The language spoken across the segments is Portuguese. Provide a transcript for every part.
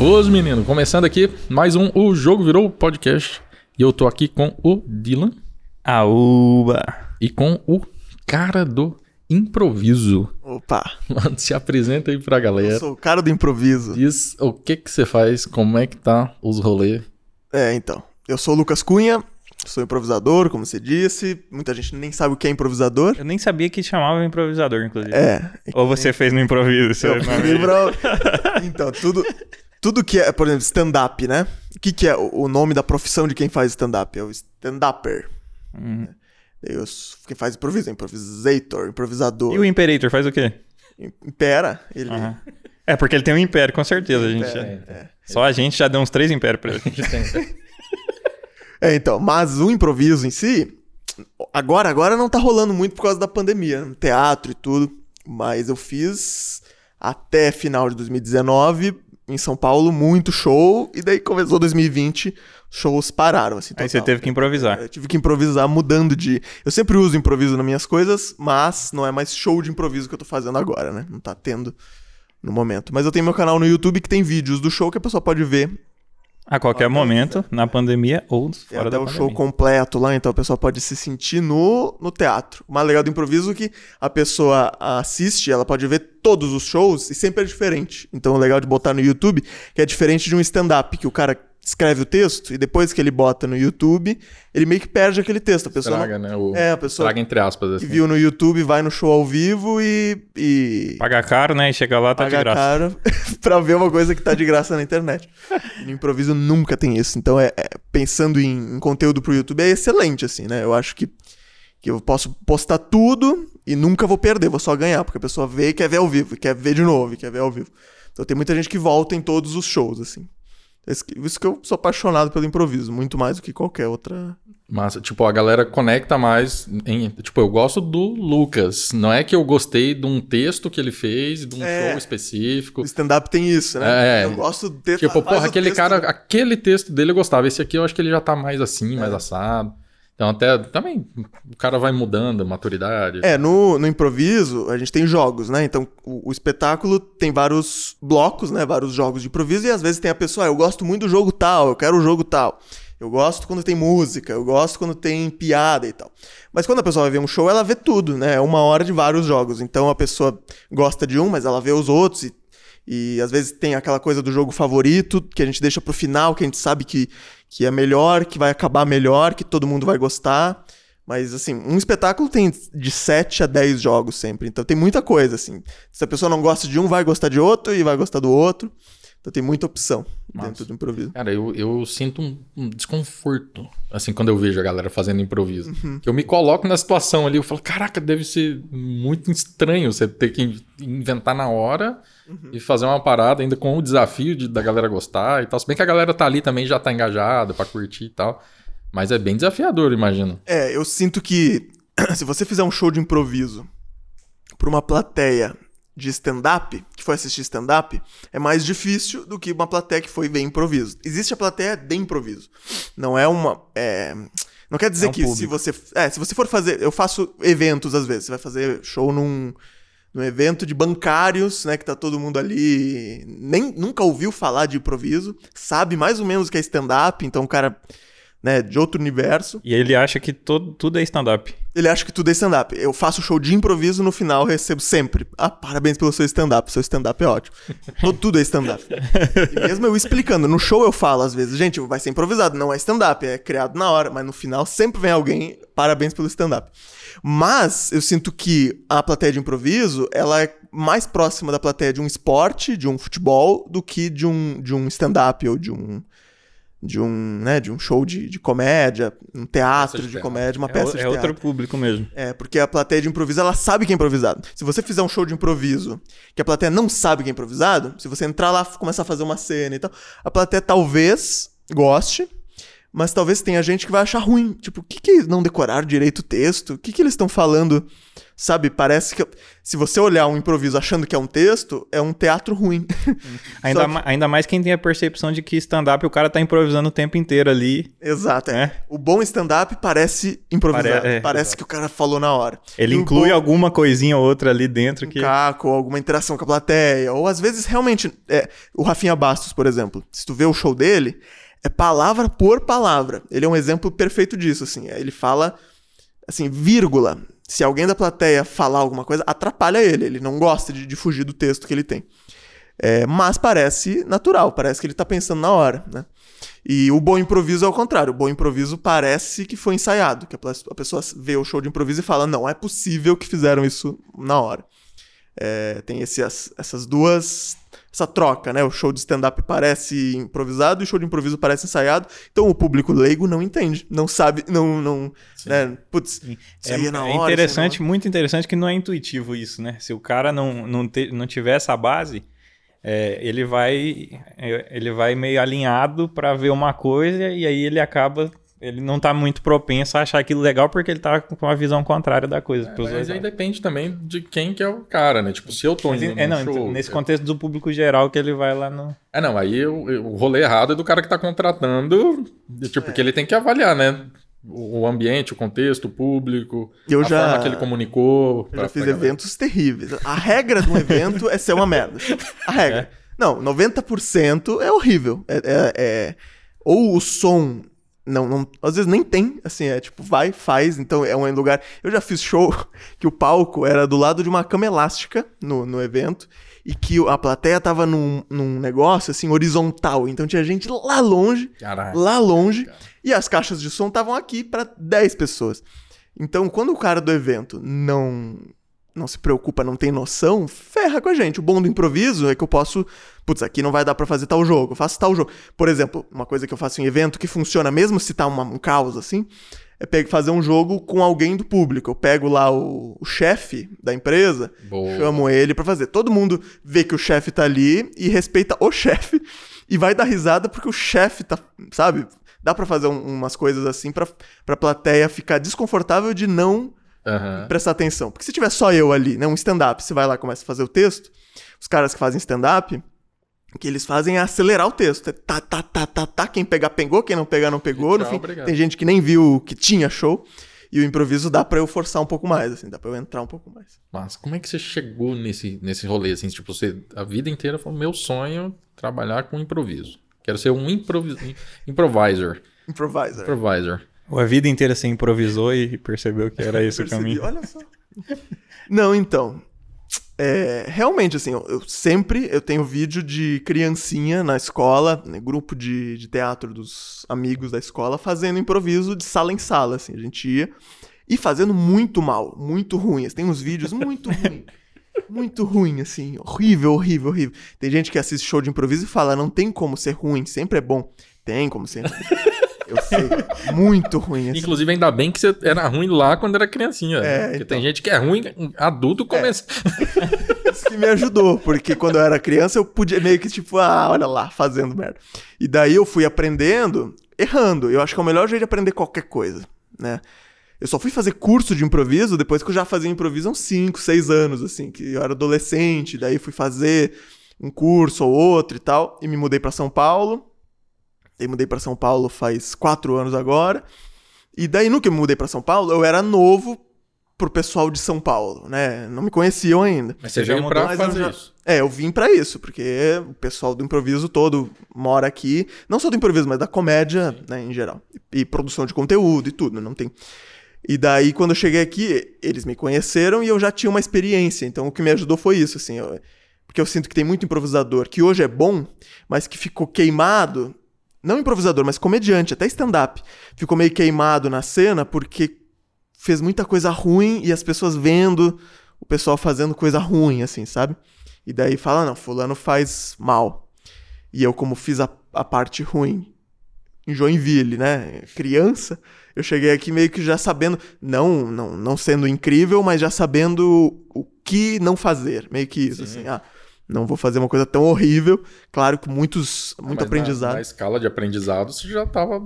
Os meninos, começando aqui mais um O Jogo Virou Podcast. E eu tô aqui com o Dylan Aúba. e com o cara do improviso. Opa, Mano, se apresenta aí pra eu galera. sou o cara do improviso. Diz o que que você faz, como é que tá os rolês. É, então. Eu sou o Lucas Cunha, sou improvisador, como você disse. Muita gente nem sabe o que é improvisador. Eu nem sabia que chamava improvisador, inclusive. É. Ou você fez no improviso? seu impro- Então, tudo, tudo que é, por exemplo, stand-up, né? O que, que é o nome da profissão de quem faz stand-up? É o stand-upper. Hum. Eu sou- Quem faz improviso é improvisator, improvisador. E o Imperator faz o quê? Impera, ele... Aham. É, porque ele tem um império, com certeza. A gente já- É, Só a gente já deu uns três impérios pra ele. É, então, mas o improviso em si, agora, agora não tá rolando muito por causa da pandemia, no teatro e tudo, mas eu fiz até final de 2019 em São Paulo muito show e daí começou 2020, shows pararam assim. Aí você total. teve que improvisar. Eu tive que improvisar mudando de. Eu sempre uso improviso nas minhas coisas, mas não é mais show de improviso que eu tô fazendo agora, né? Não tá tendo no momento. Mas eu tenho meu canal no YouTube que tem vídeos do show que a pessoa pode ver A qualquer momento, na pandemia ou fora até da o pandemia. show completo lá, então a pessoa pode se sentir no, no teatro. O mais legal do improviso é que a pessoa assiste, ela pode ver todos os shows e sempre é diferente. Então o legal de botar no YouTube que é diferente de um stand-up, que o cara escreve o texto e depois que ele bota no YouTube, ele meio que perde aquele texto. A pessoa Traga, não... né? O... É, a pessoa Traga entre aspas, que assim. viu no YouTube vai no show ao vivo e, e Paga caro, né? E chega lá, tá de paga graça. caro pra ver uma coisa que tá de graça na internet. No improviso nunca tem isso. Então, é, é- pensando em, em conteúdo pro YouTube, é excelente, assim, né? Eu acho que, que eu posso postar tudo e nunca vou perder, vou só ganhar, porque a pessoa vê e quer ver ao vivo, e quer ver de novo, e quer ver ao vivo. Então tem muita gente que volta em todos os shows, assim. Isso que eu sou apaixonado pelo improviso, muito mais do que qualquer outra. Mas, tipo, a galera conecta mais em... Tipo, eu gosto do Lucas. Não é que eu gostei de um texto que ele fez, de um É. show específico. Stand-up tem isso, né? É. Eu gosto do texto. Tipo, porra, aquele texto- cara, aquele texto dele eu gostava. Esse aqui eu acho que ele já tá mais assim, É. mais assado. Então, até também o cara vai mudando, maturidade. É, no, no improviso, a gente tem jogos, né? Então, o, o espetáculo tem vários blocos, né? Vários jogos de improviso, e às vezes tem a pessoa, ah, eu gosto muito do jogo tal, eu quero o jogo tal. Eu gosto quando tem música, eu gosto quando tem piada e tal. Mas quando a pessoa vai ver um show, ela vê tudo, né? É uma hora de vários jogos. Então a pessoa gosta de um, mas ela vê os outros e, e às vezes tem aquela coisa do jogo favorito que a gente deixa pro final, que a gente sabe que, que é melhor, que vai acabar melhor, que todo mundo vai gostar. Mas, assim, um espetáculo tem de 7 a 10 jogos sempre. Então tem muita coisa, assim. Se a pessoa não gosta de um, vai gostar de outro e vai gostar do outro. Então tem muita opção Massa. dentro do improviso. Cara, eu, eu sinto um, um desconforto, assim, quando eu vejo a galera fazendo improviso. Uhum. Eu me coloco na situação ali, eu falo, caraca, deve ser muito estranho você ter que in- inventar na hora Uhum. e fazer uma parada ainda com o desafio de, da galera gostar e tal. Se bem que a galera tá ali também, já tá engajada pra curtir e tal. Mas é bem desafiador, imagino. É, eu sinto que se você fizer um show de improviso pra uma plateia de stand-up, que foi assistir stand-up, é mais difícil do que uma plateia que foi ver improviso. Existe a plateia de improviso. Não é uma. é, Não quer dizer É um que se público. você. É, se você for fazer. Eu faço eventos às vezes. Você vai fazer show num. Num evento de bancários, né? Que tá todo mundo ali. Nem, nunca ouviu falar de improviso. Sabe mais ou menos o que é stand-up. Então o cara. Né, de outro universo. E ele acha que todo, tudo é stand-up. Ele acha que tudo é stand-up. Eu faço show de improviso no final recebo sempre. Ah, parabéns pelo seu stand-up. Seu stand-up é ótimo. Tudo- tudo é stand-up. E mesmo eu explicando, no show eu falo às vezes, gente, vai ser improvisado, não é stand-up, é criado na hora, mas no final sempre vem alguém, parabéns pelo stand-up. Mas eu sinto que a plateia de improviso, ela é mais próxima da plateia de um esporte, de um futebol, do que de um, de um stand-up ou de um de um, né, de um show de, de comédia, um teatro de de, comédia, uma É, peça o- de é teatro. outro público mesmo. É, porque a plateia de improviso, ela sabe que é improvisado. Se você fizer um show de improviso que a plateia não sabe que é improvisado, se você entrar lá e começar a fazer uma cena e tal, a plateia talvez goste, mas talvez tenha gente que vai achar ruim. Tipo, o que que não decoraram direito o texto? O que que eles estão falando? Sabe, parece que se você olhar um improviso achando que é um texto, é um teatro ruim. Ainda, Só que- ainda mais quem tem a percepção de que stand-up o cara tá improvisando o tempo inteiro ali. Exato. é. É. O bom stand-up parece improvisado. Pare- é, parece exato. que o cara falou na hora. Ele E inclui bom- alguma coisinha ou outra ali dentro um que. caco, alguma interação com a plateia, ou às vezes realmente, é, o Rafinha Bastos, por exemplo, se tu vê o show dele, é palavra por palavra. Ele é um exemplo perfeito disso, assim, ele fala, assim, vírgula. Se alguém da plateia falar alguma coisa, atrapalha ele, ele não gosta de, de fugir do texto que ele tem. É, mas parece natural, parece que ele tá pensando na hora, né? E o bom improviso é o contrário. O bom improviso parece que foi ensaiado, que a pessoa vê o show de improviso e fala, não é possível que fizeram isso na hora. É, tem esse- as- essas duas. Essa troca, né? O show de stand-up parece improvisado e o show de improviso parece ensaiado. Então o público leigo não entende, não sabe, não. não né? Putz, É, é na é hora. aí interessante, na muito interessante que não é intuitivo isso, né? Se o cara não, não, te- não tiver essa base, é, ele vai é, ele vai meio alinhado pra ver uma coisa e aí ele acaba ele não tá muito propenso a achar aquilo legal porque ele tá com a visão contrária da coisa. pros Mas dois aí lados. depende também de quem que é o cara, né? Tipo, se eu tô Mas, indo é, não, show... nesse contexto do público geral que ele vai lá no. É, não, aí o, o rolê errado é do cara que tá contratando, de, tipo, porque ele tem que avaliar, né? O, ambiente, o contexto, o público, Eu a já- forma que ele comunicou. Eu pra- já fiz eventos terríveis. A regra de um evento é ser uma merda. A regra. Não, 90% é horrível. É, é- é- Ou o som. Não, não, às vezes nem tem, assim, é tipo, vai, faz, então é um lugar. Eu já fiz show que o palco era do lado de uma cama elástica no, no evento e que a plateia tava num, num negócio assim horizontal, então tinha gente lá longe Caralho. lá longe e as caixas de som estavam aqui para 10 pessoas. Então, quando o cara do evento não não se preocupa, não tem noção, ferra com a gente. O bom do improviso é que eu posso, putz, aqui não vai dar pra fazer tal jogo, eu faço tal jogo. Por exemplo, uma coisa que eu faço em evento que funciona mesmo se tá uma- um caos assim, é fazer um jogo com alguém do público. Eu pego lá o, o chefe da empresa, Boa. chamo ele pra fazer. Todo mundo vê que o chefe tá ali e respeita o chefe e vai dar risada porque o chefe tá, sabe? Dá pra fazer um- umas coisas assim pra, pra plateia ficar desconfortável de não Aham. prestar atenção. Porque se tiver só eu ali, né, um stand-up, você vai lá e começa a fazer o texto, os caras que fazem stand-up, o que eles fazem é acelerar o texto. É tá, tá, tá, tá, tá, quem pegar pegou, quem não pegar não pegou. E no tchau, fim, obrigado. tem gente que nem viu que tinha show. E o improviso dá pra eu forçar um pouco mais, assim, dá pra eu entrar um pouco mais. Mas como é que você chegou nesse, nesse rolê, assim? Tipo, você a vida inteira falou, meu sonho trabalhar com improviso. Quero ser um improvis... improviser. Improviser. Improviser. A vida inteira você improvisou e percebeu que era esse o caminho. Olha só. Não, então. é, realmente, assim, eu, eu sempre eu tenho vídeo de criancinha na escola, né, grupo de, de teatro dos amigos da escola, fazendo improviso de sala em sala, assim. A gente ia e fazendo muito mal, muito ruim. Tem uns vídeos muito ruins. Muito ruim, assim. Horrível, horrível, horrível. Tem gente que assiste show de improviso e fala, não tem como ser ruim, sempre é bom. Tem como ser ruim. Eu sei. Muito ruim, assim. Inclusive, ainda bem que você era ruim lá quando era criancinha. É? Porque então. tem gente que é ruim, adulto começa. Isso que me ajudou, porque quando eu era criança eu podia meio que tipo, ah, olha lá, fazendo merda. E daí eu fui aprendendo, errando. Eu acho que é o melhor jeito de aprender qualquer coisa, né? Eu só fui fazer curso de improviso depois que eu já fazia improviso há uns 5, 6 anos, assim, que eu era adolescente, daí fui fazer um curso ou outro e tal, e me mudei pra São Paulo. E mudei pra São Paulo faz 4 anos agora. E daí, no que eu me mudei pra São Paulo, eu era novo pro pessoal de São Paulo, né? Não me conheciam ainda. Mas você veio mudou, pra mas eu fazer já- isso. É, eu vim pra isso, porque o pessoal do improviso todo mora aqui, não só do improviso, mas da comédia, né, em geral. E, e produção de conteúdo e tudo, não tem. E daí, quando eu cheguei aqui, eles me conheceram e eu já tinha uma experiência. Então, o que me ajudou foi isso, assim. eu- porque eu sinto que tem muito improvisador que hoje é bom, mas que ficou queimado. Não improvisador, mas comediante, até stand-up. Ficou meio queimado na cena porque fez muita coisa ruim e as pessoas vendo o pessoal fazendo coisa ruim, assim, sabe? E daí fala, não, fulano faz mal. E eu, como fiz a, a parte ruim em Joinville, né? Criança, eu cheguei aqui meio que já sabendo, não, não, não sendo incrível, mas já sabendo o que não fazer. Meio que isso, Sim. assim. Ah, Não vou fazer uma coisa tão horrível. Claro que muitos, muito Mas aprendizado. Na, na escala de aprendizado, você já estava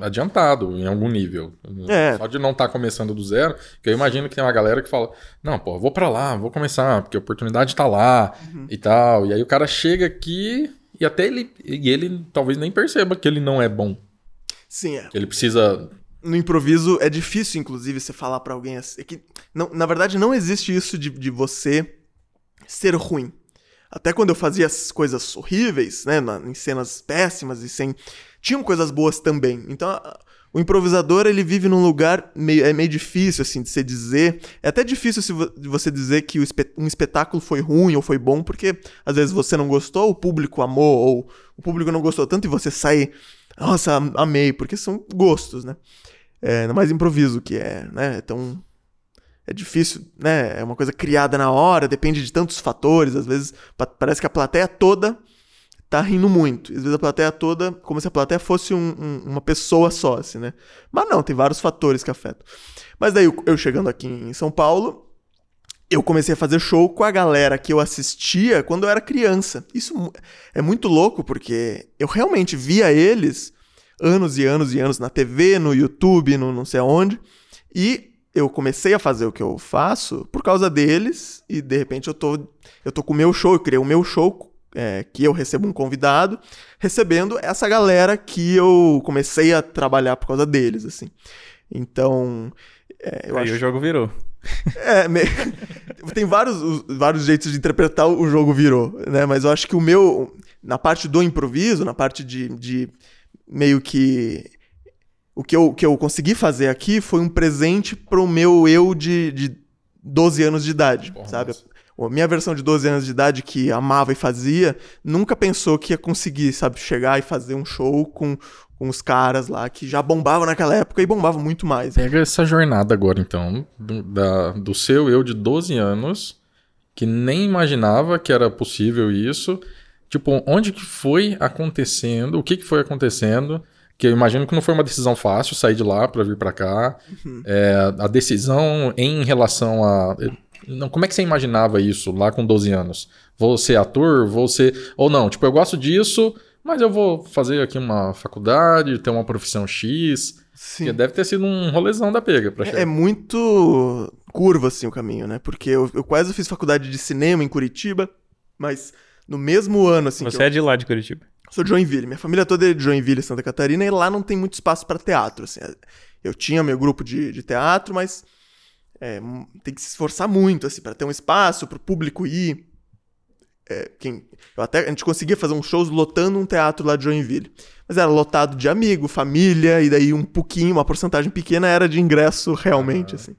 adiantado em algum nível. É. Só de não estar começando do zero, que eu imagino que tem uma galera que fala, não, pô, vou para lá, vou começar, porque a oportunidade tá lá Uhum. e tal. E aí o cara chega aqui e até ele, e ele talvez nem perceba que ele não é bom. Sim, é. Ele precisa No improviso é difícil, inclusive, você falar pra alguém assim. é que, não, na verdade, não existe isso de, de você ser ruim. Até quando eu fazia as coisas horríveis, né, na- em cenas péssimas e sem. Tinham coisas boas também. Então, a- o improvisador, ele vive num lugar meio, é meio difícil, assim, de se dizer. É até difícil se vo- de você dizer que o espe- um espetáculo foi ruim ou foi bom, porque às vezes você não gostou, o público amou, ou o público não gostou tanto e você sai. Nossa, am- amei, porque são gostos, né? É, mais improviso, que é, né, tão... É difícil, né? É uma coisa criada na hora, depende de tantos fatores. Às vezes pa- parece que a plateia toda tá rindo muito. Às vezes a plateia toda, como se a plateia fosse um- um- uma pessoa só, assim, né? Mas não, tem vários fatores que afetam. Mas daí eu, chegando aqui em São Paulo, eu comecei a fazer show com a galera que eu assistia quando eu era criança. Isso é muito louco, porque eu realmente via eles anos e anos e anos na TV, no YouTube, no não sei aonde. E eu comecei a fazer o que eu faço por causa deles. E de repente eu tô, eu tô com o meu show, eu criei o meu show. é, que eu recebo um convidado, recebendo essa galera que eu comecei a trabalhar por causa deles, assim. Então, é, eu Aí acho o jogo virou. é, me- tem vários, os- vários jeitos de interpretar o jogo virou, né? Mas eu acho que o meu, na parte do improviso, na parte de, de meio que. O que eu, que eu consegui fazer aqui foi um presente pro meu eu de, de 12 anos de idade, Porra, sabe? nossa. A minha versão de 12 anos de idade, que amava e fazia, nunca pensou que ia conseguir, sabe, chegar e fazer um show com, com os caras lá que já bombavam naquela época e bombavam muito mais. Pega essa jornada agora, então, do, da- do seu eu de 12 anos, que nem imaginava que era possível isso. Tipo, onde que foi acontecendo? O que que foi acontecendo? Que eu imagino que não foi uma decisão fácil sair de lá pra vir pra cá. É, a decisão em relação a. Não, como é que você imaginava isso lá com 12 anos? Vou ser ator? Vou ser. Ou não, tipo, eu gosto disso, mas eu vou fazer aqui uma faculdade, ter uma profissão X. Sim. Deve ter sido um rolezão da pega pra chegar. É, é muito curva, assim, o caminho, né? Porque eu, eu quase fiz faculdade de cinema em Curitiba, mas no mesmo ano, assim, que Você eu é de lá de Curitiba. Sou de Joinville. Minha família toda é de Joinville, Santa Catarina, e lá não tem muito espaço pra teatro, assim. Eu tinha meu grupo de, de teatro, mas é, tem que se esforçar muito, assim, para ter um espaço, pro público ir. É, quem, eu até, a gente conseguia fazer uns shows lotando um teatro lá de Joinville. Mas era lotado de amigo, família, e daí um pouquinho, uma porcentagem pequena era de ingresso realmente, assim.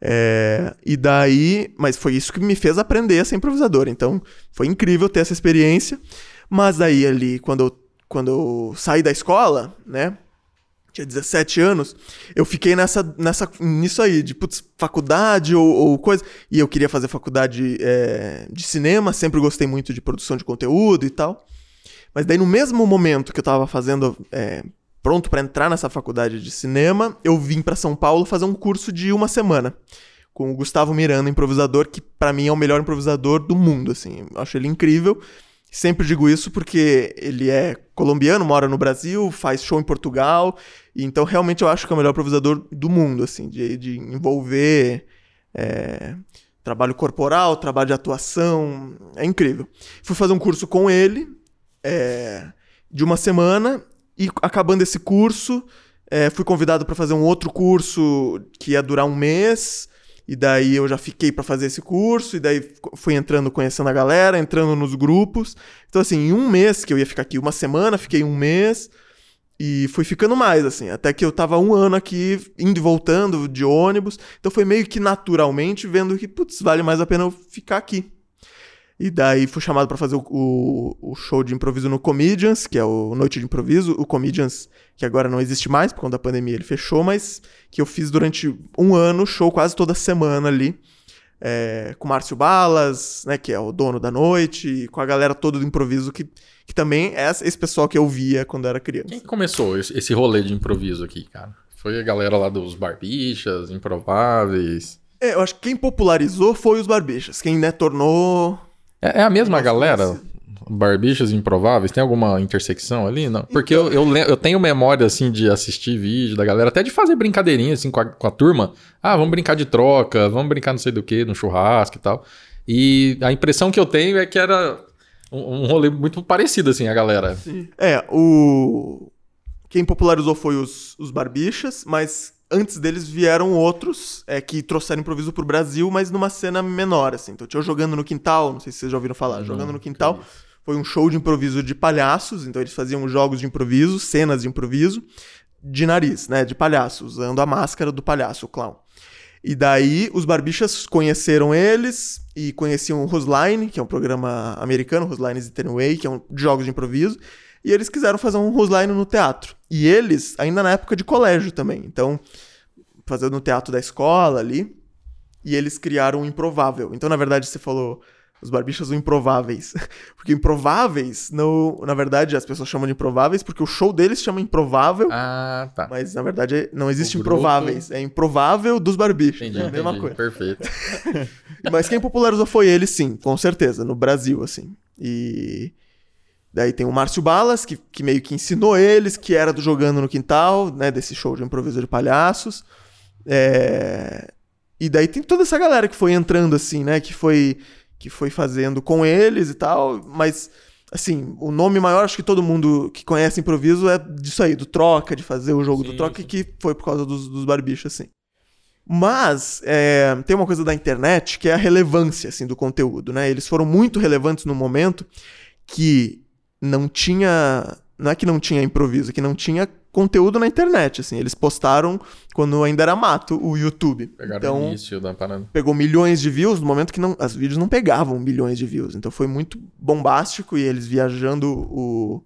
É, e daí, mas foi isso que me fez aprender a ser improvisador. Então, foi incrível ter essa experiência. Mas aí ali, quando eu, quando eu saí da escola, né? Tinha 17 anos, eu fiquei nessa, nessa, nisso aí, de putz, faculdade ou, ou coisa. E eu queria fazer faculdade é, de cinema, sempre gostei muito de produção de conteúdo e tal. Mas daí, no mesmo momento que eu tava fazendo, é, pronto pra entrar nessa faculdade de cinema, eu vim pra São Paulo fazer um curso de uma semana com o Gustavo Miranda, improvisador, que pra mim é o melhor improvisador do mundo, assim. Eu acho ele incrível. Sempre digo isso porque ele é colombiano, mora no Brasil, faz show em Portugal, então realmente eu acho que é o melhor improvisador do mundo, assim, de, de envolver é, trabalho corporal, trabalho de atuação, é incrível. Fui fazer um curso com ele, é, de uma semana, e acabando esse curso, é, fui convidado para fazer um outro curso que ia durar um mês. E daí eu já fiquei para fazer esse curso, e daí fui entrando, conhecendo a galera, entrando nos grupos. Então, assim, em um mês que eu ia ficar aqui, uma semana, fiquei um mês, e fui ficando mais, assim, até que eu tava um ano aqui, indo e voltando de ônibus. Então foi meio que naturalmente vendo que, putz, vale mais a pena eu ficar aqui. E daí fui chamado para fazer o, o, o show de improviso no Comedians, que é o Noite de Improviso. O Comedians, que agora não existe mais, por conta da pandemia, ele fechou, mas que eu fiz durante um ano, show quase toda semana ali. é, com o Márcio Balas, né, que é o dono da noite, e com a galera toda do improviso, que, que também é esse pessoal que eu via quando eu era criança. Quem que começou esse, esse rolê de improviso aqui, cara? Foi a galera lá dos Barbichas, Improváveis. É, eu acho que quem popularizou foi os Barbichas. Quem, né, tornou É, é a mesma Nossa, galera? Barbichas improváveis? Tem alguma intersecção ali? Não. Porque eu, eu, le- eu tenho memória, assim, de assistir vídeo da galera, até de fazer brincadeirinha, assim, com a, com a turma. Ah, vamos brincar de troca, vamos brincar não sei do que, no churrasco e tal. E a impressão que eu tenho é que era um, um rolê muito parecido, assim, a galera. É, o. Quem popularizou foi os, os Barbichas, mas antes deles vieram outros é, que trouxeram improviso pro Brasil, mas numa cena menor, assim. Então tinha o Jogando no Quintal, não sei se vocês já ouviram falar. Jogando no Quintal foi um show de improviso de palhaços, então eles faziam jogos de improviso, cenas de improviso, de nariz, né? De palhaço, usando a máscara do palhaço, o clown. E daí os Barbichas conheceram eles e conheciam o Who's que é um programa americano, Who's Line is It Anyway, que é um de jogos de improviso. E eles quiseram fazer um Who's Line no teatro. E eles, ainda na época de colégio também. Então, fazendo no teatro da escola ali. E eles criaram o Improvável. Então, na verdade, você falou os barbichas o Improváveis. Porque Improváveis, no, na verdade, as pessoas chamam de Improváveis porque o show deles chama Improvável. Ah, tá. Mas, na verdade, não existe grupo- Improváveis. É Improvável dos barbichos. Entendi, é a mesma entendi. coisa. Perfeito. Mas quem popularizou foi ele, sim, com certeza, no Brasil, assim. E daí tem o Márcio Balas, que, que meio que ensinou eles, que era do Jogando no Quintal, né, desse show de improviso de palhaços. É, E daí tem toda essa galera que foi entrando, assim, né, que foi, que foi fazendo com eles e tal, mas... Assim, o nome maior, acho que todo mundo que conhece improviso é disso aí, do troca, de fazer o jogo do Sim, troca, sim. que foi por causa dos, dos barbichos, assim. Mas é, tem uma coisa da internet que é a relevância assim, do conteúdo, né? Eles foram muito relevantes no momento que não tinha. Não é que não tinha improviso, é que não tinha conteúdo na internet. Assim. Eles postaram quando ainda era mato o YouTube. Pegaram então, o início da parada. pegou milhões de views no momento que não, as vídeos não pegavam milhões de views. Então foi muito bombástico e eles viajando o.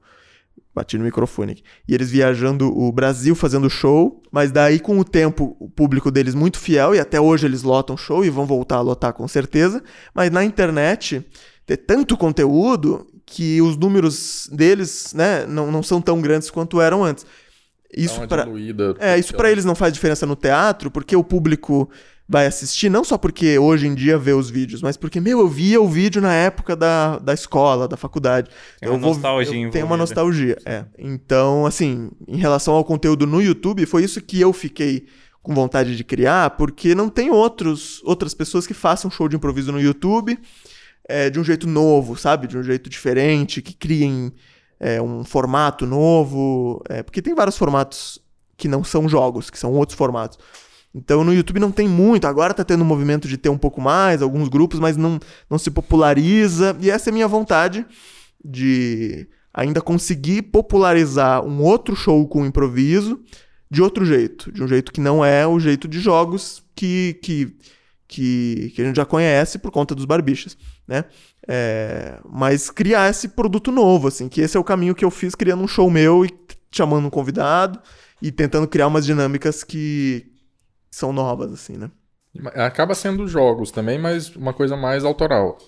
Bati no microfone aqui. E eles viajando o Brasil fazendo show, mas daí com o tempo o público deles muito fiel e até hoje eles lotam show e vão voltar a lotar com certeza. Mas na internet ter tanto conteúdo que os números deles, né, não, não são tão grandes quanto eram antes. Isso uma para diluída. é, isso pra eles não faz diferença no teatro, porque o público vai assistir, não só porque hoje em dia vê os vídeos, mas porque, meu, eu via o vídeo na época da, da escola, da faculdade. Tem eu uma nostalgia eu Tem uma nostalgia, é. Então, assim, em relação ao conteúdo no YouTube, foi isso que eu fiquei com vontade de criar, porque não tem outros, outras pessoas que façam show de improviso no YouTube é, de um jeito novo, sabe? De um jeito diferente, que criem é, um formato novo. é, porque tem vários formatos que não são jogos, que são outros formatos. Então no YouTube não tem muito, agora tá tendo um movimento de ter um pouco mais, alguns grupos, mas não, não se populariza. E essa é a minha vontade de ainda conseguir popularizar um outro show com improviso de outro jeito, de um jeito que não é o jeito de jogos que, que, que, que a gente já conhece por conta dos barbichas, né? É, mas criar esse produto novo, assim, que esse é o caminho que eu fiz criando um show meu e chamando um convidado e tentando criar umas dinâmicas que são novas, assim, né? Acaba sendo jogos também, mas uma coisa mais autoral.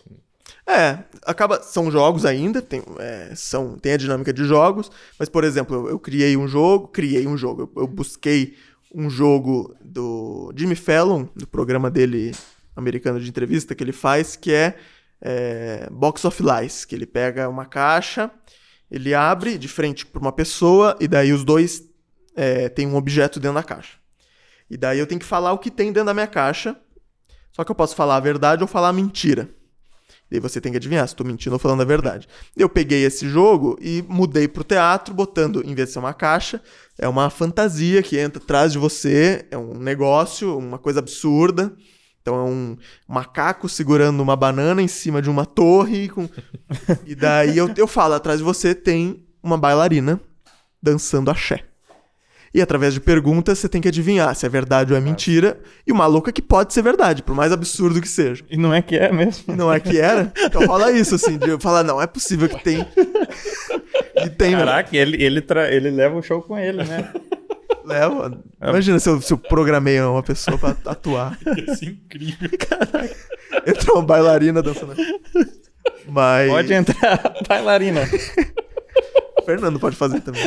É, acaba. São jogos ainda, tem, é, são, tem a dinâmica de jogos, mas, por exemplo, eu, eu criei um jogo, criei um jogo, eu, eu busquei um jogo do Jimmy Fallon, do programa dele americano de entrevista que ele faz, que é, é Box of Lies, que ele pega uma caixa, ele abre de frente para uma pessoa, e daí os dois é, têm um objeto dentro da caixa. E daí eu tenho que falar o que tem dentro da minha caixa, só que eu posso falar a verdade ou falar a mentira. E aí você tem que adivinhar se estou mentindo ou falando a verdade. Eu peguei esse jogo e mudei pro teatro, botando, em vez de ser uma caixa, é uma fantasia que entra atrás de você, é um negócio, uma coisa absurda. Então é um macaco segurando uma banana em cima de uma torre. Com... e daí eu, eu falo, atrás de você tem uma bailarina dançando axé. E através de perguntas você tem que adivinhar se é verdade ou é mentira. E uma louca que pode ser verdade, por mais absurdo que seja. E não é que é mesmo. Não é que era? Então rola isso, assim, de eu falar, não, é possível que tem. que tem, né? Caraca, ele, ele, tra- ele leva o show com ele, né? Leva. Imagina se eu, se eu programei uma pessoa pra atuar. Isso é incrível. Entra uma bailarina dançando. Mas. Pode entrar, bailarina. Fernando pode fazer também.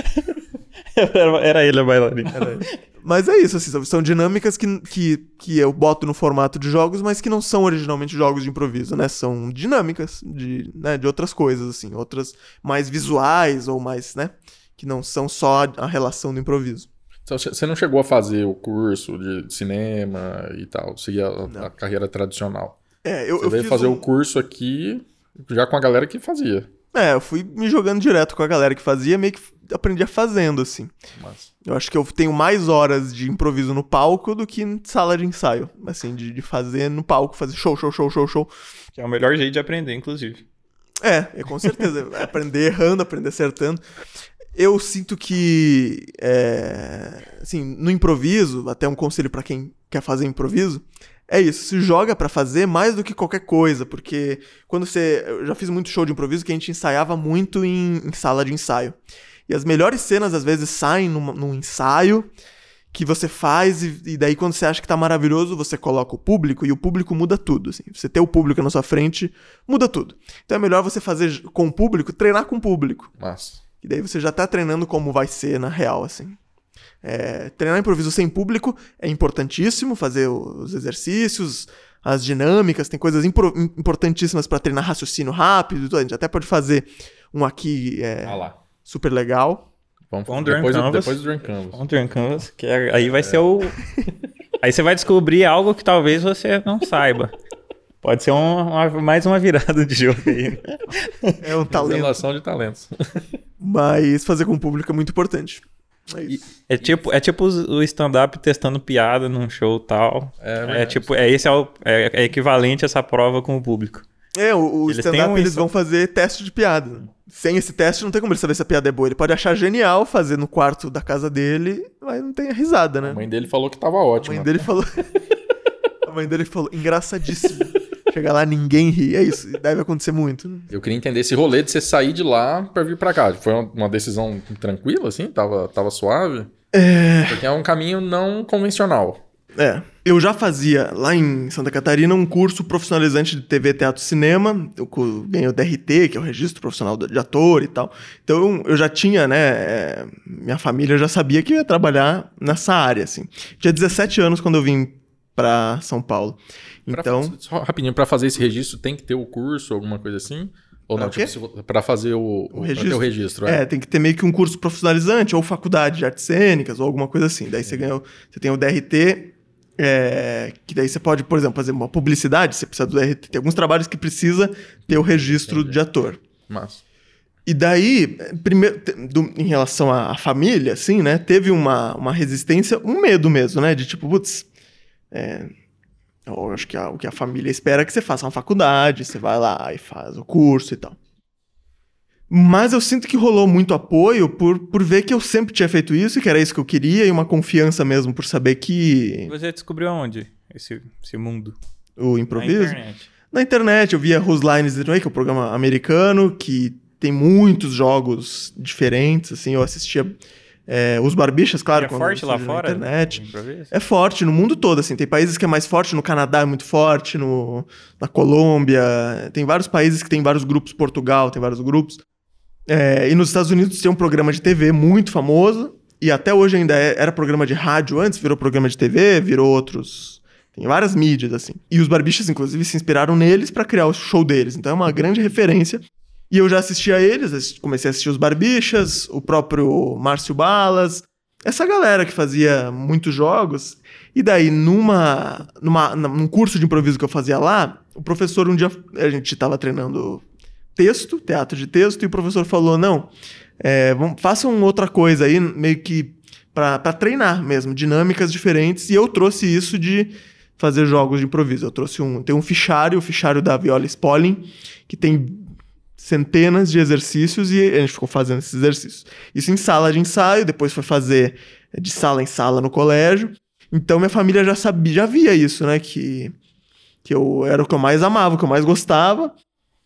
Era, ele a bailarina. Era ele. Mas é isso, assim, são- dinâmicas que, que, que eu boto no formato de jogos, mas que não são originalmente jogos de improviso, né? São dinâmicas de, né, de outras coisas, assim, outras mais visuais ou mais, né? Que não são só a, relação do improviso. Então, você você não chegou a fazer o curso de cinema e tal, seguir a, a carreira tradicional. É, eu, Você eu veio fiz fazer um- o curso aqui já com a galera que fazia. É, eu fui me jogando direto com a galera que fazia, meio que aprendia fazendo, assim. Mas, Eu acho que eu tenho mais horas de improviso no palco do que em sala de ensaio. Assim, de, de fazer no palco, fazer show, show, show, show, show. Que é o melhor jeito de aprender, inclusive. É, é com certeza. aprender errando, aprender acertando. Eu sinto que, é, assim, no improviso, até um conselho pra quem quer fazer improviso, é isso, se joga pra fazer mais do que qualquer coisa, porque quando você, eu já fiz muito show de improviso que a gente ensaiava muito em, em sala de ensaio. E as melhores cenas às vezes saem numa- num ensaio que você faz e, e daí quando você acha que tá maravilhoso, você coloca o público e o público muda tudo, assim. Você ter o público na sua frente muda tudo. Então é melhor você fazer com o público, treinar com o público. mas E daí você já tá treinando como vai ser na real, assim. É, treinar improviso sem público é importantíssimo, fazer os exercícios, as dinâmicas, tem coisas importantíssimas pra treinar raciocínio rápido, a gente até pode fazer um aqui é, ah lá. Super legal. Vamos Vamos depois, Drunk Canvas. depois do Drunk Canvas. Turn Canvas, que é- aí vai ser o. aí você vai descobrir algo que talvez você não saiba. Pode ser um- uma- mais uma virada de jogo aí. né? É um talento. Revelação de talentos. Mas fazer com o público é muito importante. É isso. É tipo, é tipo o stand-up testando piada num show e tal. É, É, tipo, é esse é, o- é- é equivalente a essa prova com o público. É, o, o Eles stand-up um eles isso- vão fazer teste de piada. Sem esse teste não tem como ele saber se a piada é boa. Ele pode achar genial fazer no quarto da casa dele, mas não tem a risada, né? A mãe dele falou que tava A ótimo. mãe dele falou. a mãe dele falou, engraçadíssimo. Chegar lá, ninguém ri. É isso, deve acontecer muito. né? Eu queria entender esse rolê de você sair de lá pra vir pra cá. Foi uma- uma decisão tranquila, assim? Tava, tava suave? É. Porque é um caminho não convencional. É. Eu já fazia lá em Santa Catarina um curso profissionalizante de TV, teatro e cinema. Eu ganhei o DRT, que é o registro profissional de ator e tal. Então eu já tinha, né? é, minha família já sabia que eu ia trabalhar nessa área, assim. Tinha 17 anos quando eu vim pra São Paulo. Pra Então. fa- só rapidinho, pra fazer esse registro tem que ter o curso, alguma coisa assim? Ou Pra não? o? Tipo, pra fazer o, o, pra ter registro? o registro. É. É, tem que ter meio que um curso profissionalizante, ou faculdade de artes cênicas, ou alguma coisa assim. Daí você ganha, o- você tem o DRT, é, que daí você pode, por exemplo, fazer uma publicidade, você precisa do DRT. Tem alguns trabalhos que precisa ter o registro de ator. Mas. E daí, eh, primeiro, do- em relação à, à família, assim, né, teve uma, uma resistência, um medo mesmo, né, de tipo, putz, é, eu acho que a- o que a família espera é que você faça uma faculdade, você vai lá e faz o curso e tal. Mas eu sinto que rolou muito apoio por, por ver que eu sempre tinha feito isso e que era isso que eu queria, e uma confiança mesmo por saber que você descobriu aonde? Esse, esse mundo? o Na improviso. internet. Na internet, eu via Whose Lines It Away, que é um programa americano, que tem muitos jogos diferentes, assim, eu assistia é, Os Barbichas, claro, E é forte lá na fora? internet. É forte no mundo todo, assim, tem países que é mais forte, no Canadá é muito forte, no, na Colômbia, tem vários países que tem vários grupos, Portugal tem vários grupos. É, e nos Estados Unidos tem um programa de TV muito famoso, e até hoje ainda é- era programa de rádio antes, virou programa de TV, virou outros. Tem várias mídias, assim. E os Barbichas, inclusive, se inspiraram neles pra criar o show deles. Então é uma grande referência. E eu já assisti a eles, comecei a assistir os Barbichas, o próprio Márcio Balas, essa galera que fazia muitos jogos. E daí, numa, numa, num curso de improviso que eu fazia lá, o professor um dia. A gente tava treinando texto, teatro de texto, e o professor falou: não, é, vamos, façam outra coisa aí, meio que pra treinar mesmo, dinâmicas diferentes. E eu trouxe isso de fazer jogos de improviso. Eu trouxe um. Tem um fichário, o fichário da Viola Spolin, que tem centenas de exercícios e a gente ficou fazendo esses exercícios. Isso em sala de ensaio, depois foi fazer de sala em sala no colégio. Então minha família já sabia, já via isso, né, que que eu era o que eu mais amava, o que eu mais gostava,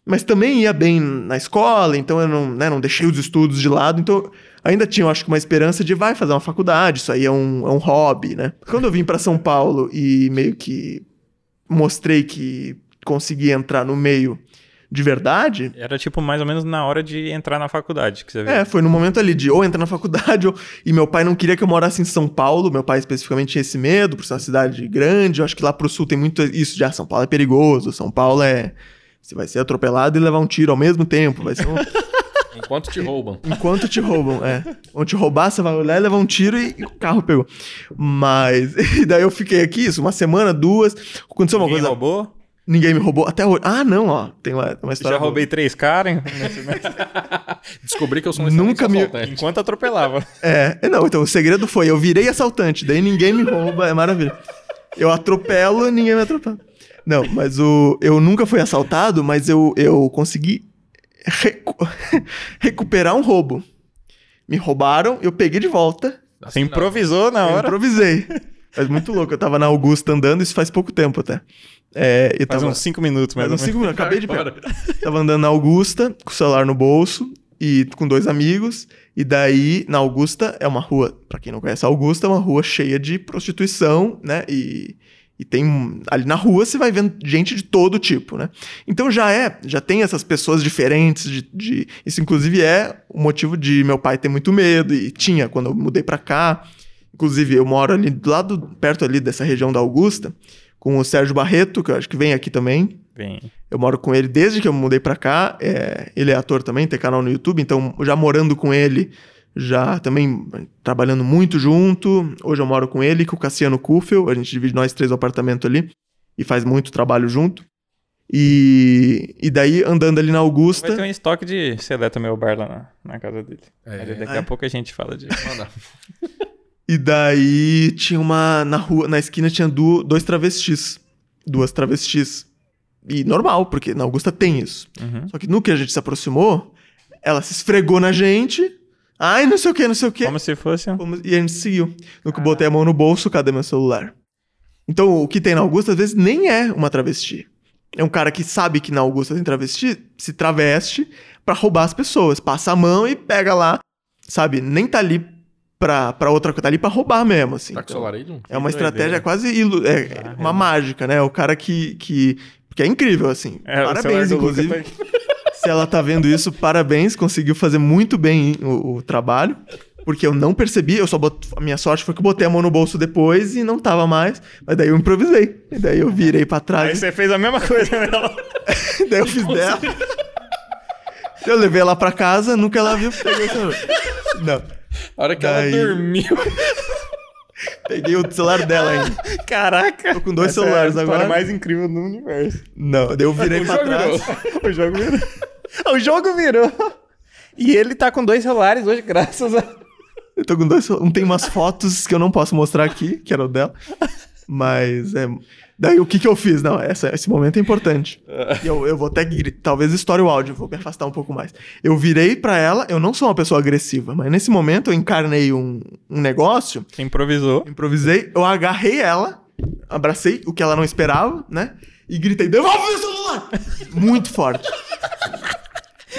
mas também ia bem na escola, então eu não, né, não deixei os estudos de lado, então ainda tinha, eu acho que uma esperança de vai fazer uma faculdade, isso aí é um, é um hobby, né? Quando eu vim para São Paulo e meio que mostrei que consegui entrar no meio de verdade, Era tipo mais ou menos na hora de entrar na faculdade que você viu. é, foi no momento ali de ou entrar na faculdade, ou... e meu pai não queria que eu morasse em São Paulo. Meu pai especificamente tinha esse medo, por ser uma cidade grande. Eu acho que lá pro sul tem muito isso de, ah, São Paulo é perigoso, São Paulo é. Você vai ser atropelado e levar um tiro ao mesmo tempo. Vai ser um... Enquanto te roubam. Enquanto te roubam, é. Vão te roubar, você vai olhar e levar um tiro e o carro pegou. Mas. E daí eu fiquei aqui, isso, uma semana, duas. Aconteceu uma Ninguém coisa. roubou? Ninguém me roubou. Até hoje. Ah, não, ó. Tem uma, uma Já história. boa. roubei três caras Descobri que eu sou um Nunca me- assaltante. enquanto atropelava. É, não, então o segredo foi: eu virei assaltante, daí ninguém me rouba, é maravilha. Eu atropelo, ninguém me atropela. Não, mas o, eu nunca fui assaltado, mas eu, eu consegui recu- recuperar um roubo. Me roubaram, eu peguei de volta, Você improvisou na eu hora. improvisei. Mas muito louco, eu tava na Augusta andando, isso faz pouco tempo até. É, eu Faz tava, uns cinco minutos, faz mais uns ou cinco menos. minutos, acabei de pegar. Tava andando na Augusta, com o celular no bolso e com dois amigos. E daí, na Augusta, é uma rua, pra quem não conhece a Augusta, é uma rua cheia de prostituição, né? E, e tem. Ali na rua você vai vendo gente de todo tipo, né? Então já é, já tem essas pessoas diferentes. De, de- isso, inclusive, é o motivo de meu pai ter muito medo. E tinha quando eu mudei pra cá. Inclusive, eu moro ali do lado, perto ali dessa região da Augusta, com o Sérgio Barreto, que eu acho que vem aqui também. Bem, Eu moro com ele desde que eu mudei pra cá. é, ele é ator também, tem canal no YouTube, então já morando com ele, já também trabalhando muito junto. Hoje eu moro com ele e com o Cassiano Kufel. A gente divide nós três o apartamento ali e faz muito trabalho junto. E, e daí andando ali na vai Augusta. ter um estoque de seleta meu bar lá na, na casa dele. É. Daqui É. a pouco a gente fala disso. Manda. E daí tinha uma. Na rua, na esquina tinha du- dois travestis. Duas travestis. E normal, porque na Augusta tem isso. Uhum. Só que no que a gente se aproximou, ela se esfregou na gente. Ai, não sei o que, não sei o que. Como se fosse um... E a gente seguiu. No que eu botei a mão no bolso, cadê meu celular? Então, o que tem na Augusta, às vezes, nem é uma travesti. É um cara que sabe que na Augusta tem travesti, se traveste pra roubar as pessoas. Passa a mão e pega lá, sabe? Nem tá ali pra, pra outra coisa, tá ali pra roubar mesmo, assim. Tá com o Então, celular aí, Jun? é uma estratégia quase ilu- é, Ah, uma é. mágica, né? O cara que, que. Porque é incrível, assim. É, o Parabéns, celular do Lucas inclusive. Se ela tá vendo isso, parabéns, conseguiu fazer muito bem o, o trabalho. Porque eu não percebi, eu só bot... a minha sorte foi que eu botei a mão no bolso depois e não tava mais. Mas daí eu improvisei. E daí eu virei pra Aí trás. você fez a mesma coisa nela. daí eu fiz dela. Eu levei ela pra casa, nunca ela viu. Peguei o. Não. A hora que Daí- ela dormiu. Peguei o celular dela ainda. Caraca. Tô com dois Essa celulares é a agora. mais incrível do universo. Não, daí eu virei O pra trás. virou. O jogo virou. O jogo virou. E ele tá com dois celulares hoje, graças a. Eu tô com dois. celu- Tem umas fotos que eu não posso mostrar aqui, que era o dela. Mas é. Daí o que que eu fiz? Não, essa, esse momento é importante. E eu, eu vou até. Talvez estoure o áudio, vou me afastar um pouco mais. Eu virei pra ela, eu não sou uma pessoa agressiva, mas nesse momento eu encarnei um, um negócio, improvisou. improvisei, eu agarrei ela, abracei, o que ela não esperava, né? E gritei: devolve meu celular! Muito forte.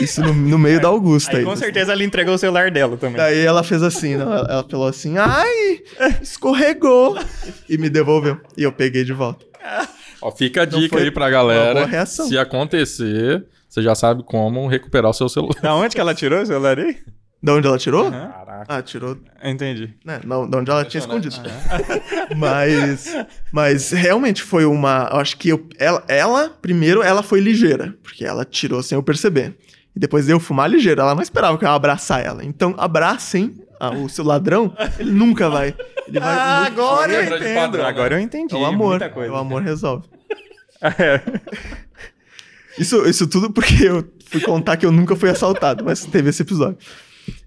Isso no, no meio da Augusta. Aí aí, com assim. certeza ela entregou o celular dela também. Daí ela fez assim, não, ela, ela falou assim, ai, escorregou. E me devolveu. E eu peguei de volta. Ó, fica a dica foi aí pra uma galera. boa reação. Se acontecer, você já sabe como recuperar o seu celular. Da onde que ela tirou o celular aí? Da onde ela tirou? Aham. Caraca. Ah, tirou. Entendi. Né, não, da onde ela tinha escondido. Impressionante. Mas, mas realmente foi uma. Eu acho que eu, ela, ela, primeiro, ela foi ligeira. Porque ela tirou sem eu perceber. E depois de eu fumar ligeiro. Ela não esperava que eu ia abraçar ela. Então, abracem ah, o seu ladrão. Ele nunca vai. Ele vai. Ah, agora eu entendo. padrão, né? Agora eu entendi. É o amor. Muita coisa. O amor resolve. É. Isso, isso tudo porque eu fui contar que eu nunca fui assaltado, mas teve esse episódio.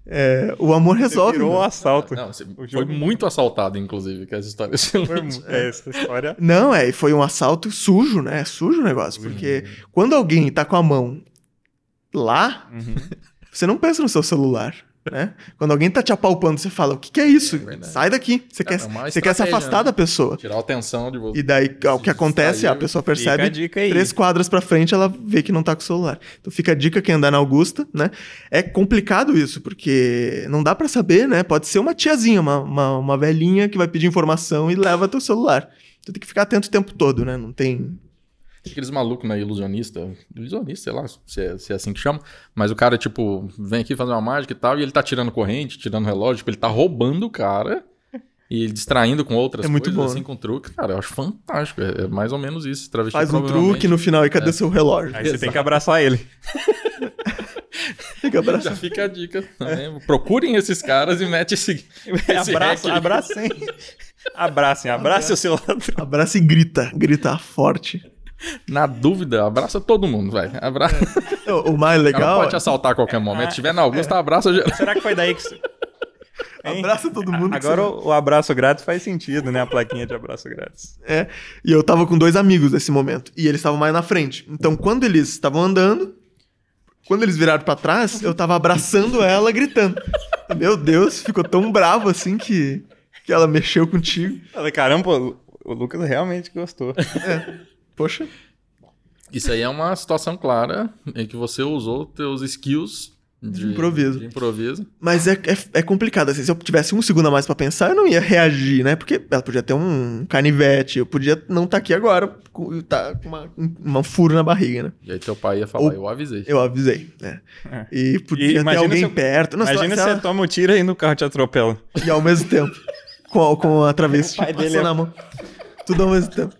É, o amor resolve. Virou um meu. assalto. Não, você O foi muito assaltado, inclusive, com essa história. Foi mu- é, essa história. Não, é, e foi um assalto sujo, né? É sujo o negócio. Porque quando alguém tá com a mão lá, Uhum. você não pensa no seu celular, né? Quando alguém tá te apalpando, você fala, o que, que é isso? verdade. Sai daqui. Você É quer, você quer se afastar né? da pessoa. Tirar a atenção de você. E daí, o que acontece, a pessoa a percebe aí. três quadras pra frente, ela vê que não tá com o celular. Então fica a dica quem andar na Augusta, né? É complicado isso, porque não dá pra saber, né? Pode ser uma tiazinha, uma, uma, uma velhinha que vai pedir informação e leva teu celular. Tu tem que ficar atento o tempo todo, né? Não tem... Tem aqueles malucos, né? Ilusionista. Ilusionista, sei lá se é, se é assim que chama. Mas o cara, tipo, vem aqui fazer uma mágica e tal, e ele tá tirando corrente, tirando relógio, tipo, ele tá roubando o cara e distraindo com outras É muito coisas, bom, assim, né? com truque. Cara, eu acho fantástico. É, é mais ou menos isso. Travesti Faz um truque no final e cadê seu relógio? Aí você tem que abraçar ele. Fica abraçado. Já fica a dica também. Procurem esses caras e mete esse. esse Abraça, abracem. Abracem, abrace o seu ladrão. Abraça e grita. Grita forte. Na dúvida, abraça todo mundo, vai. Abraça. O o mais legal. pode te assaltar a qualquer momento. Se tiver na Augusta, abraça geral. Será que foi daí que. você- Hein? Abraça todo mundo. Agora você- o, abraço grátis faz sentido, né? A plaquinha de abraço grátis. É. E eu tava com dois amigos nesse momento. E eles estavam mais na frente. Então, quando eles estavam andando, quando eles viraram pra trás, eu tava abraçando ela, gritando. Meu Deus, ficou tão bravo assim que, que ela mexeu contigo. Falei, caramba, o Lucas realmente gostou. Poxa. Isso aí é uma situação clara em que você usou teus skills de, De improviso. de improviso. Mas é, é, é complicado, assim. Se eu tivesse um segundo a mais pra pensar, eu não ia reagir, né? Porque ela podia ter um canivete, eu podia não estar aqui agora, com, tá com uma, um furo na barriga, né? E aí teu pai ia falar, Ou- eu avisei. Eu avisei, né? É. E podia E ter alguém se eu- perto. Não, se Imagina ela- se se você toma o tiro e no carro te atropela. E ao mesmo tempo. Com a, com a travesti O pai dele passando é- mão. Tudo ao mesmo tempo.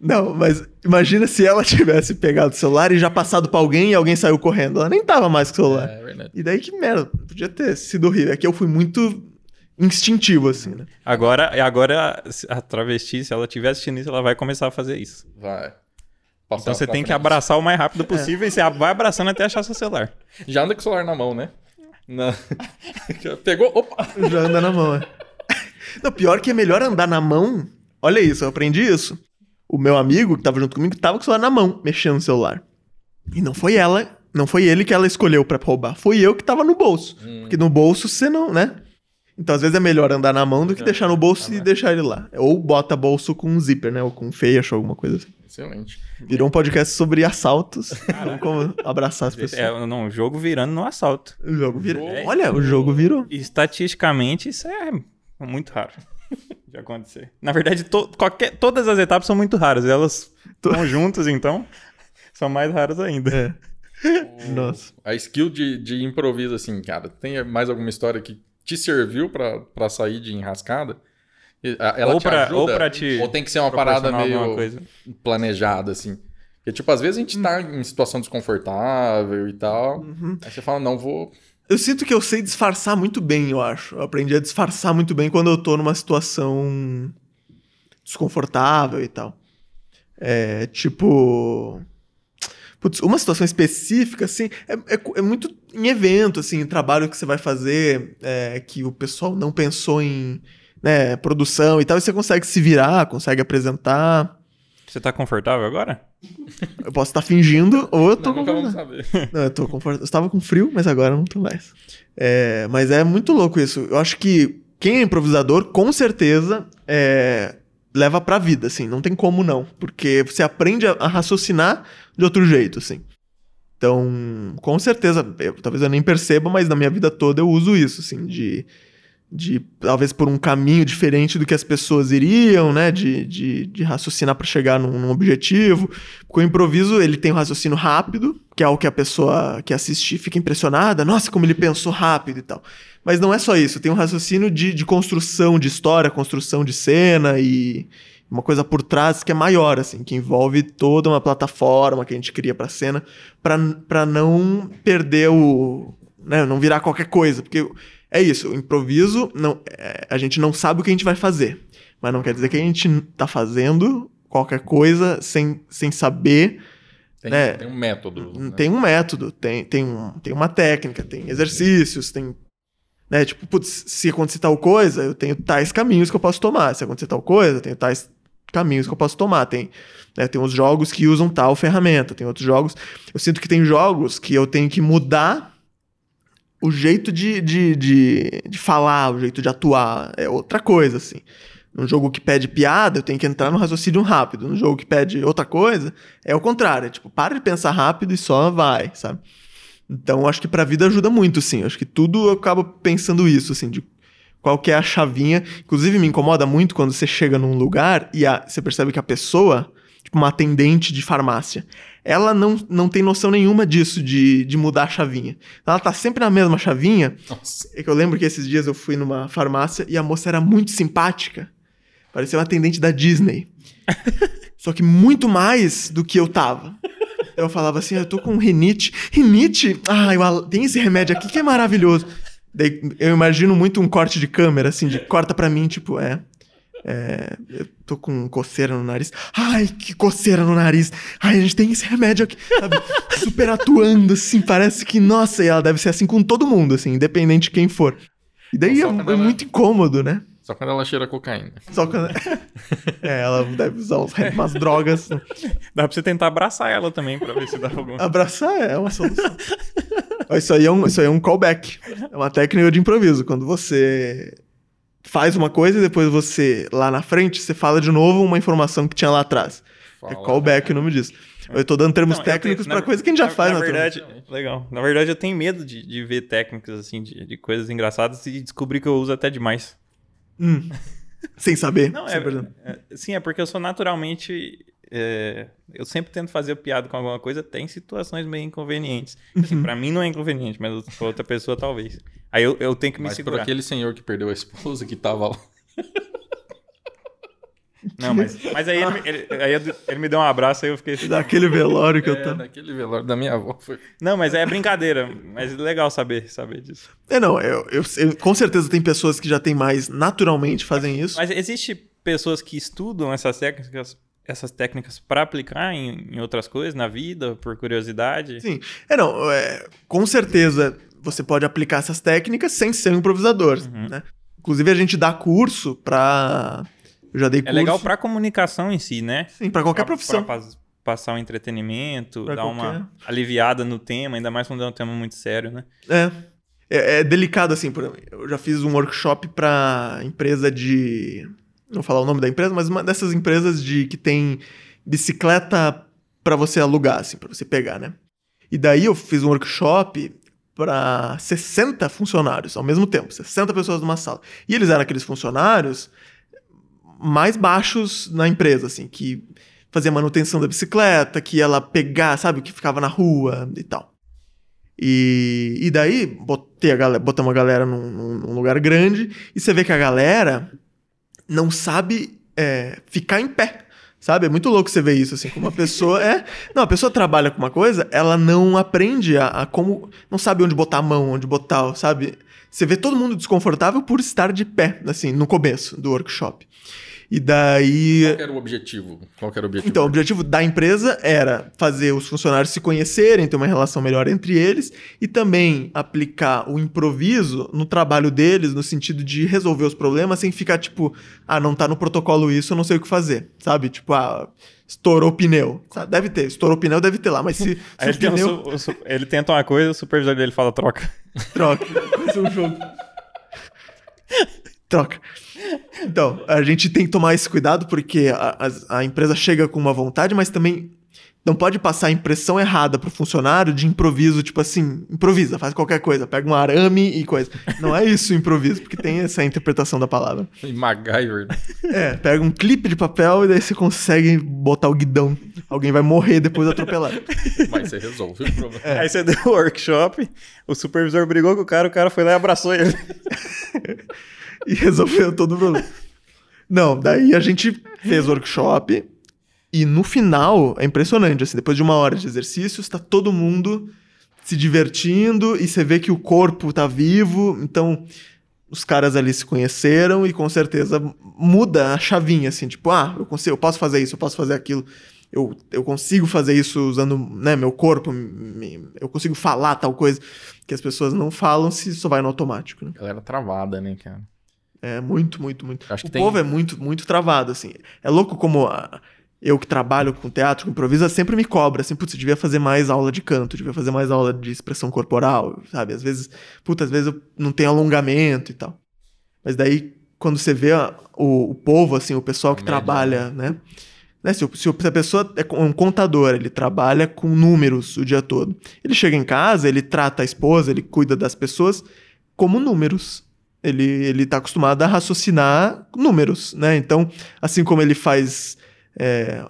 Não, mas imagina se ela tivesse pegado o celular e já passado pra alguém e alguém saiu correndo. Ela nem tava mais com o celular. É verdade. E daí que merda. Podia ter sido horrível. É que eu fui muito instintivo, assim, né? Agora, e agora a travesti, se ela estiver assistindo isso, ela vai começar a fazer isso. Vai. Passar Então você tem que frente. abraçar o mais rápido possível e você vai abraçando até achar seu celular. Já anda com o celular na mão, né? Na- Pegou, opa! Já anda na mão, é. Não, pior que é melhor andar na mão. Olha isso, eu aprendi isso. O meu amigo que tava junto comigo tava com o celular na mão, mexendo no celular. E não foi ela, não foi ele que ela escolheu pra roubar. Foi eu que tava no bolso. Porque no bolso você não, né? Então às vezes é melhor andar na mão do que deixar no bolso e deixar ele lá. Ou bota bolso com um zíper, né? Ou com fecho, alguma coisa assim. Excelente. Virou um podcast sobre assaltos. Não como abraçar as pessoas. É, não, o jogo virando no assalto. O jogo virou. É. Olha, o jogo virou. Estatisticamente, isso é muito raro de acontecer. Na verdade, to- qualquer- todas as etapas são muito raras. Elas estão juntas, então, são mais raras ainda. É. Nossa. A skill de, de improviso, assim, cara, tem mais alguma história que te serviu pra, pra sair de enrascada? Ela Ou te pra- ajuda? ou pra te Ou tem que ser uma parada meio alguma coisa. planejada, assim? Porque, tipo, às vezes a gente tá em situação desconfortável e tal. Uhum. Aí você fala, não, vou. Eu sinto que eu sei disfarçar muito bem, eu acho. Eu aprendi a disfarçar muito bem quando eu tô numa situação desconfortável e tal. É, tipo. Putz, uma situação específica, assim, é, é, é muito em evento, assim, trabalho que você vai fazer, é, que o pessoal não pensou em né, produção e tal, e você consegue se virar, consegue apresentar. Você tá confortável agora? Eu posso estar fingindo, ou eu tô Não, confortável. saber. Não, eu tô confortável. Eu estava com frio, mas agora não tô mais. É, mas é muito louco isso. Eu acho que quem é improvisador, com certeza, é, leva pra vida, assim. Não tem como não. Porque você aprende a, a raciocinar de outro jeito, assim. Então, com certeza, eu- talvez eu nem perceba, mas na minha vida toda eu uso isso, assim, de, de talvez por um caminho diferente do que as pessoas iriam, né, de, de, de raciocinar para chegar num, num objetivo. Porque o improviso, ele tem um raciocínio rápido, que é algo que a pessoa que assiste fica impressionada, nossa, como ele pensou rápido e tal. Mas não é só isso, tem um raciocínio de, de construção de história, construção de cena e uma coisa por trás que é maior, assim, que envolve toda uma plataforma que a gente cria pra cena, pra não perder o. Né, não virar qualquer coisa. Porque é isso, o improviso, não, é, a gente não sabe o que a gente vai fazer. Mas não quer dizer que a gente tá fazendo qualquer coisa sem, sem saber. Tem, É. tem um método. né? Tem um método, tem, tem, um, tem uma técnica, tem exercícios, tem. Né, tipo, putz, se acontecer tal coisa, eu tenho tais caminhos que eu posso tomar. Se acontecer tal coisa, eu tenho tais caminhos que eu posso tomar. Tem, né, tem uns jogos que usam tal ferramenta, tem outros jogos. Eu sinto que tem jogos que eu tenho que mudar o jeito de, de, de, de falar, o jeito de atuar. É outra coisa, assim. Num jogo que pede piada, eu tenho que entrar no raciocínio rápido. Num jogo que pede outra coisa, é o contrário. É tipo, para de pensar rápido e só vai, sabe? Então, acho que pra vida ajuda muito, sim. Acho que tudo eu acabo pensando isso, assim, de qual que é a chavinha. Inclusive, me incomoda muito quando você chega num lugar e a- você percebe que a pessoa, tipo uma atendente de farmácia. Ela não, não tem noção nenhuma disso, de, de mudar a chavinha. Ela tá sempre na mesma chavinha. Nossa. É que eu lembro que esses dias eu fui numa farmácia e a moça era muito simpática. Parecia uma atendente da Disney. Só que muito mais do que eu tava. Eu falava assim, eu tô com rinite. Rinite? Ah, eu, tem esse remédio aqui que é maravilhoso. Daí eu imagino muito um corte de câmera, assim, de corta pra mim, tipo, é. É, eu tô com coceira no nariz. Ai, que coceira no nariz. Ai, a gente tem esse remédio aqui, sabe? Super atuando, assim, parece que, nossa, e ela deve ser assim com todo mundo, assim, independente de quem for. E daí é, é ela- muito incômodo, né? Só quando ela cheira cocaína. Só quando. é, ela deve usar umas drogas. Dá pra você tentar abraçar ela também pra ver se dá algum. Abraçar é uma solução. Isso, aí é um, isso aí é um callback. É uma técnica de improviso. Quando você faz uma coisa e depois você, lá na frente, você fala de novo uma informação que tinha lá atrás. É Fala. callback o nome disso. Eu tô dando termos Não, técnicos pra coisa que a gente já na- faz, na naturalmente. verdade, legal. Na verdade, eu tenho medo de, de ver técnicas assim, de, de coisas engraçadas e descobrir que eu uso até demais. Hum. Sem saber. Não, sem é, é- Sim, é porque eu sou naturalmente. É, eu sempre tento fazer piada com alguma coisa, tem situações meio inconvenientes. Uhum. Assim, pra mim não é inconveniente, mas pra outra pessoa talvez. Aí eu, eu tenho que me Mas por segurar. aquele senhor que perdeu a esposa que tava lá. Não, mas, mas aí, ele, me- ele- aí eu- ele me deu um abraço aí eu fiquei assim. Daquele velório que eu É, tava. daquele velório da minha avó. Foi... Não, mas é brincadeira. Mas é legal saber, saber disso. É, não, eu, eu- eu- com certeza tem pessoas que já têm mais naturalmente fazem isso. Mas existe pessoas que estudam essas técnicas, essas técnicas para aplicar em, em outras coisas na vida, por curiosidade? Sim. É, não, é, com certeza você pode aplicar essas técnicas sem ser um improvisador, Uhum. né? Inclusive a gente dá curso pra... Eu já dei É curso. legal para comunicação em si, né? Sim, pra qualquer Pra- profissão. pra pas- passar um entretenimento, Pra dar qualquer- uma aliviada no tema, ainda mais quando é um tema muito sério, né? É. é. é delicado, assim. Por exemplo, eu já fiz um workshop pra empresa de... Não falar o nome da empresa, mas uma dessas empresas de que tem bicicleta pra você alugar, assim, pra você pegar, né? E daí eu fiz um workshop pra 60 funcionários ao mesmo tempo, 60 pessoas numa sala. E eles eram aqueles funcionários mais baixos na empresa, assim, que fazia manutenção da bicicleta, que lá pegar, sabe, o que ficava na rua e tal. E, e daí, botei a galera, botamos a galera num- num lugar grande e você vê que a galera não sabe é, ficar em pé. Sabe? É muito louco você ver isso, assim, como uma pessoa é. Não, a pessoa trabalha com uma coisa, ela não aprende a, a como. Não sabe onde botar a mão, onde botar, sabe? Você vê todo mundo desconfortável por estar de pé, assim, no começo do workshop. E daí. Qual era o objetivo? Qual era o objetivo? Então, o objetivo da empresa era fazer os funcionários se conhecerem, ter uma relação melhor entre eles e também aplicar o improviso no trabalho deles, no sentido de resolver os problemas sem ficar tipo, ah, não tá no protocolo isso, eu não sei o que fazer, sabe? Tipo, ah, estourou o pneu. Sabe? Deve ter, estourou o pneu, deve ter lá, mas se, se ele, um pneu su- o su- ele tenta uma coisa, o supervisor dele fala troca. troca, vai ser um jogo. Troca. Então, a gente tem que tomar esse cuidado porque a, a- a empresa chega com uma vontade, mas também não pode passar a impressão errada pro funcionário de improviso, tipo assim, improvisa, faz qualquer coisa, pega um arame e coisa. Não é isso o improviso, porque tem essa interpretação da palavra. E MacGyver. né? É, pega um clipe de papel e daí você consegue botar o guidão. Alguém vai morrer depois atropelado. Mas você resolve o problema. É. Aí você deu o workshop, o supervisor brigou com o cara, o cara foi lá e abraçou ele. e resolveu todo o problema. Não, daí a gente fez workshop e no final, é impressionante, assim, depois de uma hora de exercícios, está todo mundo se divertindo e você vê que o corpo tá vivo, então os caras ali se conheceram e com certeza muda a chavinha, assim, tipo, ah, eu consigo, eu posso fazer isso, eu posso fazer aquilo. Eu, eu consigo fazer isso usando né, meu corpo, me- eu consigo falar tal coisa que as pessoas não falam se só vai no automático. Né? Galera travada, né, cara? É muito, muito, muito. Acho o tem- povo é muito, muito travado, assim. É louco como ah, eu que trabalho com teatro, com improviso, sempre me cobra, assim, putz, eu devia fazer mais aula de canto, devia fazer mais aula de expressão corporal, sabe? Às vezes, putz, às vezes eu não tenho alongamento e tal. Mas daí, quando você vê ah, o, o povo, assim, o pessoal que A trabalha, né? Né, Se, o- se se a pessoa é um contador, ele trabalha com números o dia todo. Ele chega em casa, ele trata a esposa, ele cuida das pessoas como números. Ele, ele tá acostumado a raciocinar números, né? Então, assim como ele faz é,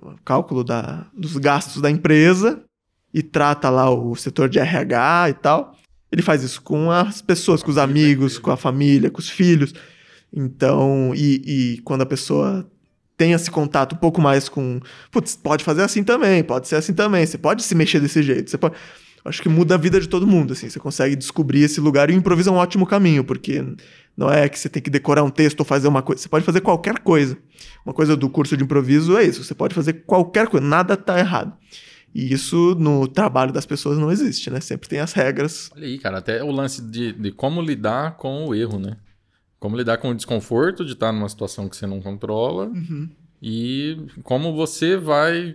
o cálculo da, dos gastos da empresa e trata lá o setor de RH e tal. Ele faz isso com as pessoas, com os amigos, com a família, com os filhos. Então, e, e quando a pessoa tem esse contato um pouco mais com. Putz, pode fazer assim também, pode ser assim também, você pode se mexer desse jeito, você pode. Acho que muda a vida de todo mundo, assim. Você consegue descobrir esse lugar e o improviso é um ótimo caminho, porque não é que você tem que decorar um texto ou fazer uma coisa. Você pode fazer qualquer coisa. Uma coisa do curso de improviso é isso. Você pode fazer qualquer coisa, nada tá errado. E isso no trabalho das pessoas não existe, né? Sempre tem as regras. Olha aí, cara, até o lance de, de como lidar com o erro, né? Como lidar com o desconforto de estar numa situação que você não controla e como você vai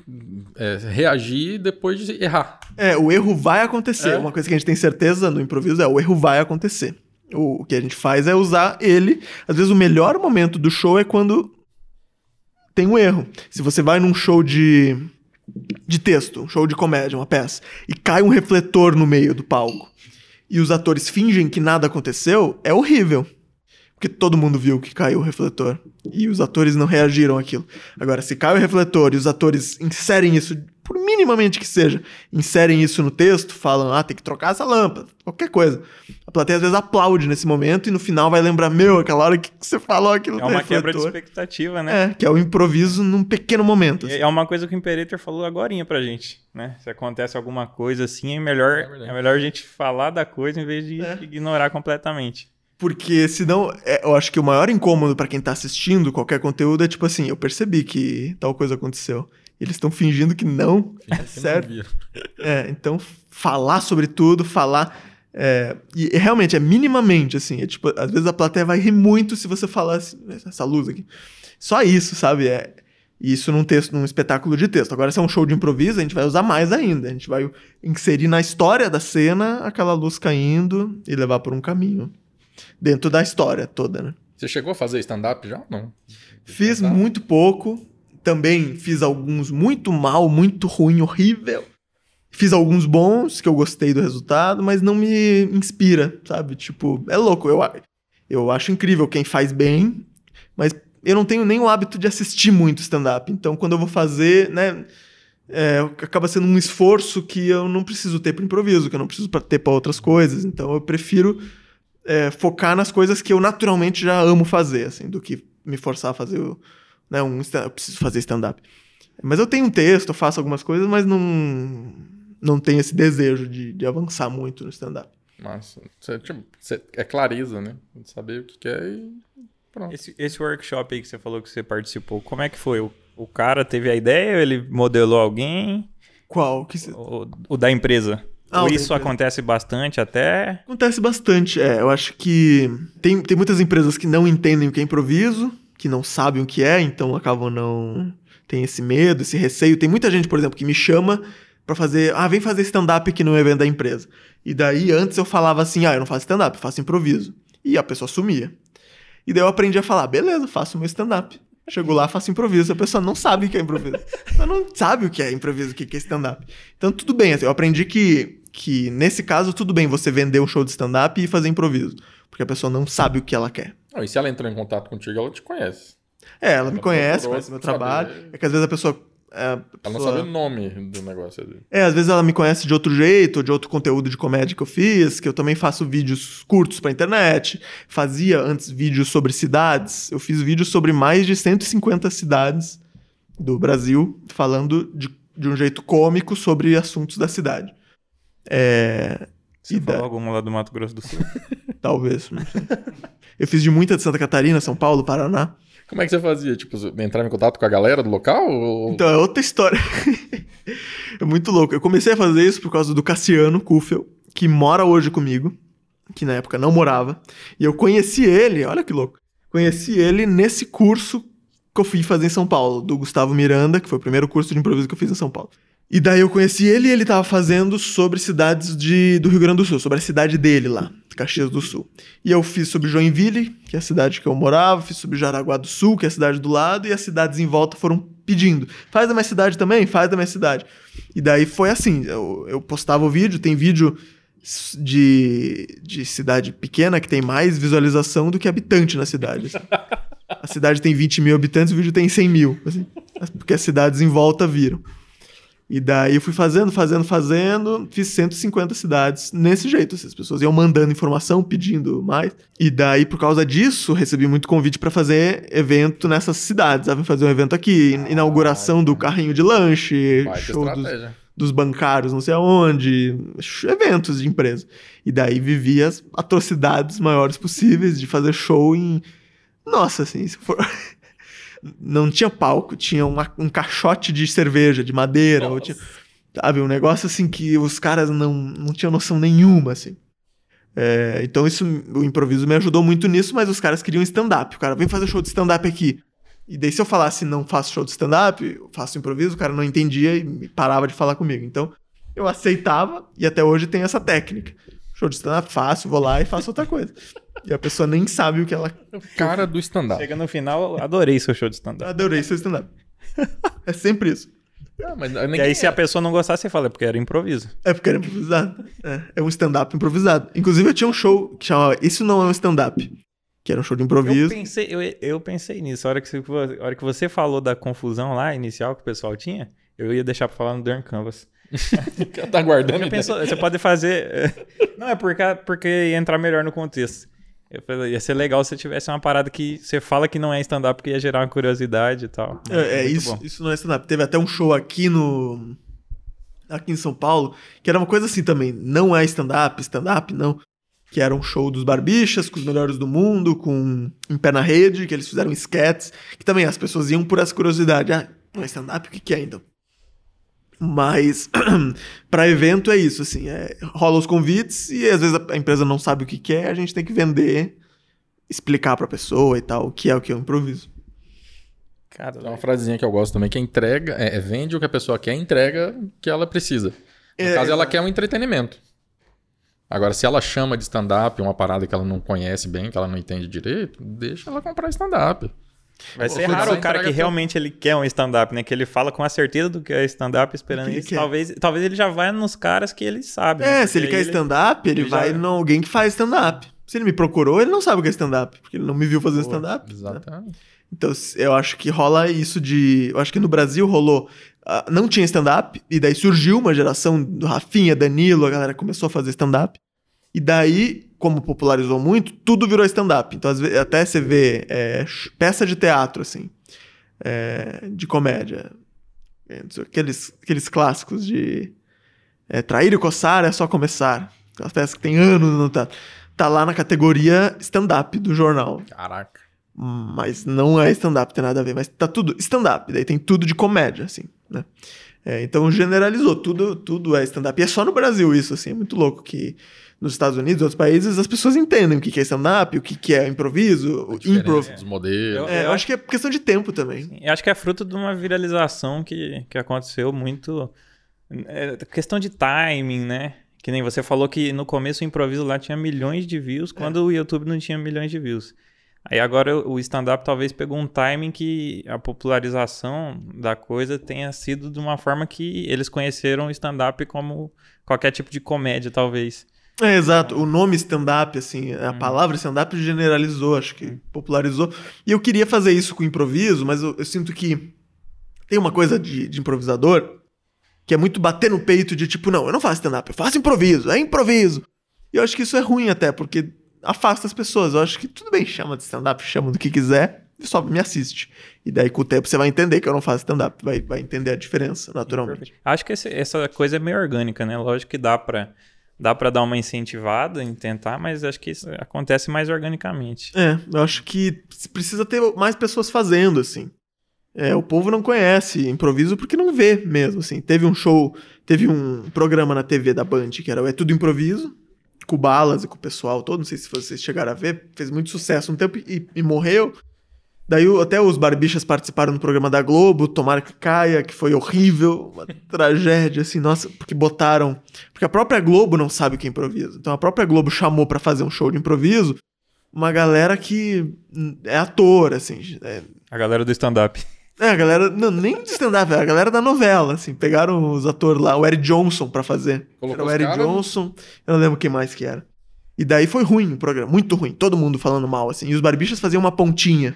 é, reagir depois de errar. É, o erro vai acontecer. É. Uma coisa que a gente tem certeza no improviso é o erro vai acontecer. O, o que a gente faz é usar ele. Às vezes o melhor momento do show é quando tem um erro. Se você vai num show de, de texto, um show de comédia, uma peça, e cai um refletor no meio do palco, e os atores fingem que nada aconteceu, é horrível. Porque todo mundo viu que caiu o refletor. E os atores não reagiram àquilo. Agora, se cai o refletor e os atores inserem isso, por minimamente que seja, inserem isso no texto, falam, ah, tem que trocar essa lâmpada, qualquer coisa. A plateia às vezes aplaude nesse momento e no final vai lembrar, meu, aquela hora que você falou aquilo É uma quebra de refletor. expectativa, né? É, que é o improviso num pequeno momento. assim. É uma coisa que o Imperator falou agorinha pra gente, né? Se acontece alguma coisa assim, é melhor, É é melhor a gente falar da coisa em vez de É. ignorar completamente. Porque senão, é, eu acho que o maior incômodo pra quem tá assistindo qualquer conteúdo é tipo assim, eu percebi que tal coisa aconteceu. Eles estão fingindo que não, é certo? É, então falar sobre tudo, falar. é, e, e realmente é minimamente assim. É tipo, às vezes a plateia vai rir muito se você falar assim, essa luz aqui. Só isso, sabe? É, isso num texto, num espetáculo de texto. Agora, se é um show de improviso, a gente vai usar mais ainda. A gente vai inserir na história da cena aquela luz caindo e levar por um caminho. Dentro da história toda, né? Você chegou a fazer stand-up já? Não. Fiz muito pouco. Também fiz alguns muito mal, muito ruim, horrível. Fiz alguns bons, que eu gostei do resultado, mas não me inspira, sabe? Tipo, é louco. Eu, eu acho incrível quem faz bem, mas eu não tenho nem o hábito de assistir muito stand-up. Então, quando eu vou fazer, né? é, acaba sendo um esforço que eu não preciso ter para improviso, que eu não preciso ter para outras coisas. Então, eu prefiro é, focar nas coisas que eu naturalmente já amo fazer, assim, do que me forçar a fazer o, né, um stand eu preciso fazer stand-up. Mas eu tenho um texto, eu faço algumas coisas, mas não não tenho esse desejo de, de avançar muito no stand-up. Massa. Você, tipo, você- é clareza, né? Saber o que quer e pronto. Esse, esse workshop aí que você falou que você participou, como é que foi? O, o cara teve a ideia, ele modelou alguém? Qual? Que O, o da empresa? Ah, Ou isso acontece bastante até? Acontece bastante, é. Eu acho que tem, tem muitas empresas que não entendem o que é improviso, que não sabem o que é, então acabam não. Tem esse medo, esse receio. Tem muita gente, por exemplo, que me chama pra fazer. Ah, vem fazer stand-up aqui no evento da empresa. E daí antes eu falava assim: ah, eu não faço stand-up, eu faço improviso. E a pessoa sumia. E daí eu aprendi a falar: beleza, faço o meu stand-up. Chego lá, faço improviso. A pessoa não sabe o que é improviso. Ela não sabe o que é improviso, o que é stand-up. Então, tudo bem. assim, eu aprendi que, que, nesse caso, tudo bem você vender um show de stand-up e fazer improviso. Porque a pessoa não sabe o que ela quer. Não, e se ela entrou em contato contigo, ela te conhece. É, ela me Ela conhece, procurou conhece meu saber. trabalho. É que às vezes a pessoa. É, a Ela não pessoa- sabe o nome do negócio ali. É, às vezes ela me conhece de outro jeito, de outro conteúdo de comédia que eu fiz, que eu também faço vídeos curtos pra internet. Fazia antes vídeos sobre cidades. Eu fiz vídeos sobre mais de 150 cidades do Brasil, falando de, de um jeito cômico sobre assuntos da cidade. É, Você E falou da- alguma lá do Mato Grosso do Sul? talvez, não sei. Eu fiz de muita de Santa Catarina, São Paulo, Paraná. Como é que você fazia? Tipo, entrava em contato com a galera do local? Ou... Então, é outra história. é muito louco. Eu comecei a fazer isso por causa do Cassiano Kufel, que mora hoje comigo, que na época não morava. E eu conheci ele, olha que louco. Conheci ele nesse curso que eu fui fazer em São Paulo, do Gustavo Miranda, que foi o primeiro curso de improviso que eu fiz em São Paulo. E daí eu conheci ele e ele tava fazendo sobre cidades de, do Rio Grande do Sul, sobre a cidade dele lá, Caxias do Sul. E eu fiz sobre Joinville, que é a cidade que eu morava, fiz sobre Jaraguá do Sul, que é a cidade do lado, e as cidades em volta foram pedindo. Faz da minha cidade também? Faz da minha cidade. E daí foi assim, eu, eu postava o vídeo, tem vídeo de, de cidade pequena que tem mais visualização do que habitante na cidade. A cidade tem 20 mil habitantes, o vídeo tem 100 mil. assim. Porque as cidades em volta viram. E daí eu fui fazendo, fazendo, fazendo, fiz 150 cidades nesse jeito. Assim, as pessoas iam mandando informação, pedindo mais. E daí, por causa disso, recebi muito convite para fazer evento nessas cidades. Sabe? Fazer um evento aqui, inauguração do carrinho de lanche, Baita show dos, dos bancários, não sei aonde, eventos de empresa. E daí vivia as atrocidades maiores possíveis de fazer show em. Nossa, assim, se for. Não tinha palco, tinha uma- um caixote de cerveja, de madeira, ou tinha, sabe, um negócio assim que os caras não, não tinham noção nenhuma, assim. É, então isso, o improviso me ajudou muito nisso, mas os caras queriam stand-up. O cara, vem fazer show de stand-up aqui. E daí se eu falasse não faço show de stand-up, faço improviso, o cara não entendia e parava de falar comigo. Então eu aceitava e até hoje tem essa técnica. Show de stand-up, faço, vou lá e faço outra coisa. E a pessoa nem sabe o que ela. Cara do stand-up. Chega no final, adorei seu show de stand-up. Adorei seu stand-up. É sempre isso. Ah, mas E aí, se a pessoa não gostasse, você fala, é porque era improviso. É porque era improvisado. É, é um stand-up improvisado. Inclusive, eu tinha um show que chamava Isso Não É um Stand-up. Que era um show de Eu improviso. pensei, eu, eu pensei nisso. A hora, que você, a hora que você falou da confusão lá, inicial, que o pessoal tinha, eu ia deixar pra falar no Dern Canvas. Tá guardando. Pensou, você pode fazer. Não, é porque, porque ia entrar melhor no contexto. Eu falei, ia ser legal se tivesse uma parada que você fala que não é stand-up, porque ia gerar uma curiosidade e tal. É, é isso, bom. isso não é stand-up. Teve até um show aqui no. Aqui em São Paulo, que era uma coisa assim também. Não é stand-up, stand-up, não. Que era um show dos Barbichas, com os melhores do mundo, com Em Pé na Rede, que eles fizeram sketches. Que também as pessoas iam por essa curiosidade. Ah, não é stand-up? O que, que é então? Mas pra evento é isso, assim, é, rola os convites e às vezes a, a empresa não sabe o que quer, a gente tem que vender, explicar pra pessoa e tal, o que é o que é o improviso. Cara, É uma frasezinha que eu gosto também, que é entrega, é, é vende o que a pessoa quer, entrega o que ela precisa. No É, caso, ela quer um entretenimento. Agora, se ela chama de stand-up uma parada que ela não conhece bem, que ela não entende direito, deixa ela comprar stand-up. Vai ser Você raro o cara que realmente ele quer um stand-up, né? Que ele fala com a certeza do que é stand-up, esperando que isso. quer. Talvez, talvez ele já vai nos caras que ele sabe. É, né? se ele quer stand-up, ele ele vai já- em alguém que faz stand-up. Se ele me procurou, ele não sabe o que é stand-up, porque ele não me viu fazer stand-up. né? Exatamente. Então, s- eu acho que rola isso de. Eu acho que no Brasil rolou. ah, não tinha stand-up, e daí surgiu uma geração do Rafinha, Danilo, a galera começou a fazer stand-up. E daí, como popularizou muito, tudo virou stand-up. Então, às vezes, até você vê é, peça de teatro, assim, é, de comédia. É, Aqueles, aqueles clássicos de é, trair e coçar é só começar. Aquelas peças que tem anos no teatro. Tá lá na categoria stand-up do jornal. Caraca. Mas não é stand-up, tem nada a ver. Mas tá tudo stand-up, daí tem tudo de comédia, assim, né? É, então generalizou, tudo, tudo é stand-up. E é só no Brasil isso, assim, é muito louco que nos Estados Unidos, outros países, as pessoas entendem o que é stand-up, o que é improviso, o Diferença improv. dos modelos. Eu- É, eu acho que é questão de tempo também. Eu acho que é fruto de uma viralização que, que aconteceu muito. É, questão de timing, né? Que nem você falou que no começo o improviso lá tinha milhões de views, quando o YouTube não tinha milhões de views. Aí agora o stand-up talvez pegou um timing que a popularização da coisa tenha sido de uma forma que eles conheceram o stand-up como qualquer tipo de comédia, talvez. É, exato. O nome stand-up, assim, a palavra stand-up generalizou, acho que popularizou. E eu queria fazer isso com improviso, mas eu, eu sinto que tem uma coisa de, de improvisador que é muito bater no peito de tipo, não, eu não faço stand-up, eu faço improviso, é improviso. E eu acho que isso é ruim até, porque afasta as pessoas. Eu acho que tudo bem, chama de stand-up, chama do que quiser, e só me assiste. E daí com o tempo você vai entender que eu não faço stand-up, vai, vai entender a diferença, naturalmente. Acho que esse- essa coisa é meio orgânica, né? Lógico que dá pra, dá pra dar uma incentivada em tentar, mas acho que isso acontece mais organicamente. É, eu acho que precisa ter mais pessoas fazendo, assim. É, o povo não conhece improviso porque não vê mesmo, assim. Teve um show, teve um programa na TV da Band que era É Tudo Improviso, com Balas e com o pessoal todo, não sei se vocês chegaram a ver, fez muito sucesso um tempo e, e morreu. Daí até os Barbichas participaram do programa da Globo, Tomara que Caia, que foi horrível, uma tragédia, assim, nossa, porque botaram... Porque a própria Globo não sabe o que é improviso. Então a própria Globo chamou pra fazer um show de improviso uma galera que é ator, assim. É, A galera do stand-up. é, a galera. Não, nem de stand-up, é a galera da novela, assim. Pegaram os atores lá, o Eric Johnson pra fazer. Colocou era o Eric Johnson, eu não lembro quem mais que era. E daí foi ruim o programa, muito ruim, todo mundo falando mal, assim. E os barbichas faziam uma pontinha.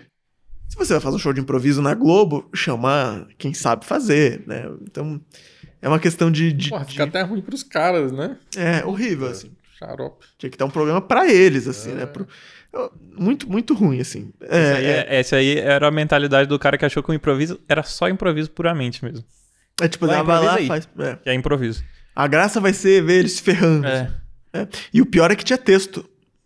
Se você vai fazer um show de improviso na Globo, chamar quem sabe fazer, né? Então, é uma questão de. de, Porra, de- fica até ruim pros caras, né? É horrível, assim. Xarope. Tinha que dar um programa pra eles, assim, É. né? Pro- Muito, muito ruim, assim. Essa aí, É, é, é- essa aí era a mentalidade do cara que achou que o improviso era só improviso puramente mesmo. é tipo, Vai, vai lá, improvisa faz. é. Que é improviso. A graça vai ser ver eles se ferrando. É. É. E o pior é que tinha texto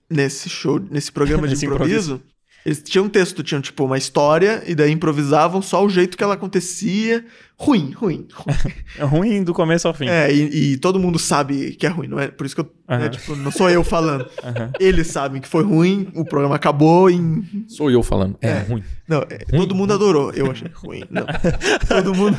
nesse show, nesse programa de Nesse improviso. Eles tinham texto, tinham tipo uma história e daí improvisavam só o jeito que ela acontecia. Ruim, ruim. ruim. É ruim do começo ao fim. É, e, e todo mundo sabe que é ruim, não é? Por isso que eu, né, tipo, não sou eu falando. Eles sabem que foi ruim, o programa acabou em Sou eu falando. É, É. ruim. Não, é, todo mundo adorou. Eu achei ruim. Não. todo mundo.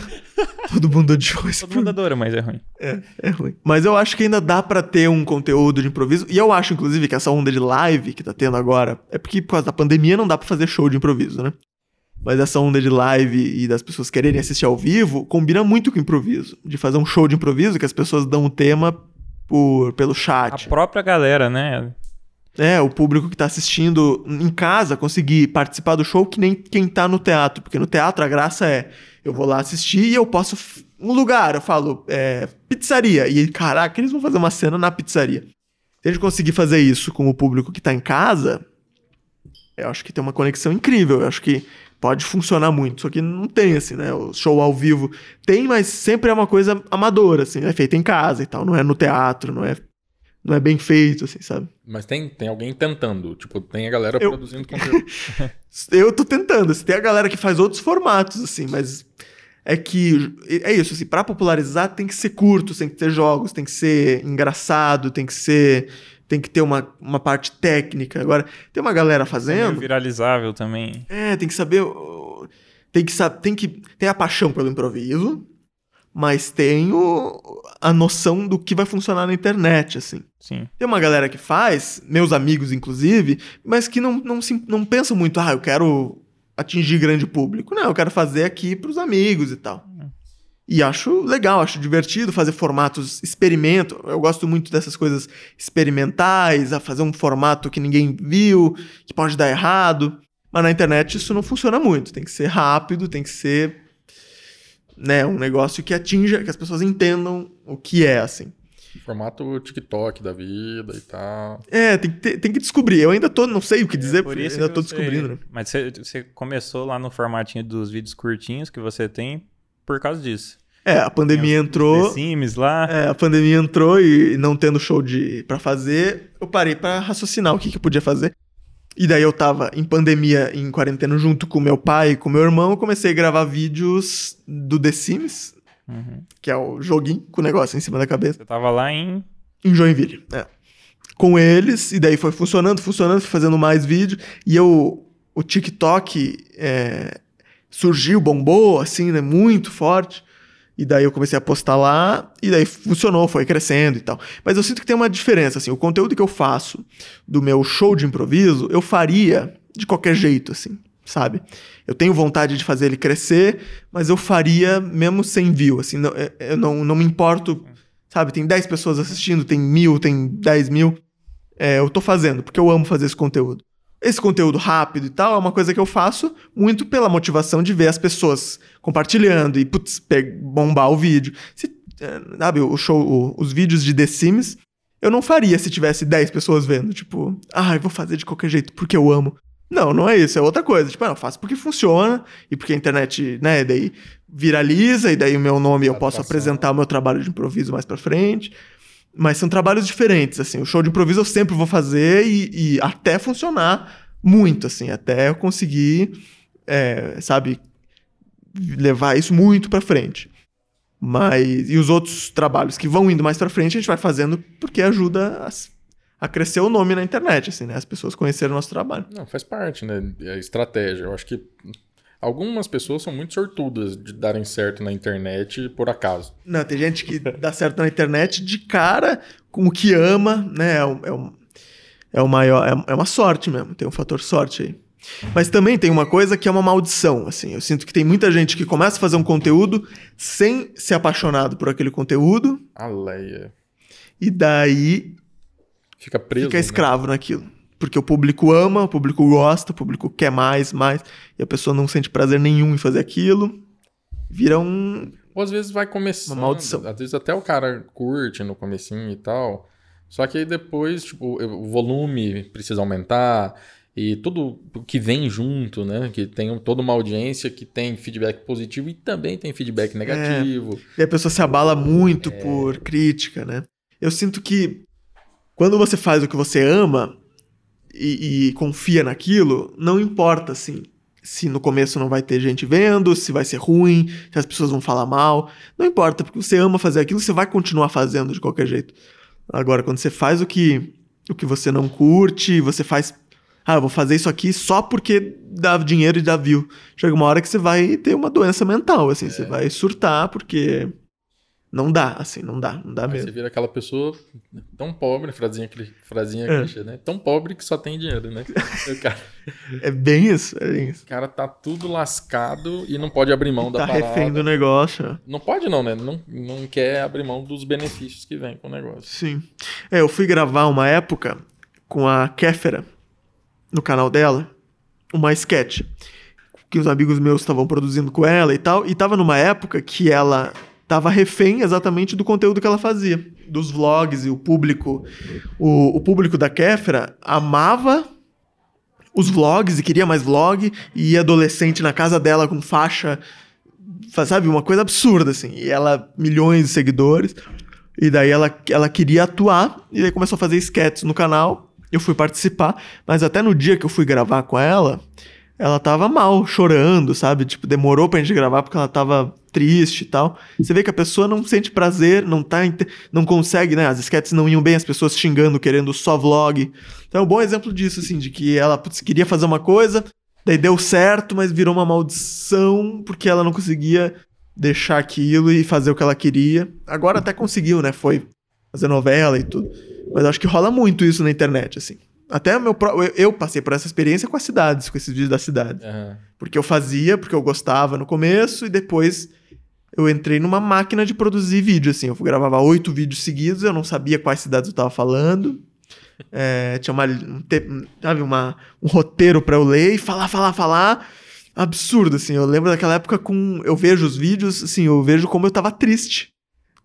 Todo mundo odiou esse Todo mundo adora, mas é ruim. É, é ruim. Mas eu acho que ainda dá pra ter um conteúdo de improviso. E eu acho, inclusive, que essa onda de live que tá tendo agora. É porque por causa da pandemia não dá pra fazer show de improviso, né? Mas essa onda de live e das pessoas quererem assistir ao vivo combina muito com o improviso. De fazer um show de improviso que as pessoas dão o tema por, pelo A chat. própria galera, né? É, o público que tá assistindo em casa conseguir participar do show que nem quem tá no teatro. Porque no teatro a graça é, eu vou lá assistir e eu posso... Um lugar, eu falo, é, pizzaria. E, caraca, eles vão fazer uma cena na pizzaria. Se a gente conseguir fazer isso com o público que tá em casa, eu acho que tem uma conexão incrível. Eu acho que pode funcionar muito. Só que não tem, assim, né? O show ao vivo tem, mas sempre é uma coisa amadora, assim. É feita em casa e tal. Não é no teatro, não é, não é bem feito, assim, sabe? Mas tem, tem alguém tentando. Tipo, tem a galera Eu- produzindo conteúdo. Eu tô tentando. assim, tem a galera que faz outros formatos, assim, mas é que é isso, assim, para popularizar tem que ser curto, tem que ter jogos, tem que ser engraçado, tem que ser tem que ter uma, uma parte técnica. Agora, tem uma galera Meio fazendo, viralizável também. é, tem que saber tem que saber, tem que ter a paixão pelo improviso, mas tem o, a noção do que vai funcionar na internet, assim. Sim. Tem uma galera que faz, meus amigos inclusive, mas que não, não, se, não pensam muito, ah, eu quero atingir grande público. Não, eu quero fazer aqui pros amigos e tal. E acho legal, acho divertido fazer formatos experimento. Eu gosto muito dessas coisas experimentais, a fazer um formato que ninguém viu, que pode dar errado. Mas na internet isso não funciona muito. Tem que ser rápido, tem que ser né, um negócio que atinja, que as pessoas entendam o que é, assim. Formato TikTok da vida e tal. É, tem que, ter- tem que descobrir. Eu ainda tô, não sei o que dizer, É Por porque isso ainda tô descobrindo, né? Mas você, você começou lá no formatinho dos vídeos curtinhos que você tem por causa disso. É, a pandemia entrou. The Sims lá. É, a pandemia entrou e não tendo show de para fazer, eu parei pra raciocinar o que, que eu podia fazer. E daí eu tava em pandemia, em quarentena, junto com meu pai e com meu irmão, eu comecei a gravar vídeos do The Sims, Uhum. que é o joguinho com o negócio em cima da cabeça, Você tava lá em. em Joinville. É. Com eles, e daí foi funcionando, funcionando, fui fazendo mais vídeo. E eu, o TikTok é, surgiu, bombou, assim, né? Muito forte. E daí eu comecei a postar lá, e daí funcionou, foi crescendo e tal. Mas eu sinto que tem uma diferença, assim, o conteúdo que eu faço do meu show de improviso, eu faria de qualquer jeito, assim, sabe? Eu tenho vontade de fazer ele crescer, mas eu faria mesmo sem view, assim, não, eu- eu não, não me importo, sabe? Tem 10 pessoas assistindo, tem mil, tem 10 mil. É, eu tô fazendo, porque eu amo fazer esse conteúdo. Esse conteúdo rápido e tal é uma coisa que eu faço muito pela motivação de ver as pessoas compartilhando e, putz, bombar o vídeo. Se, é, sabe, o show, o- os vídeos de The Sims, eu não faria se tivesse 10 pessoas vendo. Tipo, ah, eu vou fazer de qualquer jeito porque eu amo. Não, não é isso, é outra coisa. Tipo, ah, eu faço porque funciona e porque a internet, né, daí viraliza e daí o meu nome eu posso apresentar o meu trabalho de improviso mais pra frente. Mas são trabalhos diferentes, assim. O show de improviso eu sempre vou fazer e, e até funcionar muito, assim. Até eu conseguir, é, sabe, levar isso muito pra frente. Mas... E os outros trabalhos que vão indo mais pra frente, a gente vai fazendo porque ajuda a, a crescer o nome na internet, assim, né? As pessoas conhecerem o nosso trabalho. Não, faz parte, né? É estratégia. Eu acho que algumas pessoas são muito sortudas de darem certo na internet por acaso. Não, tem gente que dá certo na internet de cara com o que ama, né? É, um, é, um- é o maior, é, é uma sorte mesmo, tem um fator sorte aí. Mas também tem uma coisa que é uma maldição, assim. Eu sinto que tem muita gente que começa a fazer um conteúdo sem ser apaixonado por aquele conteúdo A Leia. e daí Fica preso. fica né? escravo naquilo. Porque o público ama, o público gosta, o público quer mais, mais, e a pessoa não sente prazer nenhum em fazer aquilo, vira um. Ou às vezes vai começando. Uma maldição. Às vezes até o cara curte no comecinho e tal. Só que aí depois, tipo, o volume precisa aumentar e tudo que vem junto, né? Que tem toda uma audiência que tem feedback positivo e também tem feedback negativo. E a pessoa se abala muito por crítica, né? Eu sinto que quando você faz o que você ama e, e confia naquilo, não importa, assim, se no começo não vai ter gente vendo, se vai ser ruim, se as pessoas vão falar mal. Não importa, porque você ama fazer aquilo, você vai continuar fazendo de qualquer jeito. Agora, quando você faz o que, o que você não curte, você faz. Ah, eu vou fazer isso aqui só porque dá dinheiro e dá view. Chega uma hora que você vai ter uma doença mental, assim, você vai surtar, porque não dá, assim, não dá, não dá Aí mesmo. você vira aquela pessoa tão pobre, frasinha, frasinha É. clichê, né? Tão pobre que só tem dinheiro, né? cara, É bem isso, é bem isso. o cara tá tudo lascado e não pode abrir mão da Tá parada. refém do negócio. Não pode não, né? Não, não quer abrir mão dos benefícios que vem com o negócio. Sim. É, eu fui gravar uma época com a Kéfera no canal dela, uma sketch que os amigos meus estavam produzindo com ela e tal, e tava numa época que ela tava refém exatamente do conteúdo que ela fazia, dos vlogs e o público, o, o público da Kéfera amava os vlogs e queria mais vlog e adolescente na casa dela com faixa, fa- sabe, uma coisa absurda assim. E ela milhões de seguidores. E daí ela, ela queria atuar e daí começou a fazer sketches no canal. Eu fui participar, mas até no dia que eu fui gravar com ela, ela tava mal, chorando, sabe? Tipo, demorou pra gente gravar porque ela tava triste e tal. Você vê que a pessoa não sente prazer, não tá não consegue, né? As sketches não iam bem, as pessoas xingando, querendo só vlog. Então é um bom exemplo disso, assim, de que ela putz, queria fazer uma coisa, daí deu certo, mas virou uma maldição porque ela não conseguia deixar aquilo e fazer o que ela queria. Agora até conseguiu, né? Foi fazer novela e tudo. Mas acho que rola muito isso na internet, assim. Até meu eu, passei por essa experiência com as cidades, com esses vídeos das cidades. Aham. Porque eu fazia, porque eu gostava no começo, e depois eu entrei numa máquina de produzir vídeo, assim. Eu gravava oito vídeos seguidos, eu não sabia quais cidades eu tava falando. É, tinha uma, um, te- sabe, uma, um roteiro pra eu ler e falar, falar, falar. Absurdo, assim. Eu lembro daquela época com. Eu vejo os vídeos, assim, eu vejo como eu tava triste.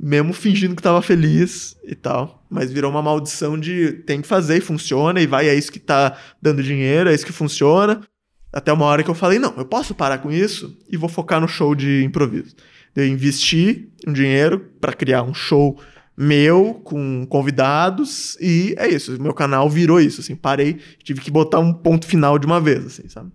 Mesmo fingindo que tava feliz e tal. Mas virou uma maldição de tem que fazer e funciona, e vai, é isso que tá dando dinheiro, é isso que funciona. Até uma hora que eu falei, não, eu posso parar com isso e vou focar no show de improviso. Eu investi um dinheiro pra criar um show meu com convidados e é isso. Meu canal virou isso, assim. Parei, tive que botar um ponto final de uma vez, assim, sabe?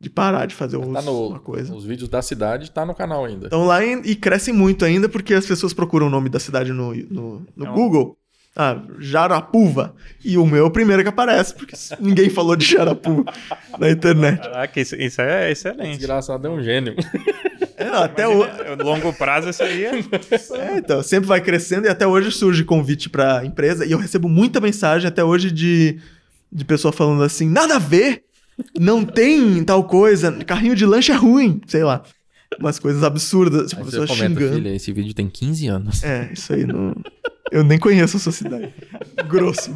De parar de fazer os- Tá no, uma coisa. Os vídeos da cidade tá no canal ainda. Estão lá e, e crescem muito ainda porque as pessoas procuram o nome da cidade no, no, no É um- Google. Ah, Jarapuva. E o meu é o primeiro que aparece, porque ninguém falou de Jarapuva na internet. Caraca, isso, isso é excelente. Desgraçado é um gênio. É, até o, Imagina, no longo prazo isso aí é... É, então, sempre vai crescendo e até hoje surge convite pra empresa. E eu recebo muita mensagem até hoje de, de pessoa falando assim: nada a ver, não tem tal coisa, carrinho de lanche é ruim, sei lá. Umas coisas absurdas, tipo, pessoas xingando. filha, esse vídeo tem 15 anos. É, isso aí não. Eu nem conheço a sua cidade. Grosso.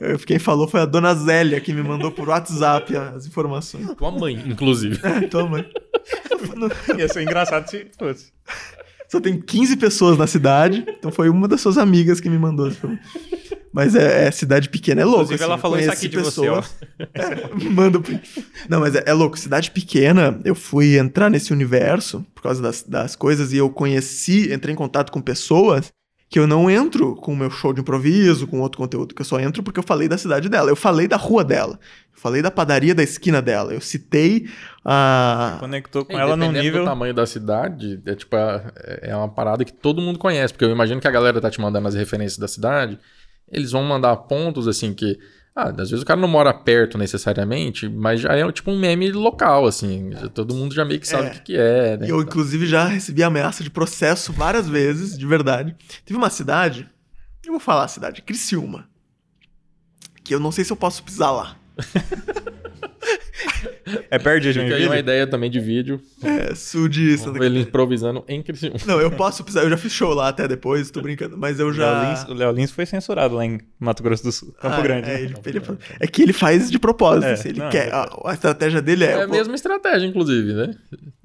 Eu- Quem falou foi a dona Zélia, que me mandou por WhatsApp as informações. Tua mãe, inclusive. É, toma. Ia ser engraçado se fosse. Só tem 15 pessoas na cidade, então foi uma das suas amigas que me mandou. informação. Mas é, é cidade pequena, é louco. Inclusive, assim, ela falou isso aqui de você, ó. É, manda pro... Não, mas é, é louco. Cidade pequena, eu fui entrar nesse universo por causa das, das coisas e eu conheci, entrei em contato com pessoas que eu não entro com o meu show de improviso, com outro conteúdo, que eu só entro porque eu falei da cidade dela. Eu falei da rua dela. Eu falei da padaria da esquina dela. Eu citei a. Conectou com É, ela num nível... do tamanho da cidade, é tipo, a- é uma parada que todo mundo conhece, porque eu imagino que a galera tá te mandando as referências da cidade, eles vão mandar pontos assim que, ah, às vezes o cara não mora perto necessariamente, mas já é tipo um meme local, assim, já- todo mundo já meio que sabe É. o que, que é, né? Eu, inclusive, já recebi ameaça de processo várias vezes, de verdade. Teve uma cidade, eu vou falar a cidade, Criciúma. Que eu não sei se eu posso pisar lá. É perto de Fica aí uma ideia também de vídeo. É, sul de Santa Vamos ver ele improvisando em Criciúma. Não, eu posso precisar. Eu já fiz show lá até depois, tô brincando. Mas eu já. O Léo Lins foi censurado lá em Mato Grosso do Sul, Campo Ah, Grande. É, né? ele- ele- é que ele faz de propósito. É, assim, ele não, quer. é- A, a estratégia dele é. É a eu mesma estratégia, inclusive, né?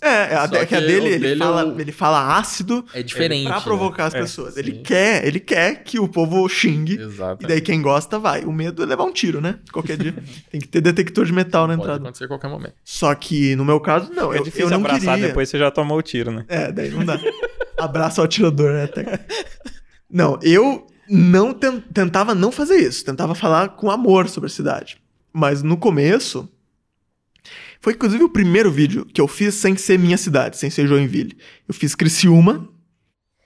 É, é a, é que a que dele, o ele, dele fala, é o- ele fala ácido É diferente. pra provocar as É, pessoas. Ele quer, ele quer que o povo xingue. Né? Exato. E daí quem gosta vai. O medo é levar um tiro, né? Qualquer dia. Tem que ter detector de metal na Pode entrada. acontecer a qualquer momento. Só que no meu caso, não. É eu, difícil eu não abraçar queria. depois você já tomou o tiro, né? É, daí não dá. Abraço ao atirador, né? Até- Não, eu não ten- tentava não fazer isso. Tentava falar com amor sobre a cidade. Mas no começo. Foi inclusive o primeiro vídeo que eu fiz sem ser minha cidade, sem ser Joinville. Eu fiz Criciúma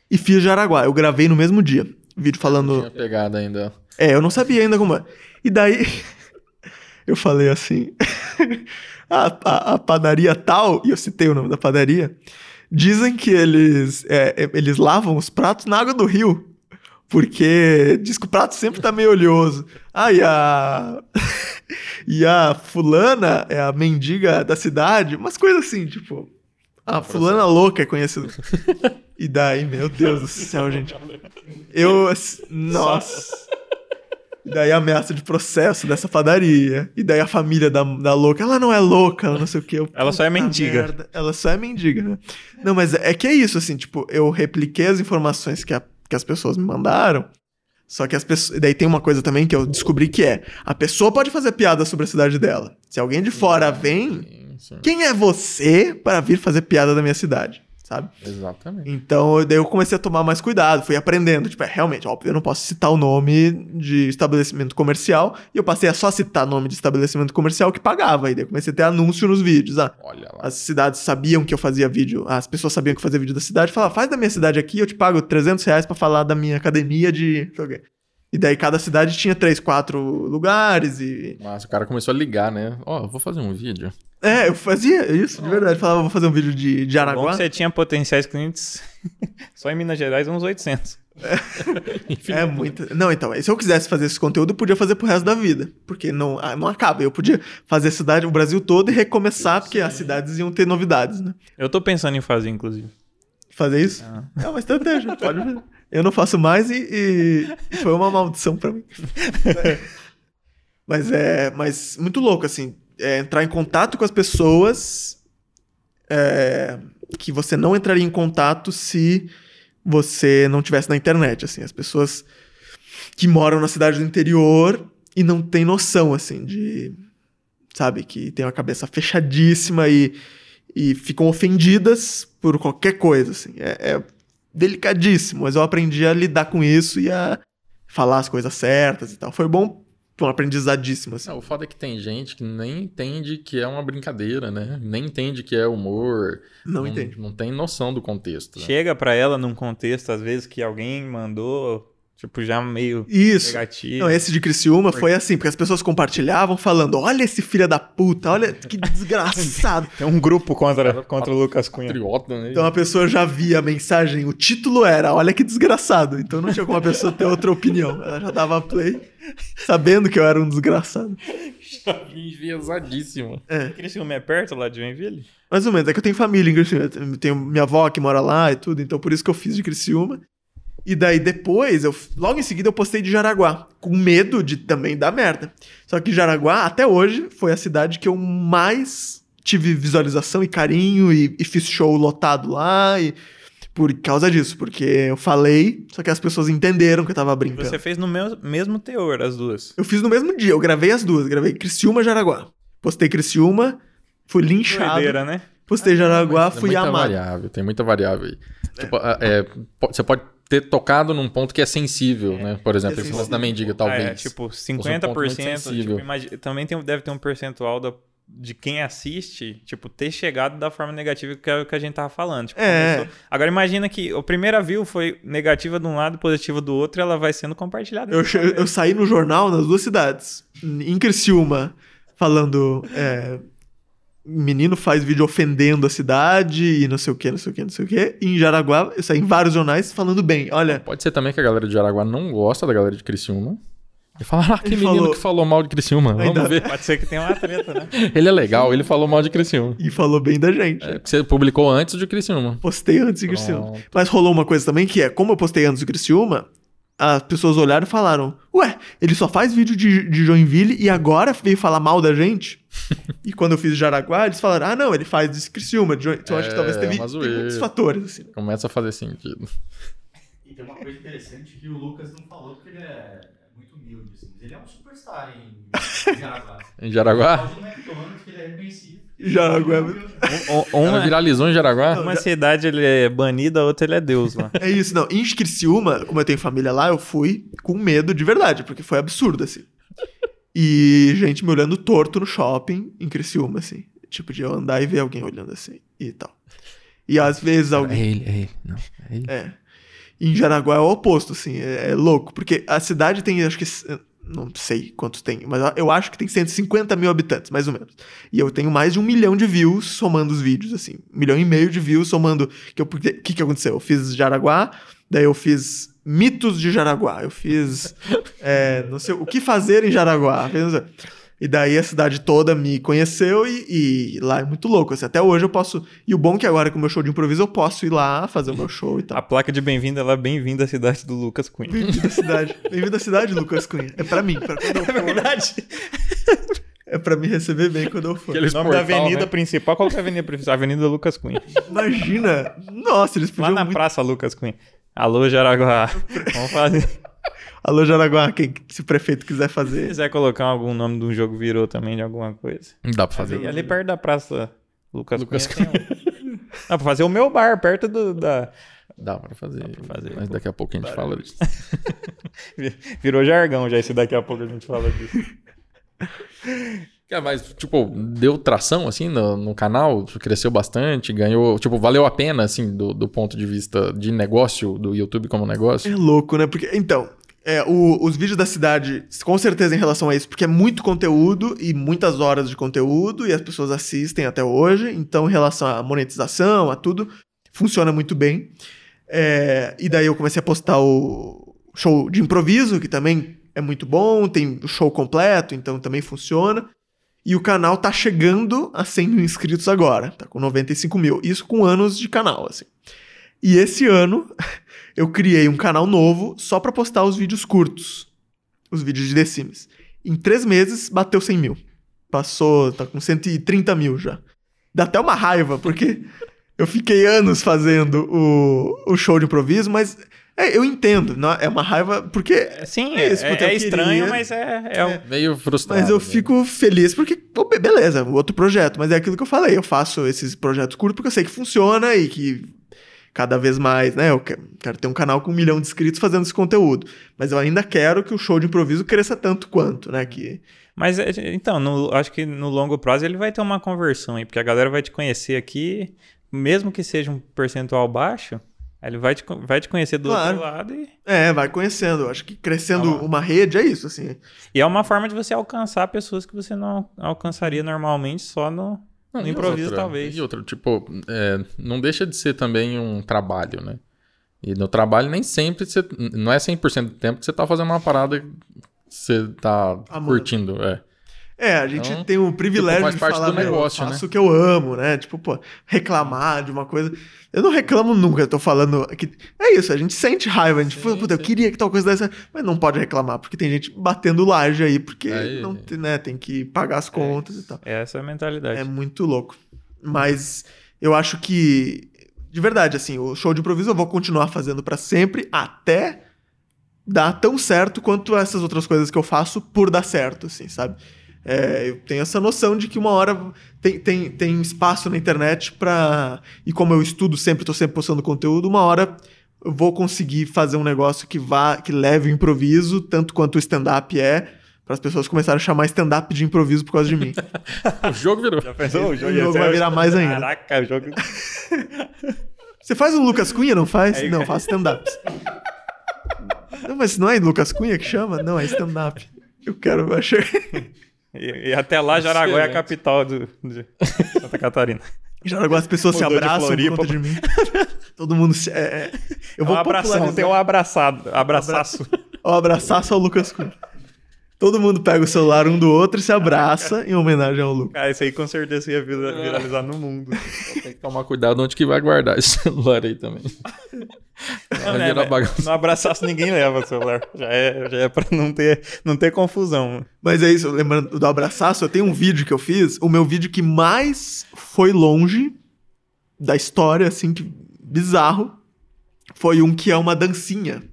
e fiz Jaraguá. Eu gravei no mesmo dia. Vídeo falando. Tinha pegado ainda. É, eu não sabia ainda como é. E daí eu falei assim: a, a- a padaria tal, e eu citei o nome da padaria, dizem que eles, é, é, eles lavam os pratos na água do rio. Porque diz que o prato sempre tá meio oleoso. Ah, e a. e a fulana é a mendiga da cidade. Umas coisas assim, tipo. A fulana louca é conhecida. E daí, meu Deus do céu, gente. Eu. ass- Nossa. E daí a ameaça de processo dessa padaria. E daí a família da, da louca. Ela não é louca, ela não sei o quê. Eu, Ela só é "Puta mendiga." merda. Ela só é mendiga, né? Não, mas é que é isso, assim, tipo, eu repliquei as informações que, a- que as pessoas me mandaram. Só que as pessoas. Daí tem uma coisa também que eu descobri que é: a pessoa pode fazer piada sobre a cidade dela. Se alguém de fora vem, quem é você para vir fazer piada da minha cidade? Sabe? Exatamente. Então, daí eu comecei a tomar mais cuidado, fui aprendendo. Tipo, é, realmente, óbvio, eu não posso citar o nome de estabelecimento comercial. E eu passei a só citar nome de estabelecimento comercial que pagava. E daí eu comecei a ter anúncio nos vídeos. Ah, Olha lá. as cidades sabiam que eu fazia vídeo, as pessoas sabiam que eu fazia vídeo da cidade. Falavam, faz da minha cidade aqui, eu te pago 300 reais pra falar da minha academia de... E daí cada cidade tinha três, quatro lugares e... Mas o cara começou a ligar, né? Ó, eu vou fazer um vídeo. É, eu fazia isso, de verdade. Falava, vou fazer um vídeo de, de Bom Araguá. que você tinha potenciais clientes só em Minas Gerais uns 800. É muito. Não, então, se eu quisesse fazer esse conteúdo, eu podia fazer pro resto da vida. Porque não, ah, não acaba. Eu podia fazer a cidade, o Brasil todo e recomeçar, porque as cidades iam ter novidades, né? Eu tô pensando em fazer, inclusive. Fazer isso Ah. é uma estratégia, pode fazer. Eu não faço mais e, e- foi uma maldição pra mim. mas é. Mas muito louco, assim. é entrar em contato com as pessoas é, que você não entraria em contato se você não tivesse na internet, assim. As pessoas que moram na cidade do interior e não têm noção, assim, de. Sabe, que tem uma cabeça fechadíssima e, e ficam ofendidas por qualquer coisa, assim. É, é delicadíssimo, mas eu aprendi a lidar com isso e a falar as coisas certas e tal. Foi bom, foi um aprendizadíssimo, assim. Não, o foda é que tem gente que nem entende que é uma brincadeira, né? Nem entende que é humor. Não entende. Não tem noção do contexto. né? Chega pra ela num contexto, às vezes, que alguém mandou, tipo, já meio Isso. negativo. Não, esse de Criciúma foi assim, porque as pessoas compartilhavam falando: olha esse filho da puta, olha que desgraçado. Tem um grupo contra, contra o Lucas Cunha. Patriota, né? Então a pessoa já via a mensagem, o título era: olha que desgraçado. Então não tinha como a pessoa ter outra opinião. Ela já dava play, sabendo que eu era um desgraçado. Enviesadíssimo. Criciúma é perto lá de Joinville? Mais ou menos, é que eu tenho família em Criciúma. Eu tenho minha avó que mora lá e tudo, então por isso que eu fiz de Criciúma. E daí depois, eu, logo em seguida, eu postei de Jaraguá, com medo de também dar merda. Só que Jaraguá, até hoje, foi a cidade que eu mais tive visualização e carinho e, e fiz show lotado lá e por causa disso, porque eu falei, só que as pessoas entenderam que eu tava brincando. Você fez no meu- mesmo teor as duas. Eu fiz no mesmo dia, eu gravei as duas, gravei Criciúma e Jaraguá. Postei Criciúma, fui linchado. Doideira, né? Postei Jaraguá, Tem fui muita amado. variável, tem muita variável aí. Tipo, a- é, po- você pode ter tocado num ponto que é sensível, né? Por exemplo, É sensível. da mendiga, talvez. Ah, é, tipo, Fosse um ponto muito 50%. sensível. Tipo, imagi- também tem, deve ter um percentual da- de quem assiste, tipo, ter chegado da forma negativa que é o que a gente tava falando. Tipo, É. começou- Agora imagina que a primeira view foi negativa de um lado, positiva do outro, e ela vai sendo compartilhada. Eu, eu saí no jornal nas duas cidades. Em Criciúma, falando. é, menino faz vídeo ofendendo a cidade e não sei o que, não sei o que, não sei o que. E em Jaraguá, eu saí em vários jornais falando bem. Olha, Pode ser também que a galera de Jaraguá não gosta da galera de Criciúma. E falaram, ah, que Ele menino falou- que falou mal de Criciúma. Ainda- Vamos ver. Pode ser que tenha uma treta, né? Ele é legal, ele falou mal de Criciúma. E falou bem da gente. É, porque você publicou antes de Criciúma. Postei antes de Criciúma. Pronto. Mas rolou uma coisa também que é, como eu postei antes de Criciúma, as pessoas olharam e falaram: Ué, ele só faz vídeo de, de Joinville e agora veio falar mal da gente? e quando eu fiz Jaraguá, eles falaram: Ah, não, ele faz de Criciúma. De Join-" Então acho que É, talvez teve uma tem muitos fatores, assim. Começa a fazer sentido. E tem uma coisa interessante que o Lucas não falou, porque ele é muito humilde, assim. Mas ele é um superstar em Jaraguá. Em Jaraguá? Pode no McDonald's, que ele é reconhecido. Jaraguá é Um- uma, viralizou em Jaraguá? uma cidade ele é banido, a outra ele é Deus lá. É isso, não. Em Criciúma, como eu tenho família lá, eu fui com medo de verdade, porque foi absurdo, assim. E gente me olhando torto no shopping em Criciúma, assim. Tipo, de eu andar e ver alguém olhando assim e tal. E às vezes É alguém. ele, é ele. Não, é ele. É. Em Jaraguá é o oposto, assim, é, é louco. Porque a cidade tem, acho que. Não sei quantos tem, mas eu acho que tem 150 mil habitantes, mais ou menos. E eu tenho mais de um milhão de views somando os vídeos, assim. Um milhão e meio de views somando. O que, que aconteceu? Eu fiz Jaraguá, daí eu fiz mitos de Jaraguá, eu fiz. é, não sei, o que fazer em Jaraguá. fiz- E daí a cidade toda me conheceu e, e lá é muito louco. Assim, até hoje eu posso. E o bom é que agora com o meu show de improviso eu posso ir lá fazer o meu show e tal. A placa de bem-vindo, ela é bem-vinda à cidade do Lucas Cunha. Bem-vindo à cidade. Bem-vindo à cidade, Lucas Cunha. É pra mim. Pra quando eu for, verdade. é pra me receber bem quando eu for. Aquele- O nome da portal, avenida né? principal, qual que é a avenida principal? Avenida Lucas Cunha. Imagina. Nossa, eles Lá podiam na muito... Praça Lucas Cunha. Alô, Jaraguá. Vamos fazer. Alô, Jaraguá, quem, se o prefeito quiser Se fazer. quiser colocar algum nome de um jogo virou também de alguma coisa. Não dá pra fazer. Ali, ali perto da Praça Lucas, Lucas Cunha. um- Dá pra fazer o meu bar, perto do, da... Dá pra fazer. pra fazer. Mas daqui a pouco a gente fala disso. Virou jargão já, esse daqui a pouco a gente fala disso. É, mas, tipo, deu tração, assim, no, no canal? Cresceu bastante? Ganhou... Tipo, valeu a pena, assim, do, do ponto de vista de negócio, do YouTube como É negócio? louco, né? Porque, então, é, o- os vídeos da cidade, com certeza em relação a isso, porque é muito conteúdo e muitas horas de conteúdo e as pessoas assistem até hoje. Então, em relação à monetização, a tudo, funciona muito bem. É, e daí eu comecei a postar o show de improviso, que também é muito bom, tem o show completo, então também funciona. E o canal tá chegando a 100 mil inscritos agora, tá com 95 mil. Isso com anos de canal, assim. E esse ano eu criei um canal novo só pra postar os vídeos curtos. Os vídeos de The Sims. Em três meses, bateu 100 mil. Passou, tá com 130 mil já. Dá até uma raiva, porque eu fiquei anos fazendo o, o show de improviso, mas é, eu entendo. não- É uma raiva, porque. Sim, É é, isso, é, é estranho, queria- mas é, é, um- Meio frustrado. Mas eu né? fico feliz porque, pô, beleza, outro projeto. Mas é aquilo que eu falei, eu faço esses projetos curtos porque eu sei que funciona e que cada vez mais, né? Eu que- quero ter um canal com um milhão de inscritos fazendo esse conteúdo. Mas eu ainda quero que o show de improviso cresça tanto quanto, né? Que Mas é, então, no- acho que no longo prazo ele vai ter uma conversão aí, porque a galera vai te conhecer aqui, mesmo que seja um percentual baixo, ele vai te, vai te conhecer do Claro. outro lado e, é, vai conhecendo. Acho que crescendo Ah uma rede é isso, assim. e é uma forma de você alcançar pessoas que você não alcançaria normalmente só no, Não, no e improviso, outra- talvez. E outra, tipo, é, não deixa de ser também um trabalho, né? E no trabalho nem sempre você. Não é 100% do tempo que você tá fazendo uma parada que você tá Amando. curtindo. É. É, a gente Então, tem o privilégio tipo, de falar, do "Meu, negócio, eu faço né?" o que eu amo, né? Tipo, pô, reclamar de uma coisa. Eu não reclamo nunca, eu tô falando que é isso, a gente sente raiva, a gente fala, puta, eu queria que tal coisa desse, mas não pode reclamar, porque tem gente batendo laje aí, porque Aí- não tem, né, tem que pagar as contas e tal. Essa é a mentalidade. É muito louco. Mas eu acho que de verdade, assim, o show de improviso eu vou continuar fazendo pra sempre até dar tão certo quanto essas outras coisas que eu faço por dar certo, assim, sabe? É, eu tenho essa noção de que uma hora tem, tem, tem espaço na internet pra. E como eu estudo sempre, tô sempre postando conteúdo, uma hora eu vou conseguir fazer um negócio que vá, que leve o improviso, tanto quanto o stand-up é, para as pessoas começarem a chamar stand-up de improviso por causa de mim. O jogo virou. Já pensou? O jogo vai virar mais ainda. Caraca, o jogo. Você faz o Lucas Cunha, não faz? Aí, não, faz stand-ups. não, mas não é Lucas Cunha que chama? Não, é stand-up. Eu quero, eu achei. E, e até lá, Jaraguá é a Excelente. capital do, de Santa Catarina. Já as pessoas se Mudou de abraçam por Floripa conta de mim. Todo mundo se. É, é. Eu É vou um abração, popularizar- tem um abraçado, abraçaço. Ó, abraçar só o Lucas Cunha. Todo mundo pega o celular um do outro e se abraça em homenagem ao Lucas. Cara, isso aí com certeza ia vira- viralizar no mundo. Tem que tomar cuidado onde que vai guardar esse celular aí também. Não, né, no abraçaço ninguém leva o celular. Já é, já é pra não ter, não ter confusão. Mas é isso, lembrando do abraçaço, eu tenho um vídeo que eu fiz, o meu vídeo que mais foi longe da história, assim, que bizarro, foi um que é uma dancinha.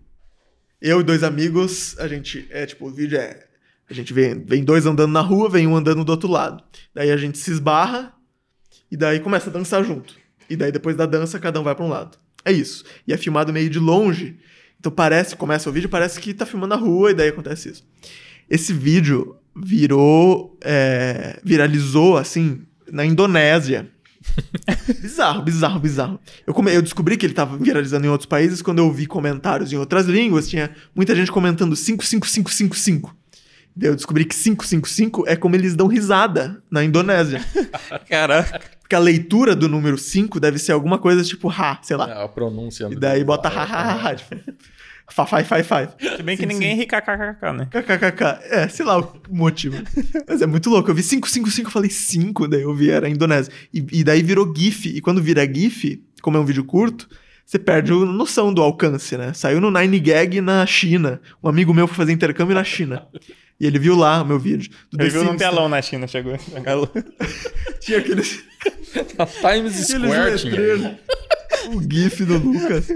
Eu e dois amigos, a gente, é tipo, o vídeo é, a gente vem, vem dois andando na rua, vem um andando do outro lado. Daí a gente se esbarra e daí começa a dançar junto. E daí depois da dança, cada um vai pra um lado. É isso. E é filmado meio de longe, então parece, começa o vídeo, parece que tá filmando a rua e daí acontece isso. Esse vídeo virou. é, viralizou, assim, na Indonésia. bizarro, bizarro, bizarro. Eu, come- eu descobri que ele tava viralizando em outros países quando eu vi comentários em outras línguas. Tinha muita gente comentando 55555. Daí eu descobri que 555 é como eles dão risada na Indonésia. Caraca. Porque a leitura do número 5 deve ser alguma coisa tipo ha, sei lá. É, a pronúncia. E daí bota ha, ha, ha, ha. Tipo, fa, fi, fi, fi. Se bem que Sim, ninguém ri kkkk, né? KKKK. É, sei lá o motivo. Mas é muito louco. Eu vi 555, eu falei 5, daí eu vi era Indonésia. E, e daí virou GIF. E quando vira GIF, como é um vídeo curto, você perde a noção do alcance, né? Saiu no 9gag na China. Um amigo meu foi fazer intercâmbio na China. E ele viu lá o meu vídeo. Do Ele The viu num Sims. telão na China, chegou. Tinha aqueles, A Times Square tinha. O GIF do Lucas.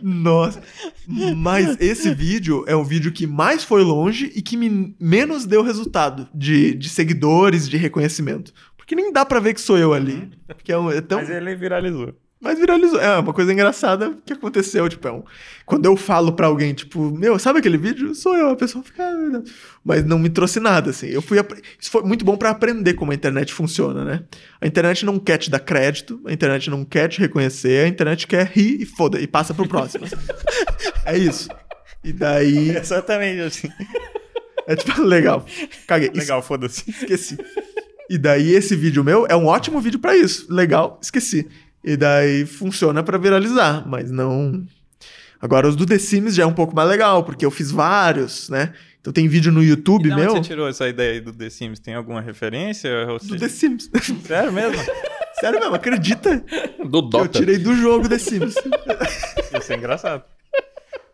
Nossa. Mas esse vídeo é o vídeo que mais foi longe e que me menos deu resultado de, de seguidores, de reconhecimento. Porque nem dá pra ver que sou eu ali. Porque é, um, é tão. Mas ele viralizou. Mas viralizou. É uma coisa engraçada que aconteceu. Tipo, é um... quando eu falo pra alguém, tipo, meu, sabe aquele vídeo? Sou eu. A pessoa fica. "Ah, meu Deus." Mas não me trouxe nada, assim. Eu fui. Isso foi muito bom pra aprender como a internet funciona, né? A internet não quer te dar crédito, a internet não quer te reconhecer, a internet quer rir e foda, e passa pro próximo. é isso. E daí. Exatamente assim. É tipo, legal. Caguei. Legal, foda-se. Esqueci. E daí esse vídeo meu é um ótimo vídeo pra isso. Legal, esqueci. E daí funciona pra viralizar, mas não. Agora os do The Sims já é um pouco mais legal, porque eu fiz vários, né? Então tem vídeo no YouTube E de onde meu você tirou essa ideia aí do The Sims? Tem alguma referência? Ou do The Sims. Sério mesmo? Sério mesmo, acredita? Do Eu Dota. tirei do jogo The Sims. Isso é engraçado.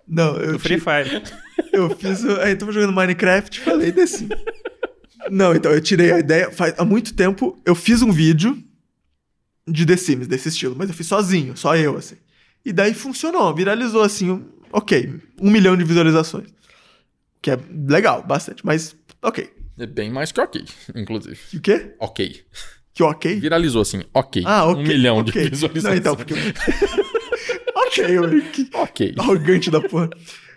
Não, eu, Do Free Fire. eu fiz. Aí tava jogando Minecraft e falei The Sims. Não, então eu tirei a ideia. Faz, há muito tempo eu fiz um vídeo de The Sims, desse estilo, mas eu fiz sozinho, só eu, assim. E daí funcionou, viralizou assim, um- ok, um milhão de visualizações. Que é legal, bastante, mas ok. É bem mais que ok, inclusive. E o quê? Ok. Que ok? Viralizou assim, ok. Ah, ok. Um milhão ok. de visualizações. Não, então, porque. ok, eu- que Ok. arrogante da porra.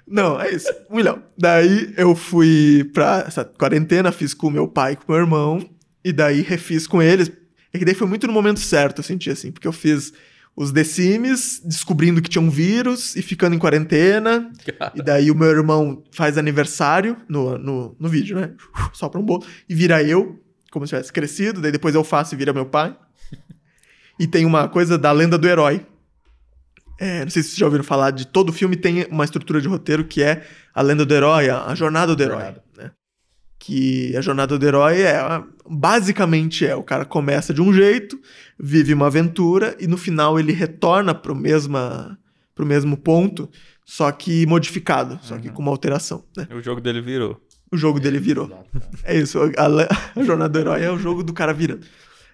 Não, é isso. Um milhão. Daí eu fui pra essa quarentena, fiz com meu pai e com meu irmão. E daí refiz com eles. É que daí foi muito no momento certo, eu senti assim. Porque eu fiz os The Sims, descobrindo que tinha um vírus e ficando em quarentena. E daí o meu irmão faz aniversário no, no, no vídeo, né? Sopra um bolo. E vira eu, como se tivesse crescido. Daí depois eu faço e vira meu pai. E tem uma coisa da lenda do herói. É, não sei se vocês já ouviram falar de todo filme tem uma estrutura de roteiro que é a lenda do herói, a, a jornada do herói. Né? Que a jornada do herói é basicamente é o cara começa de um jeito, vive uma aventura e no final ele retorna pro mesma pro mesmo ponto, só que modificado, só que com uma alteração, né? O jogo dele virou. O jogo dele virou. É isso, a, a jornada do herói é o jogo do cara virando.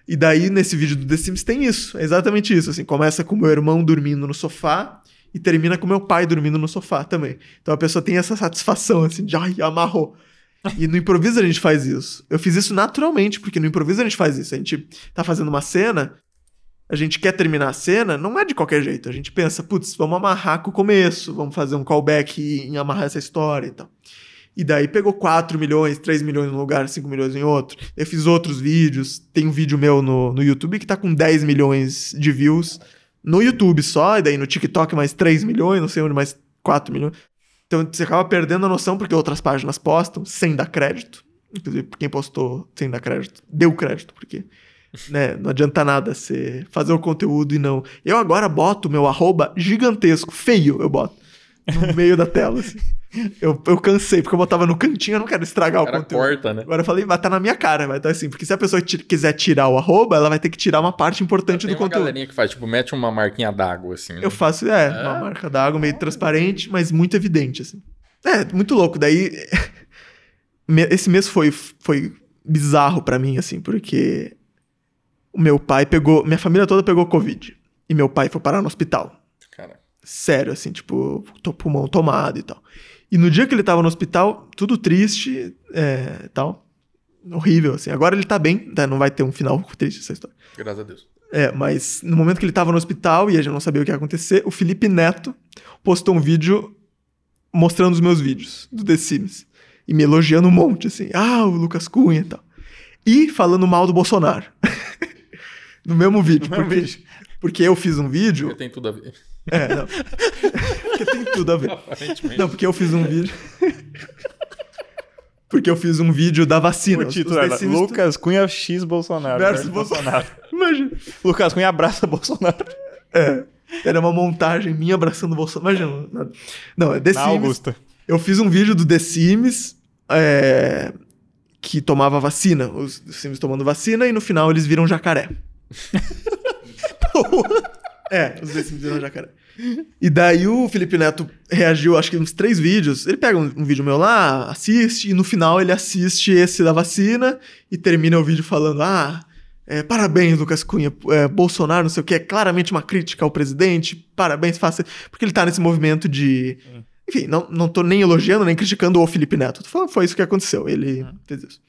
E daí, nesse vídeo do The Sims, tem isso. É exatamente isso. Assim, começa com meu irmão dormindo no sofá e termina com meu pai dormindo no sofá também. Então a pessoa tem essa satisfação, assim, de ai, amarrou. E no improviso a gente faz isso. Eu fiz isso naturalmente, porque no improviso a gente faz isso. A gente tá fazendo uma cena, a gente quer terminar a cena, não é de qualquer jeito. A gente pensa, putz, vamos amarrar com o começo, vamos fazer um callback em amarrar essa história e tal. E daí pegou 4 milhões, 3 milhões num lugar, 5 milhões em outro. Eu fiz outros vídeos. Tem um vídeo meu no, no YouTube que tá com 10 milhões de views. No YouTube só, e daí no TikTok mais 3 milhões, não sei onde mais 4 milhões. Então você acaba perdendo a noção porque outras páginas postam sem dar crédito. Inclusive, quem postou sem dar crédito, deu crédito, porque né, não adianta nada você fazer o conteúdo e não. Eu agora boto meu arroba gigantesco, feio, eu boto. No meio da tela, assim. Eu, eu cansei, porque eu botava no cantinho, eu não quero estragar O o conteúdo. corta, né? Agora eu falei, vai estar na minha cara, vai estar assim. Porque se a pessoa quiser tirar o arroba, ela vai ter que tirar uma parte importante Tem do uma conteúdo. galerinha que faz, tipo, mete uma marquinha d'água, assim. né? Eu faço, é, uma marca d'água meio transparente, mas muito evidente, assim. É, muito louco. Daí, esse mês foi, foi bizarro pra mim, assim, porque o meu pai pegou, minha família toda pegou Covid. E meu pai foi parar no hospital. Sério, assim, tipo, pulmão tomado e tal. E no dia que ele tava no hospital, tudo triste, é, tal. Horrível, assim. Agora ele tá bem, né? não vai ter um final triste essa história. graças a Deus. É, mas no momento que ele tava no hospital e a gente não sabia o que ia acontecer, o Felipe Neto postou um vídeo mostrando os meus vídeos do The Sims. E me elogiando um monte, assim. Ah, o Lucas Cunha e tal. E falando mal do Bolsonaro. no mesmo vídeo. No mesmo porque, vídeo. porque eu fiz um vídeo. Porque tem tudo a ver. É, não. porque tem tudo a ver. Aparentemente. Não, porque eu fiz um vídeo. porque eu fiz um vídeo da vacina. O título era Lucas Cunha X Bolsonaro. Versus versus Bolsonaro. Imagina. Lucas Cunha abraça Bolsonaro. É. Era uma montagem minha abraçando o Bolsonaro. Imagina. Não, é The Na Sims. Augusta. Eu fiz um vídeo do The Sims é, que tomava vacina. Os The Sims tomando vacina e no final eles viram jacaré. É, os The Sims viram jacaré. E daí o Felipe Neto reagiu, acho que uns três vídeos. Ele pega um, um vídeo meu lá, assiste, e no final ele assiste esse da vacina e termina o vídeo falando: Ah, é, parabéns, Lucas Cunha. é, Bolsonaro, não sei o que, é claramente uma crítica ao presidente. Parabéns, faça. Porque ele tá nesse movimento de. Enfim, não, não tô nem elogiando, nem criticando o Felipe Neto. Tô falando, foi isso que aconteceu. Ele fez isso.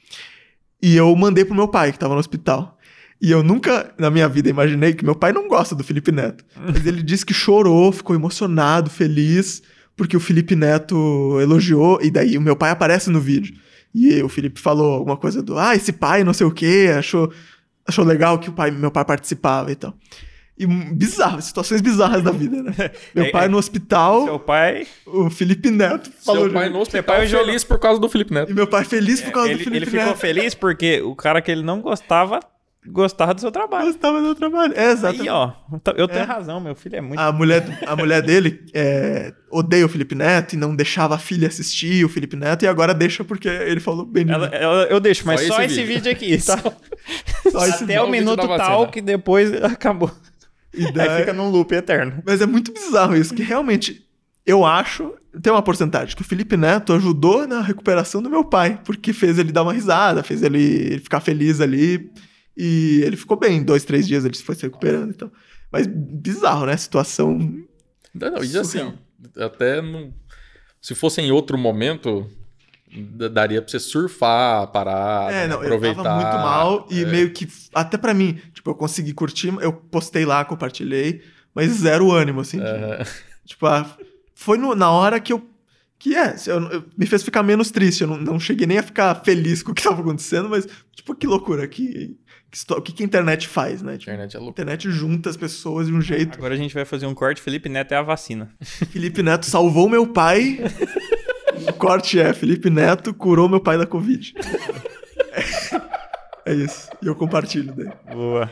E eu mandei pro meu pai, que tava no hospital. E eu nunca na minha vida imaginei que meu pai não gosta do Felipe Neto. Mas ele disse que chorou, ficou emocionado, feliz, porque o Felipe Neto elogiou. E daí o meu pai aparece no vídeo. E o Felipe falou alguma coisa do, ah, esse pai não sei o quê, achou, achou legal que o pai, meu pai participava e tal. E bizarro, situações bizarras da vida, né? Meu É, pai é, no hospital, Seu pai. o Felipe Neto falou. Seu pai no hospital pai joga- feliz por causa do Felipe Neto. E meu pai feliz por causa Ele, do Felipe ele ficou Neto. feliz porque o cara que ele não gostava gostava do seu trabalho. Gostava do meu trabalho. É, exato. Aí, ó, eu tenho É. razão, meu filho é muito. A mulher, a mulher dele é, odeia o Felipe Neto e não deixava a filha assistir o Felipe Neto e agora deixa porque ele falou bem Ela- ela- eu deixo, mas Só só, esse esse vídeo. vídeo, aqui, tá? Só esse Até só o o vídeo minuto da tal vacina. que depois acabou. E Aí daí- fica num loop eterno. Mas é muito bizarro isso, que realmente eu acho, tem uma porcentagem, que o Felipe Neto ajudou na recuperação do meu pai, porque fez ele dar uma risada, fez ele ficar feliz ali. E ele ficou bem, dois, três dias ele foi se recuperando e tal. Mas bizarro, né? Situação. Não, não, e assim, até não... se fosse em outro momento, daria pra você surfar, parar, É, não, aproveitar. eu tava muito mal e é. meio que, até pra mim, tipo, eu consegui curtir, eu postei lá, compartilhei, mas zero ânimo, assim. Aham. Tipo, ah, foi no- na hora que eu. Que é, eu- eu- me fez ficar menos triste. Eu não, não cheguei nem a ficar feliz com o que tava acontecendo, mas, tipo, que loucura. Que, o que, que a internet faz, né? Tipo, a internet é louco. internet junta as pessoas de um jeito. Agora a gente vai fazer um corte. Felipe Neto é a vacina. Felipe Neto salvou meu pai. o corte é: Felipe Neto curou meu pai da Covid. é isso. E eu compartilho daí. Boa.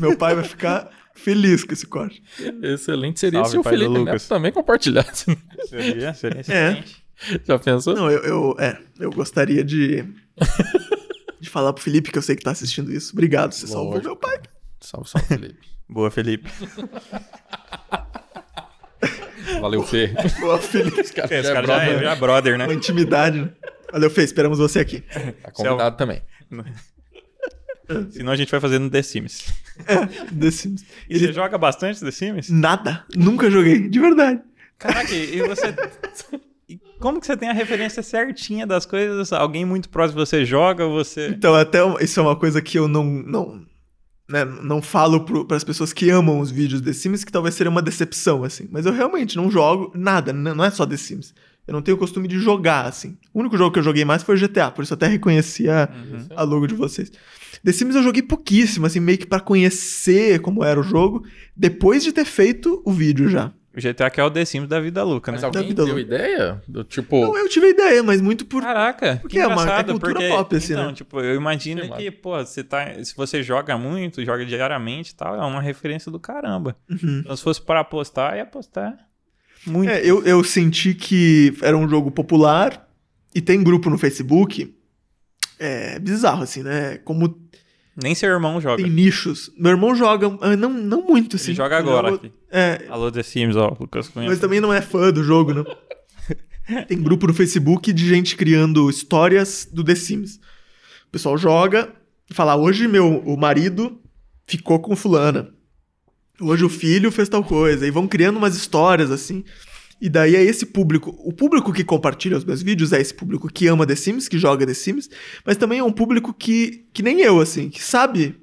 Meu pai vai ficar feliz com esse corte. Excelente seria Salve, se o Felipe Lucas. Neto também compartilhasse. Seria, seria É. excelente. Já pensou? Não, eu, eu, é, eu gostaria de. de falar pro Felipe que eu sei que tá assistindo isso. Obrigado, você salvou meu pai. Salve, salve, Felipe. Boa, Felipe. Valeu, Fê. Boa, Felipe. Esse cara Esse já é cara já é, brother. já é brother, né? Uma intimidade, né? Valeu, Fê. Esperamos você aqui. Tá convidado também. Senão a gente vai fazer no The Sims. The Sims. E você joga bastante The Sims? Nada. Nunca joguei. De verdade. Caraca, e você. Como que você tem a referência certinha das coisas? Alguém muito próximo de você joga, você. Então, até um- isso é uma coisa que eu não. não né, não falo para as pessoas que amam os vídeos The Sims, que talvez seria uma decepção, assim. Mas eu realmente não jogo nada, não é só The Sims. Eu não tenho o costume de jogar, assim. O único jogo que eu joguei mais foi GTA, por isso eu até reconheci a, a logo de vocês. The Sims eu joguei pouquíssimo, assim, meio que pra conhecer como era o jogo, depois de ter feito o vídeo já. O GTA que é o The Sims da vida louca, Mas né? alguém vida deu louca. ideia? Do tipo. Não, eu tive ideia, mas muito por. Caraca, Porque que é uma- é cultura porque, pop, assim, então, né? tipo, eu imagino lá. que, pô, você tá, se você joga muito, joga diariamente e tal, é uma referência do caramba. Uhum. Então, se fosse para apostar, ia apostar. Muito. É, eu, eu senti que era um jogo popular e tem grupo no Facebook. É bizarro, assim, né? Como Nem seu irmão joga. tem nichos. Meu irmão joga, ah, não, não muito, assim. Ele joga agora joga- aqui. É, Alô, The Sims, ó. Lucas Cunha. mas também não é fã do jogo, não. Tem grupo no Facebook de gente criando histórias do The Sims. O pessoal joga e fala: hoje meu o marido ficou com fulana. Hoje o filho fez tal coisa. E vão criando umas histórias assim. E daí é esse público. O público que compartilha os meus vídeos é esse público que ama The Sims, que joga The Sims, mas também é um público que, que nem eu, assim, que sabe,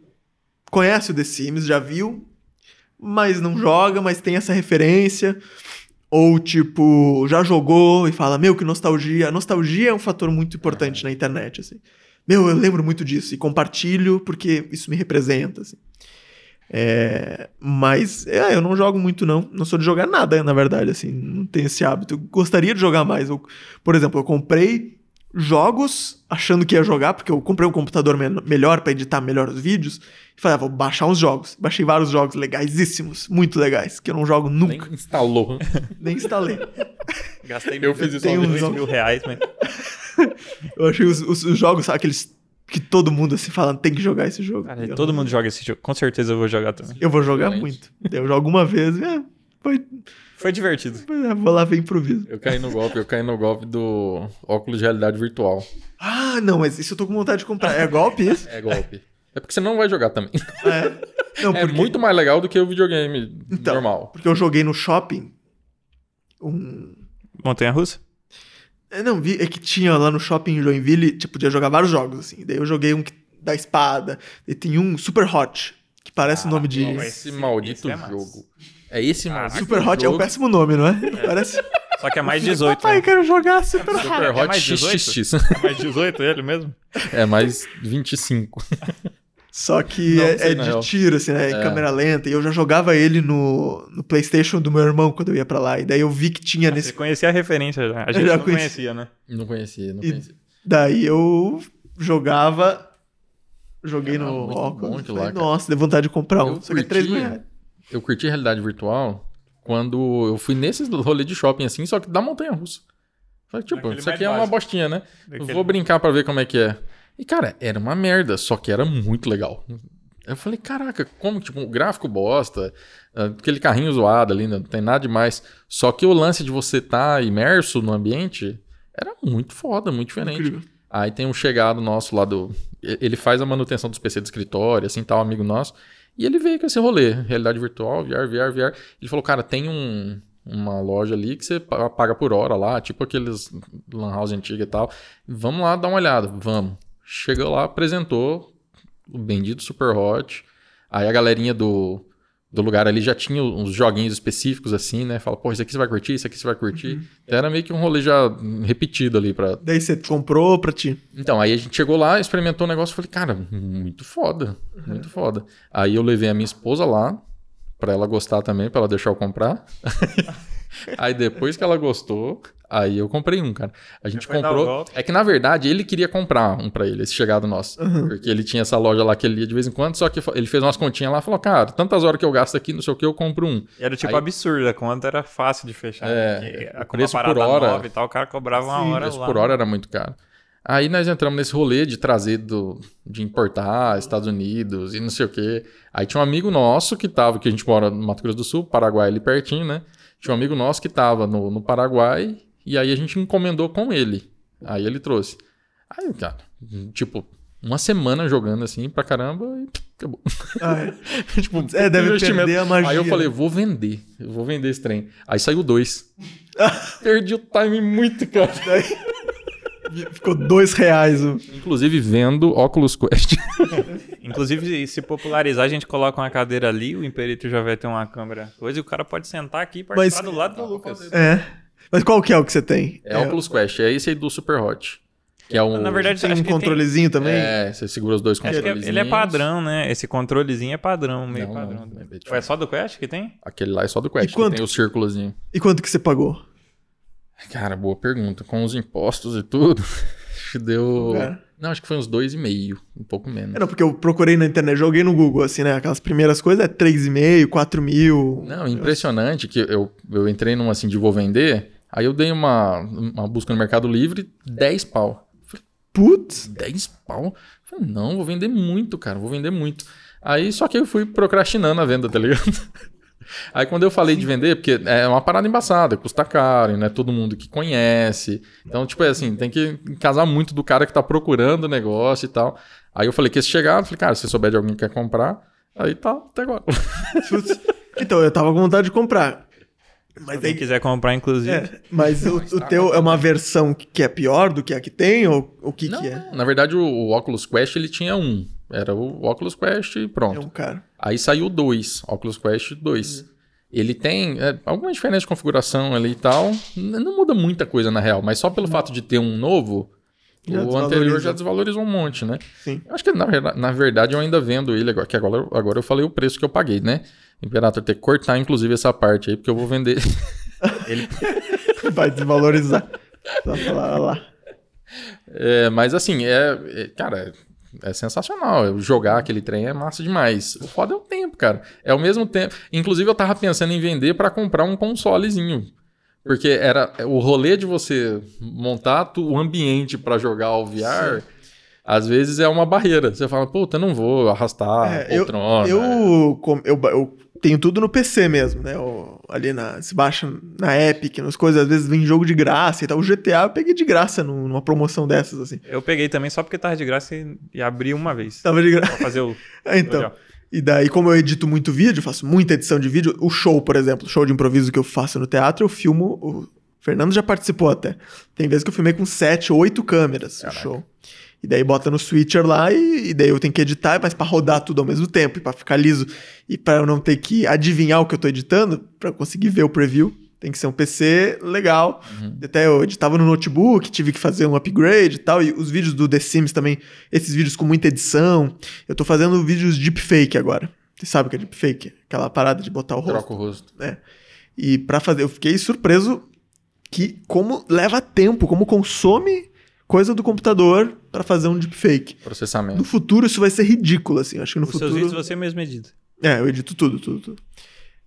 conhece o The Sims, já viu, mas não joga, mas tem essa referência. Ou, tipo, já jogou e fala, meu, que nostalgia. A nostalgia é um fator muito importante na internet, assim. Meu, eu lembro muito disso e compartilho porque isso me representa, assim. É, mas é, eu não jogo muito, não. Não sou de jogar nada, na verdade, assim. Não tenho esse hábito. Eu gostaria de jogar mais. Eu- por exemplo, eu comprei jogos achando que ia jogar, porque eu comprei um computador me- melhor pra editar melhor os vídeos. E falei, ah, vou baixar uns jogos. Baixei vários jogos legaisíssimos, muito legais, que eu não jogo nunca. Nem instalou. Nem instalei. Gastei Eu fiz isso Tem uns mil reais, mas Eu achei os, os- os jogos, sabe, aqueles que todo mundo assim fala, tem que jogar esse jogo. Cara, todo mundo joga esse jogo. Com certeza eu vou jogar também. Eu vou jogar Excelente. muito. Eu jogo uma vez, é, foi, Foi divertido. é, vou lá ver improviso. Eu caí no golpe, eu caí no golpe do óculos de realidade virtual. Ah, não, mas isso eu tô com vontade de comprar. É golpe isso? É golpe. É porque você não vai jogar também. É. Não, É porque, muito mais legal do que o videogame Então. normal. porque eu joguei no shopping um... Montanha russa? É, não, vi, é que tinha lá no shopping em Joinville, tipo, podia jogar vários jogos, assim. Daí eu joguei um que- da espada, e tem um Super Hot, que parece o nome de... Esse esse- maldito esse é jogo. É esse maldito Super Hot é um jogo. péssimo nome, não é? Parece... Só que é mais 18. Papai, né? quero jogar Super Hot. Super É Hot mais 18? XXX. É mais 18 ele mesmo? É mais 25. Só que Não, é, sei, é de real. tiro, assim, né? É. câmera lenta. E eu já jogava ele no, no PlayStation do meu irmão quando eu ia pra lá. E daí eu vi que tinha Você nesse. conhecia a referência já. A gente já não conheci. conhecia, né? Não conhecia, não E- conhecia. Daí eu jogava. Joguei Era no muito óculos. falei, lá, cara. Nossa, deu vontade de comprar um. Eu Só que é 3 mil curtia. reais. Eu curti realidade virtual quando eu fui nesses rolê de shopping assim, só que da montanha russa. Falei, tipo, Daquele isso aqui é uma bostinha, né? Daquele- vou brincar pra ver como é que é. E, cara, era uma merda, só que era muito legal. Eu falei, caraca, como, tipo, o gráfico bosta, ah, aquele carrinho zoado ali, não tem nada demais. Só que o lance de você estar imerso no ambiente era muito foda, muito diferente. Incrível. Aí tem um chegado nosso lá do. Ele faz a manutenção dos PC do escritório, assim, tal, amigo nosso. E ele veio com esse rolê, realidade virtual, VR, VR, VR. Ele falou, cara, tem um, uma loja ali que você pa- paga por hora lá, tipo aqueles lan house antiga e tal. Vamos lá dar uma olhada, vamos. Chegou lá, apresentou o bendito Super Hot. Aí a galerinha do, do lugar ali já tinha uns joguinhos específicos assim, né? Fala, pô, isso aqui você vai curtir, isso aqui você vai curtir. Era meio que um rolê já repetido ali pra, Daí você comprou pra ti. então, aí a gente chegou lá, experimentou o negócio e falei, cara, muito foda, muito foda. Aí eu levei a minha esposa lá, pra ela gostar também, pra ela deixar eu comprar. aí depois que ela gostou, aí eu comprei um, cara. A gente comprou. É que na verdade ele queria comprar um pra ele, esse chegado nosso. Porque ele tinha essa loja lá que ele ia de vez em quando, só que ele fez umas continhas lá e falou, cara, tantas horas que eu gasto aqui, não sei o que, eu compro um. E era tipo Aí- absurdo, a conta era fácil de fechar. É, uma preço por hora- nova e tal, o cara cobrava uma Sim, hora preço lá. por hora era muito caro. Aí nós entramos nesse rolê de trazer do, de importar Estados Unidos e não sei o quê. Aí tinha um amigo nosso que tava, que a gente mora no Mato Grosso do Sul, Paraguai ali pertinho, né? Tinha um amigo nosso que tava no, no Paraguai e aí a gente encomendou com ele. Aí ele trouxe. Aí, cara, tipo, uma semana jogando assim pra caramba e acabou. Ah, é. tipo, É, deve perder a magia. Aí eu falei, vou vender, eu vou vender esse trem. Aí saiu dois. Perdi o time muito, cara. Ficou dois reais. o- Inclusive vendo Oculus Quest. Inclusive, se popularizar, a gente coloca uma cadeira ali, o Imperito já vai ter uma câmera coisa, e o cara pode sentar aqui e participar Mas- do lado do Lucas. É. Mas qual que é o que você tem? É, Oculus Quest, é esse aí do Super Hot. Que é um. Na verdade, Tem um que tem- controlezinho também? É, você segura os dois controles. ele é padrão, né? Esse controlezinho é padrão, meio Não, padrão. não, é é só do Quest que tem? Aquele lá é só do Quest, E quanto? que tem o círculozinho. E quanto que você pagou? Cara, boa pergunta. Com os impostos e tudo, deu É. Não, acho que foi uns dois e meio, um pouco menos. É, não, porque eu procurei na internet, joguei no Google, assim, né? Aquelas primeiras coisas é 3,5, 4 mil. Não, impressionante que eu, eu entrei numa assim de vou vender, aí eu dei uma, uma busca no Mercado Livre, 10 pau. Putz. 10 pau? Falei, não, vou vender muito, cara, vou vender muito. Aí só que eu fui procrastinando a venda, tá ligado? Aí quando eu falei de vender, porque é uma parada embaçada, custa caro, não é todo mundo que conhece. Então, tipo, é assim, tem que casar muito do cara que tá procurando o negócio e tal. Aí eu falei que esse chegar, eu falei, cara, se souber de alguém que quer comprar, aí tá até agora. Então, eu tava com vontade de comprar. Mas Quem aí, quiser comprar, inclusive. é, mas o, o teu é uma versão que é pior do que a que tem? Ou o que, não, que é? não, na verdade, o, o Oculus Quest ele tinha um. Era o Oculus Quest e É pronto. um cara. Aí saiu dois, Oculus Quest 2. Ele tem é, alguma diferença de configuração ali e tal. Não muda muita coisa na real, mas só pelo fato de ter um novo, Já o anterior já desvalorizou um monte, né? Sim. Eu acho que na, na verdade eu ainda vendo ele agora, que agora, agora eu falei o preço que eu paguei, né? Imperator ter que cortar inclusive essa parte aí, porque eu vou vender. Vai desvalorizar. Só falar lá. É, mas assim, é, é- cara, é sensacional. Jogar aquele trem é massa demais. O foda é o tempo, cara. É o mesmo tempo. Inclusive, eu tava pensando em vender pra comprar um consolezinho. Porque era o rolê de você montar o ambiente pra jogar o VR, às vezes é uma barreira. Você fala, puta, eu não vou arrastar É, poltrona. Eu, com- eu, eu tenho tudo no PC mesmo, né? Eu- ali na. Se baixa na Epic, nas coisas, às vezes vem jogo de graça e tal. O GTA eu peguei de graça num- numa promoção dessas, assim. Eu peguei também só porque tava de graça e, e abri uma vez. Tava de graça. Pra fazer o. então. Legal. E daí, como eu edito muito vídeo, faço muita edição de vídeo, o show, por exemplo, o show de improviso que eu faço no teatro, eu filmo. O Fernando já participou até. Tem vezes que eu filmei com sete, oito câmeras o show. E daí bota no switcher lá e, e daí eu tenho que editar, mas pra rodar tudo ao mesmo tempo, e pra ficar liso, e pra eu não ter que adivinhar o que eu tô editando, pra eu conseguir ver o preview, tem que ser um PC legal. Até eu editava no notebook, tive que fazer um upgrade e tal. E os vídeos do The Sims também, esses vídeos com muita edição. Eu tô fazendo vídeos deepfake agora. Você sabe o que é deepfake? Aquela parada de botar o rosto. Troca o rosto. né? E para fazer, eu fiquei surpreso que como leva tempo, como consome coisa do computador pra fazer um deepfake. No Processamento. futuro isso vai ser ridículo, assim. Acho que no Os futuro. seus vídeos você mesmo edita. É, eu edito tudo, tudo, tudo.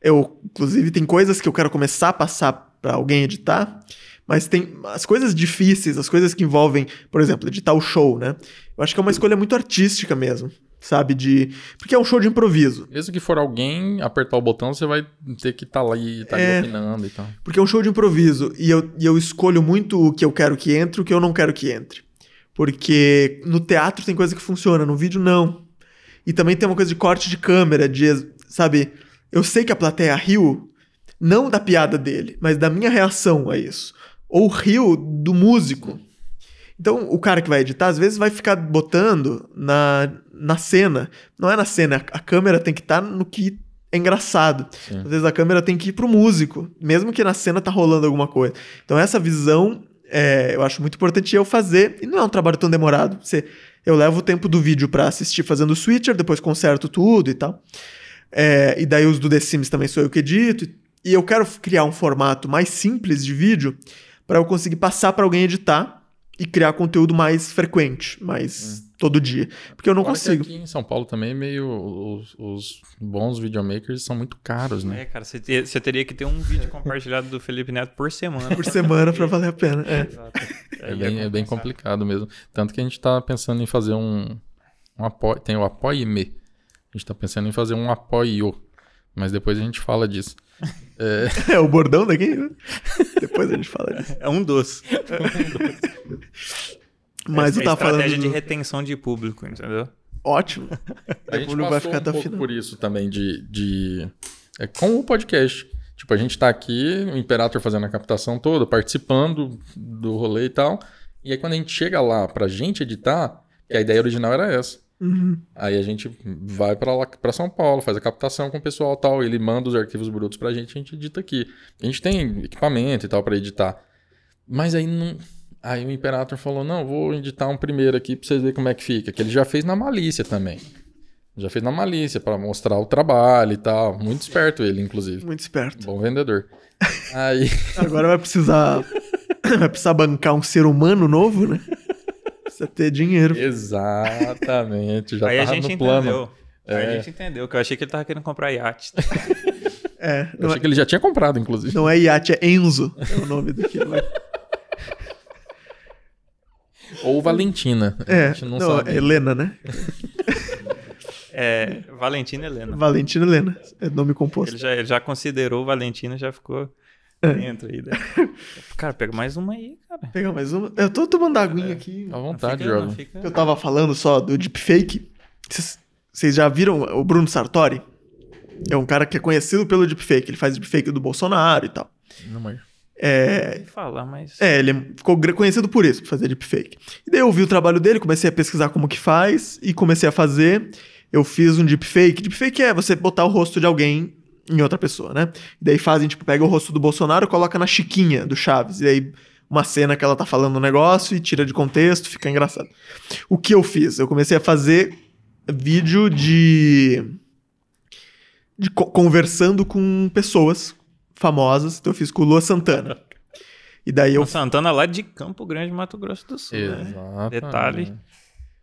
Eu, inclusive, tem coisas que eu quero começar a passar pra alguém editar, mas tem as coisas difíceis, as coisas que envolvem, por exemplo, editar o show, né? Eu acho que é uma escolha muito artística mesmo, sabe? De. Porque é um show de improviso. Mesmo que for alguém apertar o botão, você vai ter que estar lá e tá É. opinando e tal. Porque é um show de improviso e eu, e eu escolho muito o que eu quero que entre e o que eu não quero que entre. Porque no teatro tem coisa que funciona, no vídeo não. E também tem uma coisa de corte de câmera, de, sabe? Eu sei que a plateia riu, não da piada dele, mas da minha reação a isso. Ou riu do músico. Então, o cara que vai editar, às vezes, vai ficar botando na, na cena. Não é na cena, a câmera tem que estar no que é engraçado. Sim. Às vezes a câmera tem que ir pro músico, mesmo que na cena tá rolando alguma coisa. Então, essa visão é, eu acho muito importante eu fazer. E não é um trabalho tão demorado. Você, eu levo o tempo do vídeo pra assistir fazendo o switcher, depois conserto tudo e tal. É, e daí os do The Sims também sou eu que edito. E eu quero criar um formato mais simples de vídeo para eu conseguir passar para alguém editar e criar conteúdo mais frequente, mais todo dia. Porque eu não Fora que consigo. Aqui em São Paulo também, meio. Os, os bons videomakers são muito caros, né? É, cara, você, te- você teria que ter um vídeo compartilhado do Felipe Neto por semana. Por semana para valer a pena. É. É, Aí bem, é bem complicado mesmo. Tanto que a gente tá pensando em fazer um. um apoio, tem o Apoie-me. A gente tá pensando em fazer um apoio. Mas depois a gente fala disso. É o bordão daqui? Depois a gente fala disso. É um dos. Mas é eu tava falando. estratégia de retenção de público, entendeu? Ótimo. A O gente público passou vai ficar um pouco final. por isso também de, de é, com o podcast. Tipo, a gente tá aqui, o Imperator fazendo a captação toda, participando do rolê e tal. E aí quando a gente chega lá pra gente editar, que a ideia original era essa. Uhum. Aí a gente vai pra lá para São Paulo, faz a captação com o pessoal e tal, ele manda os arquivos brutos pra gente, a gente edita aqui. A gente tem equipamento e tal pra editar. Mas aí não Aí o Imperator falou: "Não, vou editar um primeiro aqui pra vocês verem como é que fica", que ele já fez na malícia também. Já fez na malícia pra mostrar o trabalho e tal, muito esperto ele inclusive. Muito esperto. Bom vendedor. Aí Agora vai precisar. Vai precisar bancar um ser humano novo, né? Precisa ter dinheiro. Exatamente, já Aí a gente no plano. entendeu. Aí É. a gente entendeu, que eu achei que ele tava querendo comprar iate. É, Eu achei é, que ele já tinha comprado, inclusive. não é iate, é Enzo. É o nome daquilo. Ou Valentina. a É, gente não, não, sabe. é Helena, né? É, Valentina Helena. Valentina Helena. É nome composto. Ele já, ele já considerou Valentina já ficou É. dentro aí. Né? Cara, pega mais uma aí, cara. Vou pegar mais uma. Eu tô tomando aguinha aqui. À vontade, fica- jovem. fica- Eu tava falando só do deepfake. Vocês- Vocês já viram o Bruno Sartori? É um cara que é conhecido pelo deepfake. Ele faz deepfake do Bolsonaro e tal. Não, mas- É, falar, mas. É, ele ficou gr- conhecido por isso, por fazer deepfake. E daí eu vi o trabalho dele, comecei a pesquisar como que faz e comecei a fazer. Eu fiz um deepfake. Deepfake é você botar o rosto de alguém em outra pessoa, né? E daí fazem, tipo, pega o rosto do Bolsonaro e coloca na chiquinha do Chaves. E aí uma cena que ela tá falando um negócio e tira de contexto, fica engraçado. O que eu fiz? Eu comecei a fazer vídeo de... de co- conversando com pessoas famosas. Então eu fiz com o Lua Santana. E daí eu O Santana lá de Campo Grande, Mato Grosso do Sul. né? Detalhe.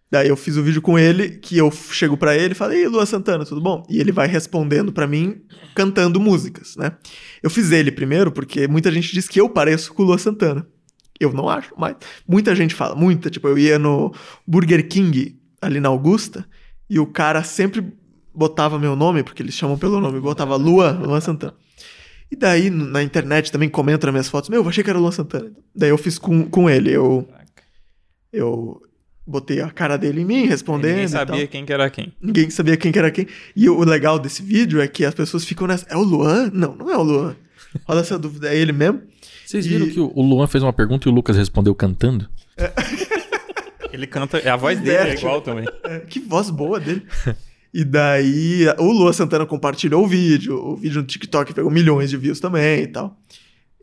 Daí eu fiz o vídeo com ele, que eu chego pra ele e falo, Ei, Lua Santana, tudo bom? E ele vai respondendo pra mim, cantando músicas, né? Eu fiz ele primeiro, porque muita gente diz que eu pareço com o Lua Santana. Eu não acho, mas muita gente fala, muita. Tipo, eu ia no Burger King, ali na Augusta, e o cara sempre botava meu nome, porque eles chamam pelo nome, botava Lua, Lua Santana. E daí, na internet também comentam nas minhas fotos, meu, eu achei que era o Lua Santana. Daí eu fiz com, com ele, eu, eu botei a cara dele em mim, respondendo Ninguém e tal. sabia quem que era quem. Ninguém sabia quem que era quem. E o legal desse vídeo é que as pessoas ficam nessa. É o Luan? Não, não é o Luan. Rola essa dúvida, é ele mesmo? Vocês E- viram que o Luan fez uma pergunta e o Lucas respondeu cantando? Ele canta. A voz dele é Inverte, igual também. É, que voz boa dele. E daí, o Luan Santana compartilhou o vídeo. O vídeo no TikTok pegou milhões de views também e tal.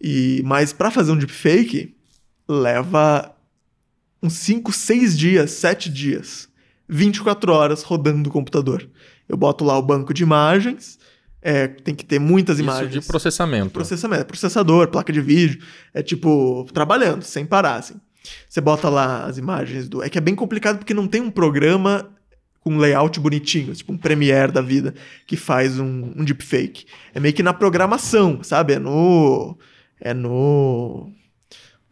E, mas pra fazer um deepfake, leva uns 5, 6 dias, 7 dias. 24 horas rodando o computador. Eu boto lá o banco de imagens. é, tem que ter muitas imagens. Isso de processamento. Processamento, processador, placa de vídeo. É tipo, trabalhando, sem parar, assim. Você bota lá as imagens do. É que é bem complicado porque não tem um programa com um layout bonitinho, tipo um Premiere da vida, que faz um, um deepfake. É meio que na programação, sabe? É no. É no.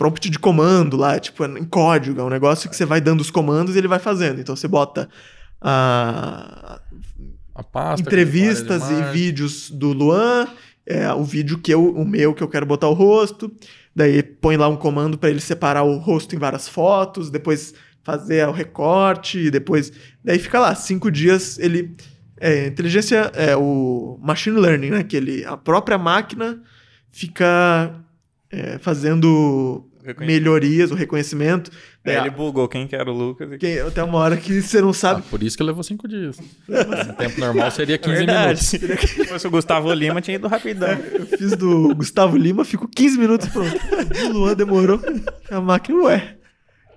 Prompt de comando lá, tipo, em código, é um negócio que você vai dando os comandos e ele vai fazendo. Então você bota a, A pasta. entrevistas e vídeos do Luan, é, o vídeo que eu, o meu que eu quero botar o rosto, daí põe lá um comando para ele separar o rosto em várias fotos, depois fazer o recorte, depois daí fica lá cinco dias ele é, inteligência é o machine learning, né? Que ele a própria máquina fica é, fazendo. Melhorias, o reconhecimento. Aí Daí, ele bugou quem que era o Lucas. e- que- até uma hora que você não Ah, sabe. por isso que levou cinco dias. No tempo normal seria 15 Verdade. minutos. Se fosse o Gustavo Lima, tinha ido rapidão. Eu fiz do Gustavo Lima, fico 15 minutos pronto. Do Luan demorou. A máquina, ué.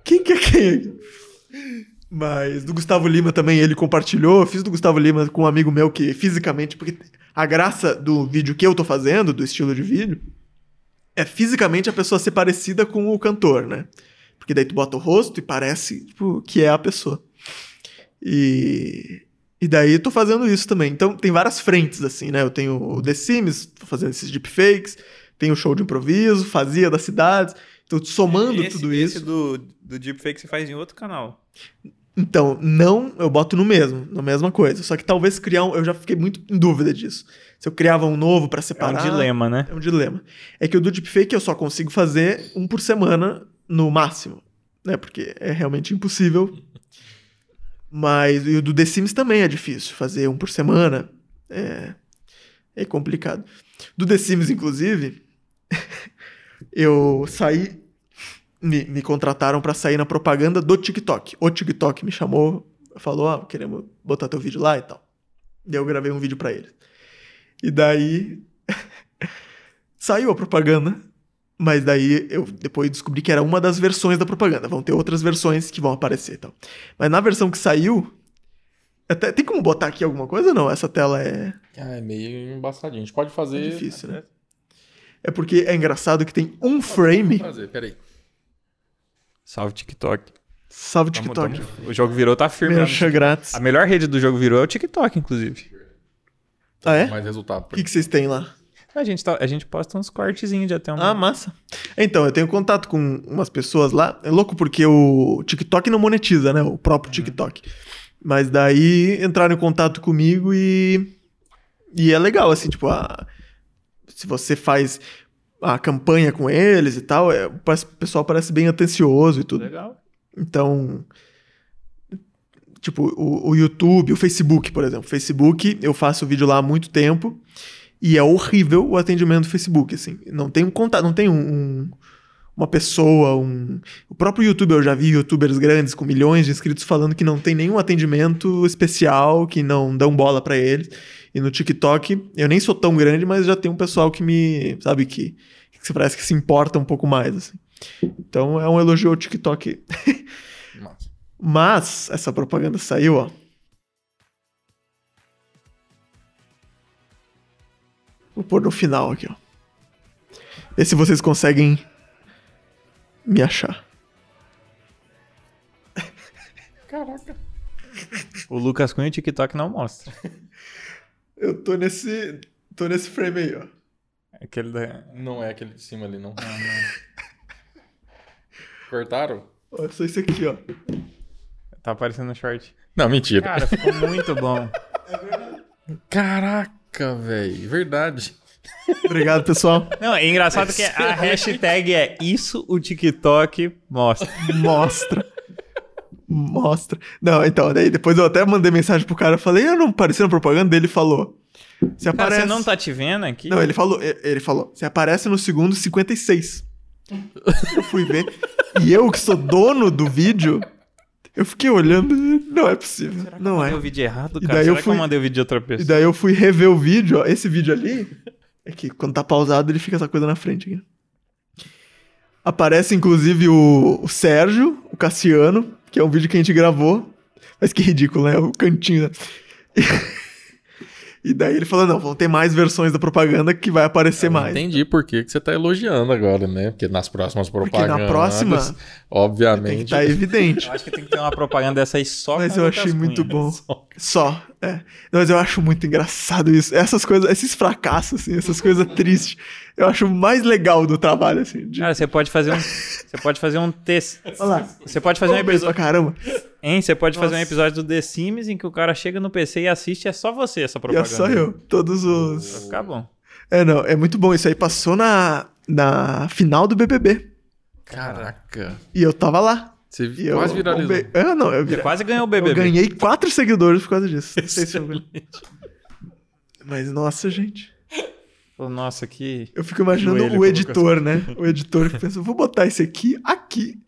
Quem que é quem? Mas do Gustavo Lima também ele compartilhou. Eu fiz do Gustavo Lima com um amigo meu que fisicamente. Porque a graça do vídeo que eu tô fazendo, do estilo de vídeo, é fisicamente a pessoa ser parecida com o cantor, né? Porque daí tu bota o rosto e parece tipo, que é a pessoa. E. E daí eu tô fazendo isso também. Então tem várias frentes, assim, né? Eu tenho o The Sims, tô fazendo esses deepfakes, tenho o show de improviso, fazia das cidades. Então, somando Esse- tudo esse isso. do, do deepfake você faz em outro canal. Então, não, eu boto no mesmo, na mesma coisa. Só que talvez criar um. Eu já fiquei muito em dúvida disso. Se eu criava um novo pra É um separar. dilema, né? É um dilema. É que o do deepfake eu só consigo fazer um por semana no máximo, né? Porque é realmente impossível. Mas e o do The Sims também é difícil fazer um por semana. É, é complicado. Do The Sims, inclusive, eu saí. Me, me contrataram pra sair na propaganda do TikTok. O TikTok me chamou, falou: Ah, queremos botar teu vídeo lá e tal. Daí eu gravei um vídeo pra eles. E daí saiu a propaganda, mas daí eu depois descobri que era uma das versões da propaganda. Vão ter outras versões que vão aparecer e tal. Mas na versão que saiu, até, tem como botar aqui alguma coisa ou não? Essa tela é, Ah, é meio embaçadinho. A gente pode é fazer. difícil, né? É porque é engraçado que tem um frame. Fazer, peraí. Salve TikTok. Salve Tamo- TikTok. tamo- o jogo virou, tá firme. Merchan grátis. A melhor rede do jogo virou é o TikTok, inclusive. Ah, é? Mais resultado. O que, que vocês têm lá? A gente, tá- a gente posta uns cortezinhos de até um. Ah, massa. Então, eu tenho contato com umas pessoas lá. É louco porque o TikTok não monetiza, né? O próprio TikTok. Mas daí entraram em contato comigo e. E é legal, assim, tipo, a... se você faz a campanha com eles e tal, é... o pessoal parece bem atencioso e tudo. Legal. Então, tipo, o, o YouTube, o Facebook, por exemplo. Facebook, eu faço vídeo lá há muito tempo e é horrível o atendimento do Facebook, assim. Não tem um contato, não tem um, um- uma pessoa, um... O próprio YouTube, eu já vi youtubers grandes com milhões de inscritos falando que não tem nenhum atendimento especial, que não dão bola pra eles. E no TikTok, eu nem sou tão grande, mas já tem um pessoal que me, sabe, que, que parece que se importa um pouco mais, assim. Então é um elogio ao TikTok. mas essa propaganda saiu, ó. Vou pôr no final aqui, ó. Vê se vocês conseguem me achar. O Lucas Cunha, o TikTok não mostra. Eu tô nesse. tô nesse frame aí, ó. Aquele da... Não é aquele de cima ali, não. Cortaram? Ó, É só isso aqui, ó. Tá aparecendo no short. Não, mentira. Cara, ficou muito bom. Caraca, velho. Verdade. Obrigado, pessoal. Não, é engraçado que a hashtag é isso o TikTok mostra. Mostra. Mostra. Não, então, daí depois eu até mandei mensagem pro cara, falei, eu não parecia na propaganda dele, falou. Se Cara, aparece. você não tá te vendo aqui? Não, ele falou, e- ele falou, você aparece no segundo 56. eu fui ver. E eu, que sou dono do vídeo, eu fiquei olhando e não é possível. Será que não eu é. o vídeo errado, E cara? daí Será eu que eu fui- mandei o vídeo de outra E pessoa? daí eu fui rever o vídeo, ó. Esse vídeo ali, é que quando tá pausado ele fica essa coisa na frente aqui. Aparece inclusive o, o Sérgio, o Cassiano, que é um vídeo que a gente gravou. Mas que ridículo, né? O cantinho, né? E daí ele falou: não, vão ter mais versões da propaganda que vai aparecer mais. Entendi por que, que você tá elogiando agora, né? Porque nas próximas Porque propagandas. na próxima tem que Obviamente. estar evidente. Eu acho que tem que ter uma propaganda dessa aí só Mas com o eu achei muito bom. Só, é. Mas eu acho muito engraçado isso. Essas coisas, esses fracassos, assim, essas coisas tristes. Eu acho mais legal do trabalho, assim. de- Cara, você pode fazer um. Você pode fazer um texto. Olha lá. Você pode fazer um episódio. caramba. Hein? Você pode fazer um Nossa. episódio do The Sims em que o cara chega no PC e assiste, é só você essa E é propaganda. só eu. Todos Vai os. ficar bom. É, não, é muito bom. Isso aí passou na, na final do BBB. Caraca. E eu tava lá. Você E eu quase viralizou. bombei. É, não, eu, Você quase ganhou o eu BBB. ganhei quatro seguidores por causa disso. Não sei se eu... Mas, nossa, gente. Nossa, que. Eu fico imaginando o editor, né? O editor que pensa, vou botar esse aqui, aqui.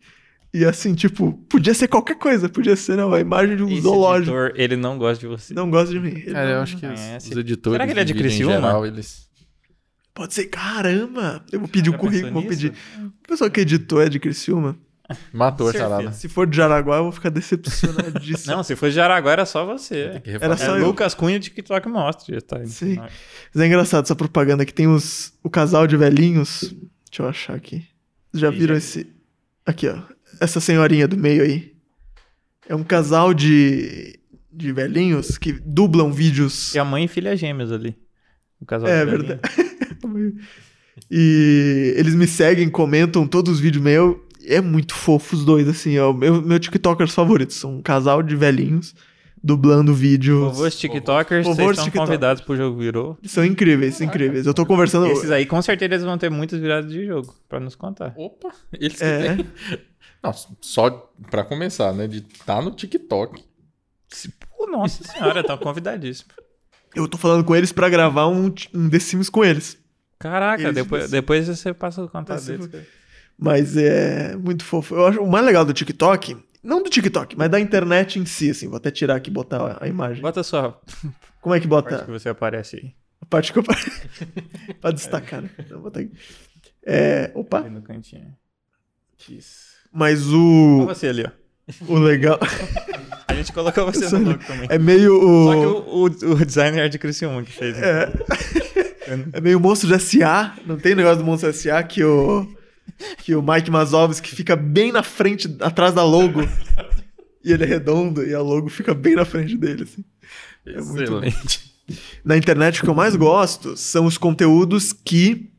E assim, tipo, podia ser qualquer coisa. Podia ser, não, a imagem de um Esse zoológico. editor, ele não gosta de você. Não gosta de mim. Ele Cara, eu não- acho que os, conhece. os editores. Será que ele é de Criciúma? geral, eles. Pode ser, caramba. Eu vou pedir o Já currículo, vou pedir. O pessoal que editou é de Criciúma. Matou a charada. Se for de Jaraguá, eu vou ficar decepcionadíssimo. Não, se for de Jaraguá era só você. Era só é eu. Lucas Cunha de TikTok mostra. Já tá aí. Sim. Mas é engraçado essa propaganda que tem os, o casal de velhinhos. Deixa eu achar aqui. Vocês já viram esse. Aqui, ó. Essa senhorinha do meio aí. É um casal de, de velhinhos que dublam vídeos. E a mãe e filha gêmeas ali. O casal É de verdade. e eles me seguem, comentam todos os vídeos meus. É muito fofo os dois, assim. É o meu, meu TikTokers favoritos. São um casal de velhinhos dublando vídeos. Vovôs TikTokers, Vovôs vocês estão TikTokers. convidados pro jogo virou. São incríveis, incríveis. Eu tô conversando. Esses aí, com certeza, eles vão ter muitas viradas de jogo pra nos contar. Opa, eles que É. têm. Não, só pra começar, né? De estar no TikTok. Pô, nossa senhora, tá convidadíssimo. Eu tô falando com eles pra gravar um, um The Sims com eles. Caraca, Eles depois, depois você passa o contato deles. Mas é muito fofo. Eu acho o mais legal do TikTok, não do TikTok, mas da internet em si, assim. Vou até tirar aqui e botar a imagem. Bota a sua Como é que parte bota que você aparece aí. a parte que eu pra destacar, né? Então, vou botar aqui. É, opa. Ali no cantinho. Isso. Mas Olha o, você ali, ó. o legal A gente colocou você Isso no logo também. é meio Só que o, o, o, o designer é de Criciúma que fez. né? é meio monstro de SA. Não tem negócio do monstro de SA que o que o Mike Mazovski fica bem na frente, atrás da logo. e ele é redondo e a logo fica bem na frente dele, assim. É muito Excelente. na internet o que eu mais gosto são os conteúdos que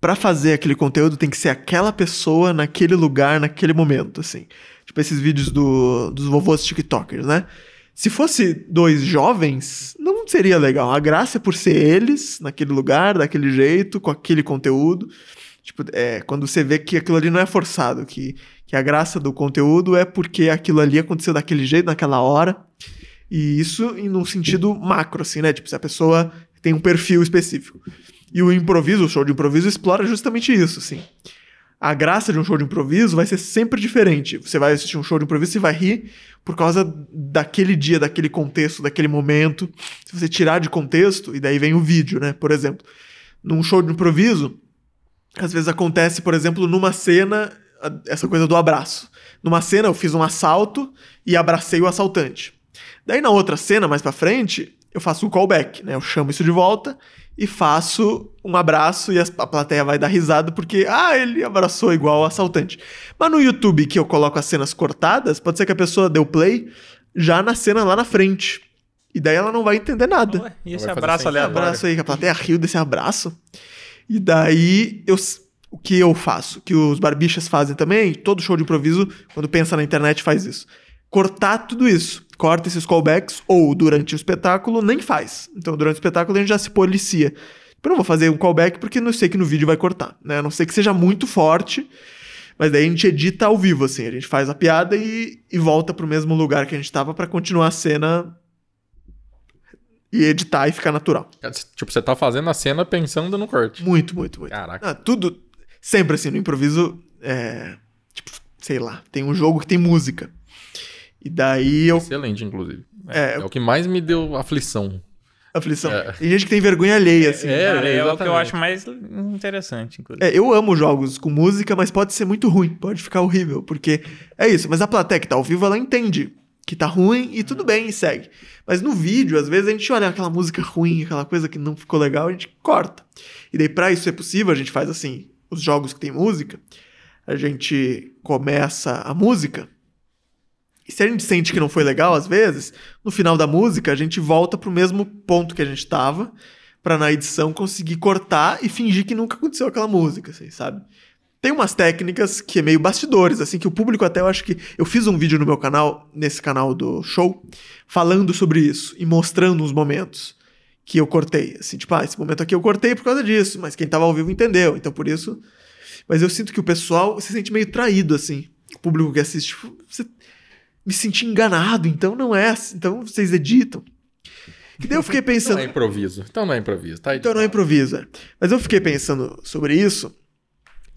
Pra fazer aquele conteúdo tem que ser aquela pessoa naquele lugar, naquele momento, assim. Tipo esses vídeos do, dos vovôs tiktokers, né? Se fosse dois jovens, não seria legal. A graça é por ser eles, naquele lugar, daquele jeito, com aquele conteúdo. Tipo, é, quando você vê que aquilo ali não é forçado, que, que a graça do conteúdo é porque aquilo ali aconteceu daquele jeito, naquela hora. E isso em um sentido macro, assim, né? Tipo, se a pessoa tem um perfil específico. E o improviso, o show de improviso, explora justamente isso, assim. A graça de um show de improviso vai ser sempre diferente. Você vai assistir um show de improviso e vai rir por causa daquele dia, daquele contexto, daquele momento. Se você tirar de contexto, e daí vem o vídeo, né? Por exemplo, num show de improviso, às vezes acontece, por exemplo, numa cena, essa coisa do abraço. Numa cena eu fiz um assalto e abracei o assaltante. Daí na outra cena, mais pra frente, eu faço um callback, né? Eu chamo isso de volta e faço um abraço e a plateia vai dar risada porque, ah, ele abraçou igual o assaltante. Mas no YouTube que eu coloco as cenas cortadas, pode ser que a pessoa deu play já na cena lá na frente. E daí ela não vai entender nada. Ué, e esse abraço aleatório? abraço aí, que a plateia riu desse abraço. E daí, eu, o que eu faço? Que os barbichas fazem também, todo show de improviso, quando pensa na internet, faz isso. Cortar tudo isso. Corta esses callbacks, ou durante o espetáculo, nem faz. Então, durante o espetáculo, a gente já se policia. Eu não vou fazer um callback porque não sei que no vídeo vai cortar, né? A não ser que seja muito forte, mas daí a gente edita ao vivo, assim. A gente faz a piada e, e volta pro mesmo lugar que a gente tava pra continuar a cena e editar e ficar natural. Tipo, você tá fazendo a cena pensando no corte. Muito, muito, muito. Caraca. Ah, tudo. Sempre assim, no improviso. É, tipo, sei lá, tem um jogo que tem música. E daí eu. Excelente, inclusive. É, É o que mais me deu aflição. Aflição. É. Tem gente que tem vergonha alheia, assim. É, Cara, é o que eu acho mais interessante, inclusive. É, eu amo jogos com música, mas pode ser muito ruim, pode ficar horrível, porque é isso. Mas a plateia que tá ao vivo, ela entende que tá ruim e tudo bem, e segue. Mas no vídeo, às vezes a gente olha aquela música ruim, aquela coisa que não ficou legal, a gente corta. E daí, pra isso ser possível, a gente faz assim: os jogos que tem música, a gente começa a música. E se a gente sente que não foi legal, às vezes, no final da música, a gente volta pro mesmo ponto que a gente tava, pra na edição conseguir cortar e fingir que nunca aconteceu aquela música, assim, sabe? Tem umas técnicas que é meio bastidores, assim, que o público até eu acho que. Eu fiz um vídeo no meu canal, nesse canal do show, falando sobre isso e mostrando uns momentos que eu cortei. Assim, tipo, ah, esse momento aqui eu cortei por causa disso, mas quem tava ao vivo entendeu, então por isso. Mas eu sinto que o pessoal se sente meio traído, assim. O público que assiste, tipo, você me senti enganado, então não é, assim, então vocês editam. E daí eu fiquei Então pensando. não é improviso. Então não é improviso. Tá Então não é improviso. é. Mas eu fiquei pensando sobre isso.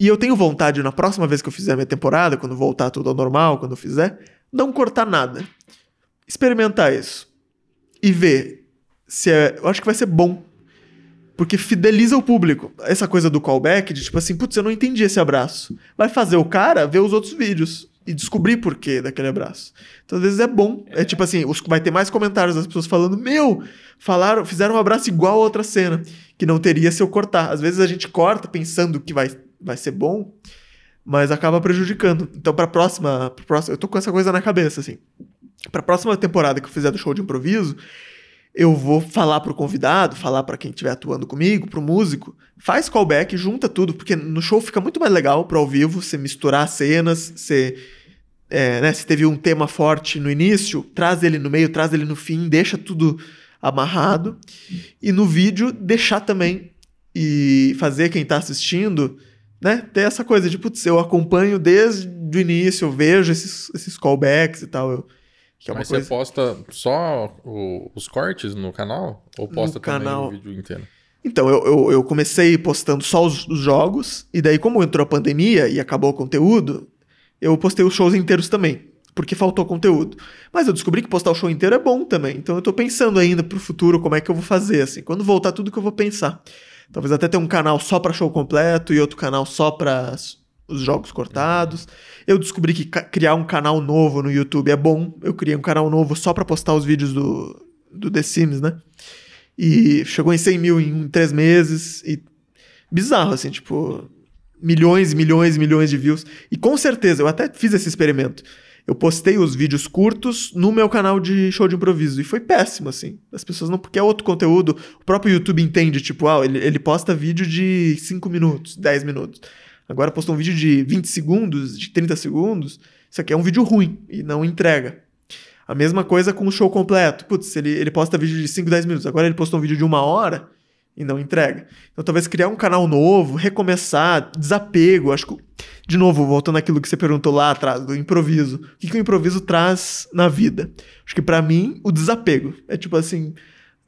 E eu tenho vontade, na próxima vez que eu fizer minha temporada, quando voltar tudo ao normal, quando eu fizer, não cortar nada. Experimentar isso. E ver se é. Eu acho que vai ser bom. Porque fideliza o público. Essa coisa do callback, de tipo assim, putz, eu não entendi esse abraço. Vai fazer o cara ver os outros vídeos e descobrir por que daquele abraço. Então, às vezes é bom. É, tipo assim, os- vai ter mais comentários das pessoas falando: Meu, falaram, fizeram um abraço igual a outra cena, que não teria se eu cortar. Às vezes a gente corta pensando que vai, vai ser bom, mas acaba prejudicando. Então, pra próxima, pra próxima. Eu tô com essa coisa na cabeça, assim. Pra próxima temporada que eu fizer do show de improviso, eu vou falar pro convidado, falar pra quem estiver atuando comigo, pro músico, faz callback, junta tudo, porque no show fica muito mais legal pro ao vivo, você misturar as cenas, você. é, né, se teve um tema forte no início, traz ele no meio, traz ele no fim, deixa tudo amarrado. E no vídeo, deixar também. E fazer quem tá assistindo, né? Ter essa coisa de, putz, eu acompanho desde o início, eu vejo esses, esses callbacks e tal. Eu, é Mas coisa. você posta só o- os cortes no canal? Ou posta também canal. o vídeo inteiro? Então, eu, eu, eu comecei postando só os, os jogos, e daí, como entrou a pandemia e acabou o conteúdo, eu postei os shows inteiros também, porque faltou conteúdo. Mas eu descobri que postar o show inteiro é bom também, então eu tô pensando ainda pro futuro como é que eu vou fazer, assim, quando voltar tudo que eu vou pensar. Talvez até ter um canal só pra show completo e outro canal só pra s- os jogos cortados. Eu descobri que criar um canal novo no YouTube é bom. Eu criei um canal novo só pra postar os vídeos do, do The Sims, né? E chegou em 100 mil em três meses. E bizarro, assim, tipo. milhões milhões milhões de views. E com certeza, eu até fiz esse experimento. Eu postei os vídeos curtos no meu canal de show de improviso. E foi péssimo, assim. As pessoas não. Porque é outro conteúdo. O próprio YouTube entende, tipo, ah, ele, ele posta vídeo de 5 minutos, 10 minutos. Agora postou um vídeo de 20 segundos, de 30 segundos. Isso aqui é um vídeo ruim e não entrega. A mesma coisa com o show completo. Putz, ele, ele posta vídeo de 5, 10 minutos. Agora ele postou um vídeo de uma hora e não entrega. Então talvez criar um canal novo, recomeçar, desapego. Acho que, de novo, voltando àquilo que você perguntou lá atrás, do improviso. O que, que o improviso traz na vida? Acho que para mim, o desapego. É tipo assim,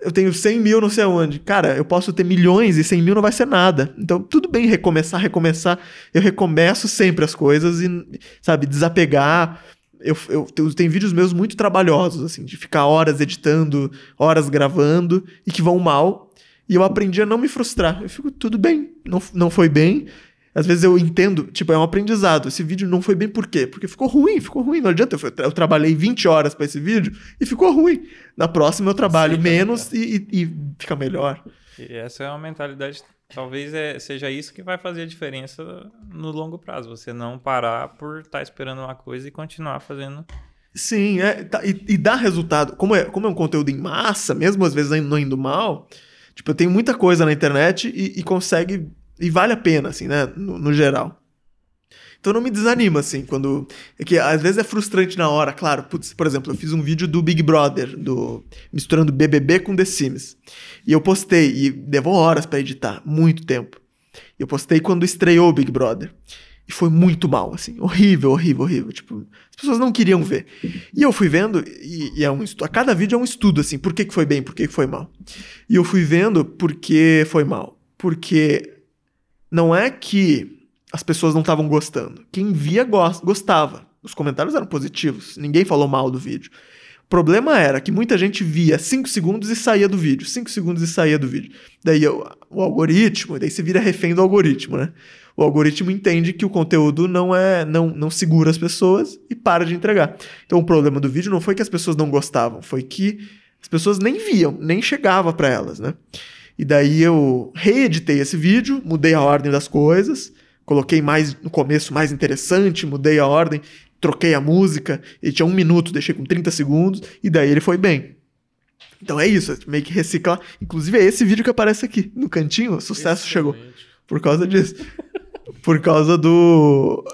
eu tenho 100 mil não sei aonde. Cara, eu posso ter milhões e 100 mil não vai ser nada. Então, tudo bem recomeçar, recomeçar. Eu recomeço sempre as coisas e, sabe, desapegar. Eu, eu, eu tenho vídeos meus muito trabalhosos, assim, de ficar horas editando, horas gravando e que vão mal. E eu aprendi a não me frustrar. Eu fico, tudo bem, não, não foi bem. Às vezes eu entendo, tipo, é um aprendizado. Esse vídeo não foi bem por quê? Porque ficou ruim, ficou ruim. Não adianta, eu, eu trabalhei 20 horas para esse vídeo e ficou ruim. Na próxima eu trabalho Sim, menos e, e, e fica melhor. E essa é uma mentalidade, talvez é, seja isso que vai fazer a diferença no longo prazo. Você não parar por estar esperando uma coisa e continuar fazendo. Sim, é, tá, e, e dá resultado. Como é, como é um conteúdo em massa, mesmo às vezes não indo mal, tipo, eu tenho muita coisa na internet e, e consegue. E vale a pena, assim, né? No, no geral. Então não me desanima, assim, quando. É que às vezes é frustrante na hora, claro. Putz, por exemplo, eu fiz um vídeo do Big Brother, do misturando BBB com The Sims. E eu postei, e levou horas para editar, muito tempo. Eu postei quando estreou o Big Brother. E foi muito mal, assim, horrível, horrível, horrível. Tipo, as pessoas não queriam ver. E eu fui vendo, e, e é um a cada vídeo é um estudo, assim, por que, que foi bem, por que, que foi mal. E eu fui vendo por que foi mal. Porque não é que as pessoas não estavam gostando. Quem via gostava. Os comentários eram positivos. Ninguém falou mal do vídeo. O problema era que muita gente via 5 segundos e saía do vídeo. 5 segundos e saía do vídeo. Daí o, o algoritmo, daí você vira refém do algoritmo, né? O algoritmo entende que o conteúdo não é não, não segura as pessoas e para de entregar. Então o problema do vídeo não foi que as pessoas não gostavam, foi que as pessoas nem viam, nem chegava para elas, né? E daí eu reeditei esse vídeo, mudei a ordem das coisas, Coloquei mais no começo mais interessante, mudei a ordem, troquei a música, ele tinha um minuto, deixei com 30 segundos, e daí ele foi bem. Então é isso, é meio que reciclar. Inclusive é esse vídeo que aparece aqui, no cantinho, sucesso Excelente. chegou. Por causa disso. por causa do.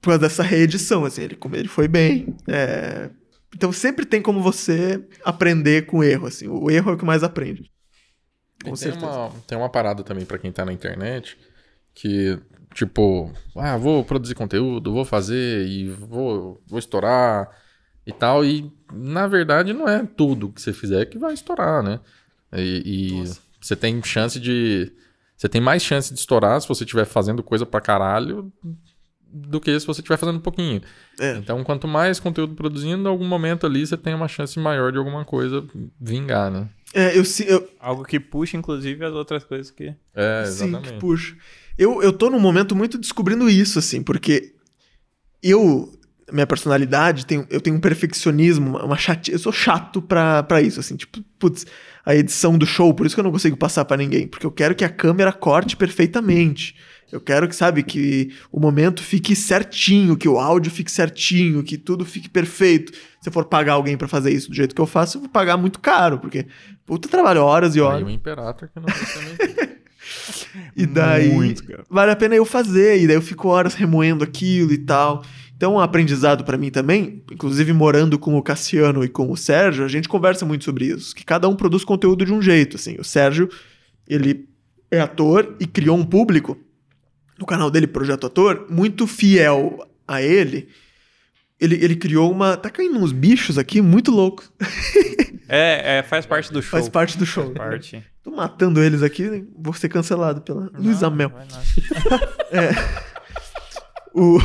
Por causa dessa reedição, assim, ele, como ele foi bem. É... Então sempre tem como você aprender com o erro, assim. O erro é o que mais aprende. Com tem certeza. Uma, tem uma parada também para quem tá na internet que Tipo, ah, vou produzir conteúdo, vou fazer e vou, vou estourar e tal. E na verdade não é tudo que você fizer que vai estourar, né? E, e você tem chance de. Você tem mais chance de estourar se você estiver fazendo coisa pra caralho do que se você estiver fazendo um pouquinho. É. Então, quanto mais conteúdo produzindo, em algum momento ali você tem uma chance maior de alguma coisa vingar, né? É, eu, eu... Algo que puxa, inclusive, as outras coisas que. É, exatamente. Sim, que puxa. Eu, eu tô num momento muito descobrindo isso, assim, porque eu, minha personalidade, tem, eu tenho um perfeccionismo, uma chate, eu sou chato pra, pra isso, assim, tipo, putz, a edição do show, por isso que eu não consigo passar para ninguém, porque eu quero que a câmera corte perfeitamente. Eu quero que, sabe, que o momento fique certinho, que o áudio fique certinho, que tudo fique perfeito. Se eu for pagar alguém para fazer isso do jeito que eu faço, eu vou pagar muito caro, porque puta trabalho horas e horas. Aí o Imperator que não também. e daí Muito, vale a pena eu fazer, e daí eu fico horas remoendo aquilo e tal. Então, um aprendizado para mim também, inclusive morando com o Cassiano e com o Sérgio, a gente conversa muito sobre isso, que cada um produz conteúdo de um jeito, assim. O Sérgio, ele é ator e criou um público no canal dele, Projeto Ator, muito fiel a ele. Ele, ele criou uma. Tá caindo uns bichos aqui muito loucos. É, é, faz parte do show. Faz parte do show. Faz parte. Tô matando eles aqui, vou ser cancelado pela não, Luísa Mel. é. O,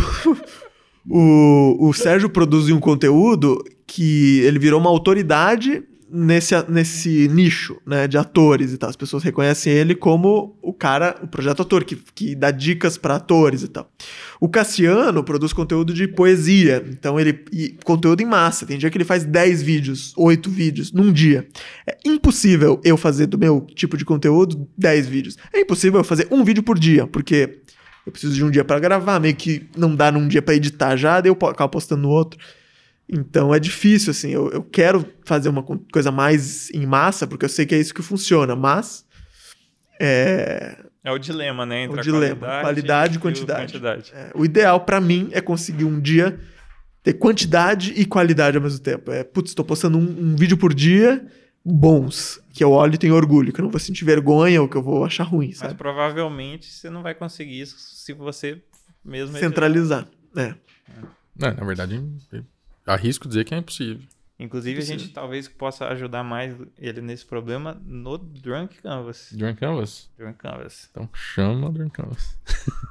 o, o Sérgio produziu um conteúdo que ele virou uma autoridade nesse, nesse nicho, né, de atores e tal. As pessoas reconhecem ele como o cara, o projeto ator, que, que dá dicas para atores e tal. O Cassiano produz conteúdo de poesia, então ele. Conteúdo em massa. Tem dia que ele faz 10 vídeos, 8 vídeos num dia. É impossível eu fazer do meu tipo de conteúdo 10 vídeos. É impossível eu fazer um vídeo por dia, porque eu preciso de um dia pra gravar, meio que não dá num dia pra editar já, daí eu acabo postando no outro. Então é difícil, assim, eu, eu quero fazer uma co- coisa mais em massa, porque eu sei que é isso que funciona, mas é, É o dilema, né? Entre o a dilema, qualidade, qualidade e quantidade. quantidade. é, o ideal pra mim é conseguir um dia ter quantidade e qualidade ao mesmo tempo. É, putz, tô postando um, um vídeo por dia bons, que eu olho e tenho orgulho, que eu não vou sentir vergonha ou que eu vou achar ruim, Mas sabe? provavelmente você não vai conseguir isso se você mesmo... Centralizar. É. É, na verdade, arrisco dizer que é impossível. Inclusive, a Precisa. gente talvez possa ajudar mais ele nesse problema no Drunk Canvas. Drunk Canvas. Drunk Canvas. Então chama o Drunk Canvas.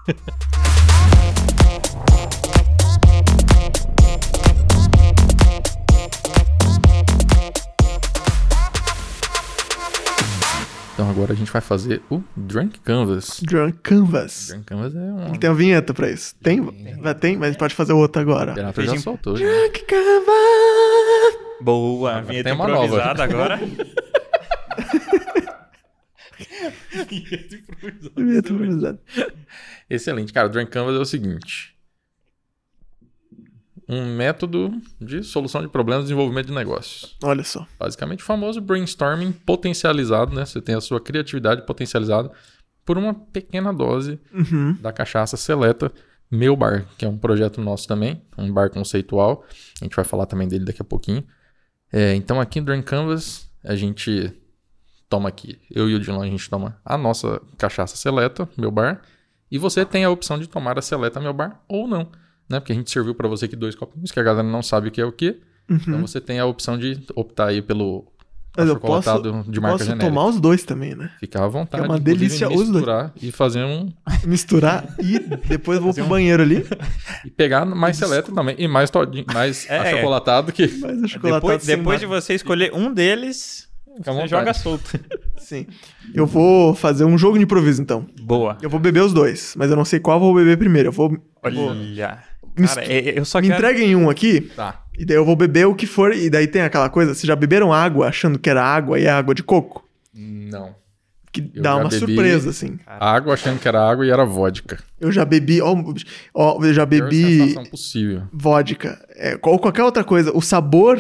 Então agora a gente vai fazer o Drunk Canvas. Drunk Canvas. Drunk Canvas é um. Tem uma vinheta pra isso. Tem? Vai, tem, mas pode fazer outra agora. O Renato já soltou. já. Drunk Canvas. Boa, Agora vinheta tem uma nova. improvisada agora. Vinheta improvisada. Excelente. Cara, o Drunk Canvas é o seguinte: um método de solução de problemas de desenvolvimento de negócios. Olha só. Basicamente, o famoso brainstorming potencializado, né? Você tem a sua criatividade potencializada por uma pequena dose Uhum. da cachaça seleta Meu Bar, que é um projeto nosso também, um bar conceitual. A gente vai falar também dele daqui a pouquinho. É, então, aqui no Drink Canvas, a gente toma aqui, eu e o Dilon, a gente toma a nossa cachaça seleta, Meu Bar, e você tem a opção de tomar a seleta Meu Bar ou não, né? Porque a gente serviu para você aqui dois copinhos, que a galera não sabe o que é o que. Então, você tem a opção de optar aí pelo Uhum. Mas eu achocolatado de marca Posso genérica. tomar os dois também, né? Fica à vontade. É uma delícia os dois. misturar e fazer um Misturar e depois eu vou pro banheiro ali. E pegar mais seleta também. E mais, todinho, mais É, achocolatado que. Mas o chocolate depois depois de você escolher um deles, Fica você joga solto. Sim. Eu vou fazer um jogo de improviso, então. Boa. Eu vou beber os dois, mas eu não sei qual eu vou beber primeiro. Eu vou. vou- Olha. Mis- Cara, é- eu só me quero... entreguem um aqui, Tá. e daí eu vou beber o que for. E daí tem aquela coisa: vocês já beberam água achando que era água e é água de coco? Não. Que Eu dá uma surpresa, assim. Água achando que era água e era vodka. Eu já bebi. Ó, ó, eu já bebi possível. vodka. É, ou qualquer outra coisa. O sabor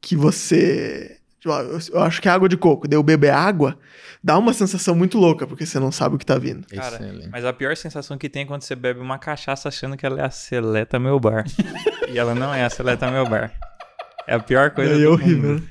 que você. Tipo, Eu acho que é água de coco. Daí eu beber água, dá uma sensação muito louca, porque você não sabe o que tá vindo. Cara, Excelente. mas a pior sensação que tem é quando você bebe uma cachaça achando que ela é a Seleta Meu Bar. e ela não é a Seleta Meu Bar. É a pior coisa Daí do é horrível, né?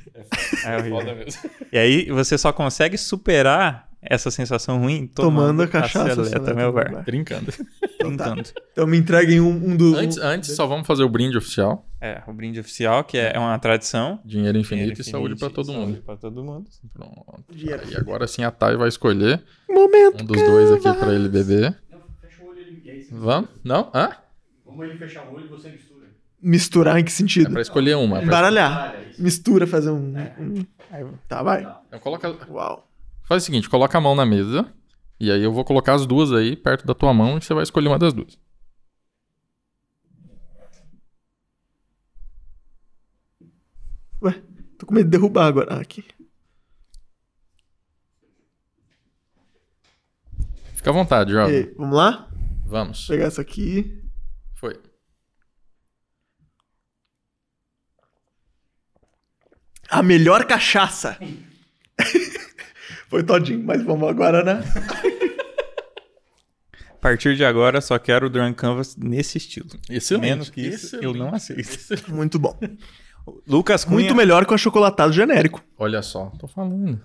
É horrível. E aí você só consegue superar essa sensação ruim tomando, Tomando a cachaça. Seleta Meu Meu Bar. Brincando. Então tá. Brincando. Então me entreguem um, um do. Antes, um- antes, só vamos fazer o brinde oficial. É, o brinde oficial, que é uma tradição. Dinheiro infinito Dinheiro e saúde pra todo saúde mundo. Pra todo mundo. Pronto. Dinheiro. E agora sim a Thay vai escolher Momento. um dos dois aqui pra ele beber. Não, fecha o olho ele- Vamos? Não? Hã? Vamos ele fechar o olho e você mistura. Misturar em que É sentido? pra escolher uma. é Embaralhar. Mistura, fazer um. um- Tá, vai. Então, coloca... Uau. Faz o seguinte, coloca a mão na mesa. E aí eu vou colocar as duas aí perto da tua mão e você vai escolher uma das duas. Ué, tô com medo de derrubar agora. Ah, aqui. Fica à vontade, jovem. vamos lá? Vamos. Vou pegar essa aqui. Foi. A melhor cachaça. Foi todinho, mas vamos agora, né? A partir de agora, só quero o Drunk Canvas nesse estilo. Excelente. Menos que isso, eu não aceito. Muito bom. Lucas Cunha. Muito melhor que o achocolatado genérico. Olha só, tô falando.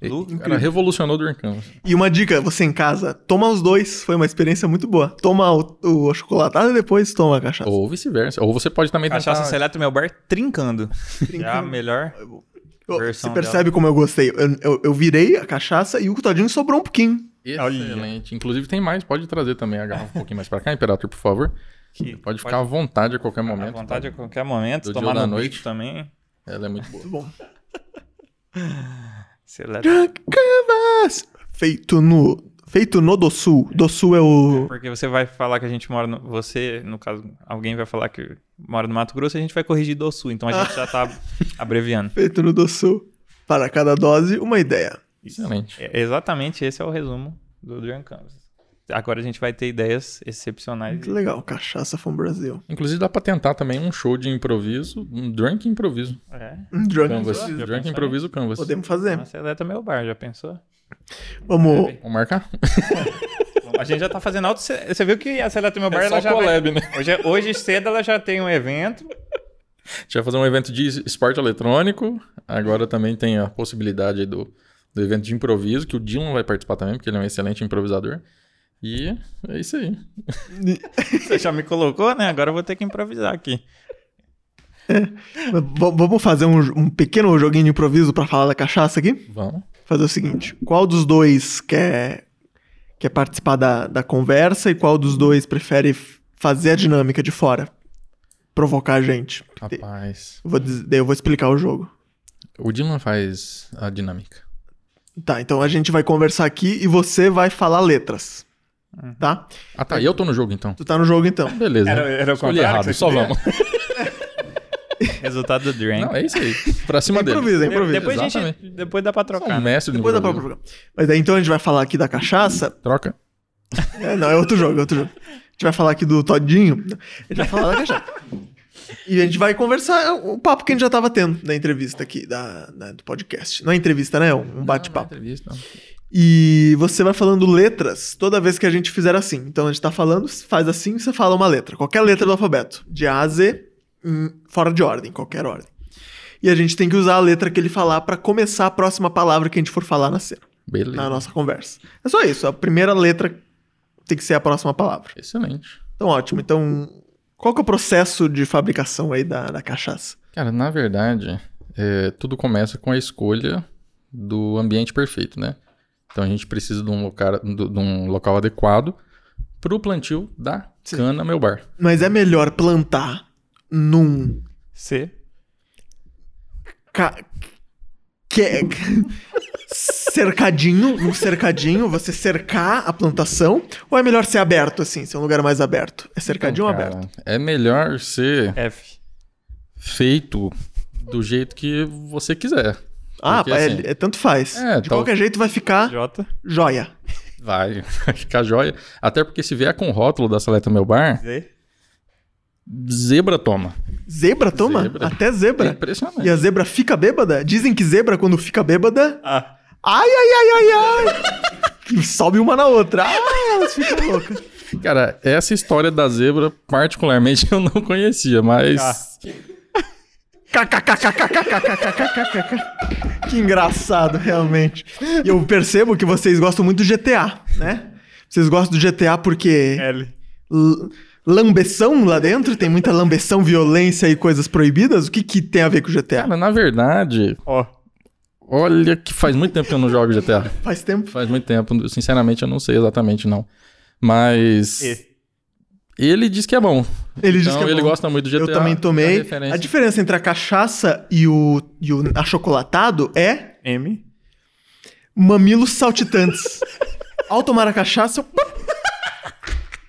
Lu- O cara revolucionou o Drink Canvas. E uma dica, você em casa, toma os dois. Foi uma experiência muito boa. Toma o, o achocolatado e depois toma a cachaça. Ou vice-versa. Ou você pode também Cachaça tentar... Seleta Meu Bar trincando. É a melhor. Você percebe como eu gostei? Eu, eu, eu virei a cachaça e o todinho sobrou um pouquinho. Excelente. Inclusive tem mais, pode trazer também a garrafa um pouquinho mais pra cá, Imperator, por favor. Que Pode ficar à vontade a qualquer à momento. vontade a tá? qualquer momento. Do tomar da noite também. Ela é muito boa. Muito bom. Canvas! Feito no. Feito no do Sul. Do Sul é o. Porque você vai falar que a gente mora no. Você, no caso, alguém vai falar que mora no Mato Grosso, a gente vai corrigir do Sul. Então a gente já tá abreviando. Feito no do Sul. Para cada dose, uma ideia. Excelente. É, exatamente esse é o resumo do Drunk Canvas. agora a gente vai ter ideias excepcionais. Muito legal, Cachaça from Brasil. Inclusive dá pra tentar também um show de improviso, um drunk improviso. É. Um drunk. Canvas. Já Drunk improviso canvas. Podemos fazer. Nossa, seleta meu bar, já pensou? Vamos. Vamos marcar? A gente já tá fazendo alto. Você viu que a Seleta meu bar É ela só já. vai- collab, né? Hoje, é- hoje cedo ela já tem um evento. A gente vai fazer um evento de esporte eletrônico. Agora também tem a possibilidade do, do evento de improviso, que o Dylan vai participar também, porque ele é um excelente improvisador. E é isso aí. Você já me colocou, né? Agora eu vou ter que improvisar aqui. V- vamos fazer um, um pequeno joguinho de improviso pra falar da cachaça aqui? Vamos. Fazer o seguinte: qual dos dois quer, quer participar da, da conversa e qual dos dois prefere fazer a dinâmica de fora? Provocar a gente. Rapaz. Eu vou, eu vou explicar o jogo. O Dylan faz a dinâmica. Tá, então a gente vai conversar aqui e você vai falar letras. Tá? Ah, tá. E eu tô no jogo então. Tu tá no jogo então. Beleza. Era- era o Escolhi errado, só vamos. Resultado do drink. Não, é isso aí. Pra cima dele. Improvisa, De- improvisa. depois, a gente, exatamente. depois dá pra Sou trocar. um mestre do Depois dá pra provocar. Mas daí então a gente vai falar aqui da cachaça. Troca. É, não, é outro jogo, é outro jogo. A gente vai falar aqui do Todinho. A gente vai falar da cachaça. E a gente vai conversar o papo que a gente já tava tendo na entrevista aqui, da, da- do podcast. Não é entrevista, né? É um bate-papo. Não, não é entrevista. E você vai falando letras toda vez que a gente fizer assim. Então a gente tá falando, faz assim, você fala uma letra. Qualquer letra do alfabeto. De A a Z, fora de ordem, qualquer ordem. E a gente tem que usar a letra que ele falar pra começar a próxima palavra que a gente for falar na cena, Beleza. na nossa conversa. É só isso. A primeira letra tem que ser a próxima palavra. Excelente. Então, ótimo. Então, qual que é o processo de fabricação aí da, da cachaça? Cara, na verdade, é, tudo começa com a escolha do ambiente perfeito, né? Então a gente precisa de um local, de um local adequado pro plantio da Sim. cana meu bar. Mas é melhor plantar num C. ca... que... cercadinho, num cercadinho, você cercar a plantação, ou é melhor ser aberto assim, ser um lugar mais aberto? É cercadinho ou Então, cara, aberto? É melhor ser F. feito do jeito que você quiser. Ah, porque, é, assim, é tanto faz. É, De tal- qualquer jeito vai ficar J. joia. Vai, vai ficar jóia. Até porque se vier com o rótulo da Seleta Meu Bar, Z. Zebra toma. Zebra toma? Zebra. Até zebra. É impressionante. E a zebra fica bêbada? Dizem que zebra, quando fica bêbada. Ah. Ai, ai, ai, ai, ai. sobe uma na outra. Ai, elas ficam loucas. Cara, essa história da zebra, particularmente, eu não conhecia, mas. Que engraçado, realmente. E eu percebo que vocês gostam muito do GTA, né? Vocês gostam do GTA porque. L. L lambeção lá dentro? Tem muita lambeção, violência e coisas proibidas? O que, que tem a ver com o GTA? Cara, na verdade, O. olha que faz muito tempo que eu não jogo GTA. Faz tempo. Faz muito tempo. Sinceramente, eu não sei exatamente, não. Mas. E. Ele diz que é bom. Ele diz então, que é ele bom. gosta muito do GTA. Eu também da tomei. referência. A diferença entre a cachaça e o, e o achocolatado é M. mamilos saltitantes. Ao tomar a cachaça, eu...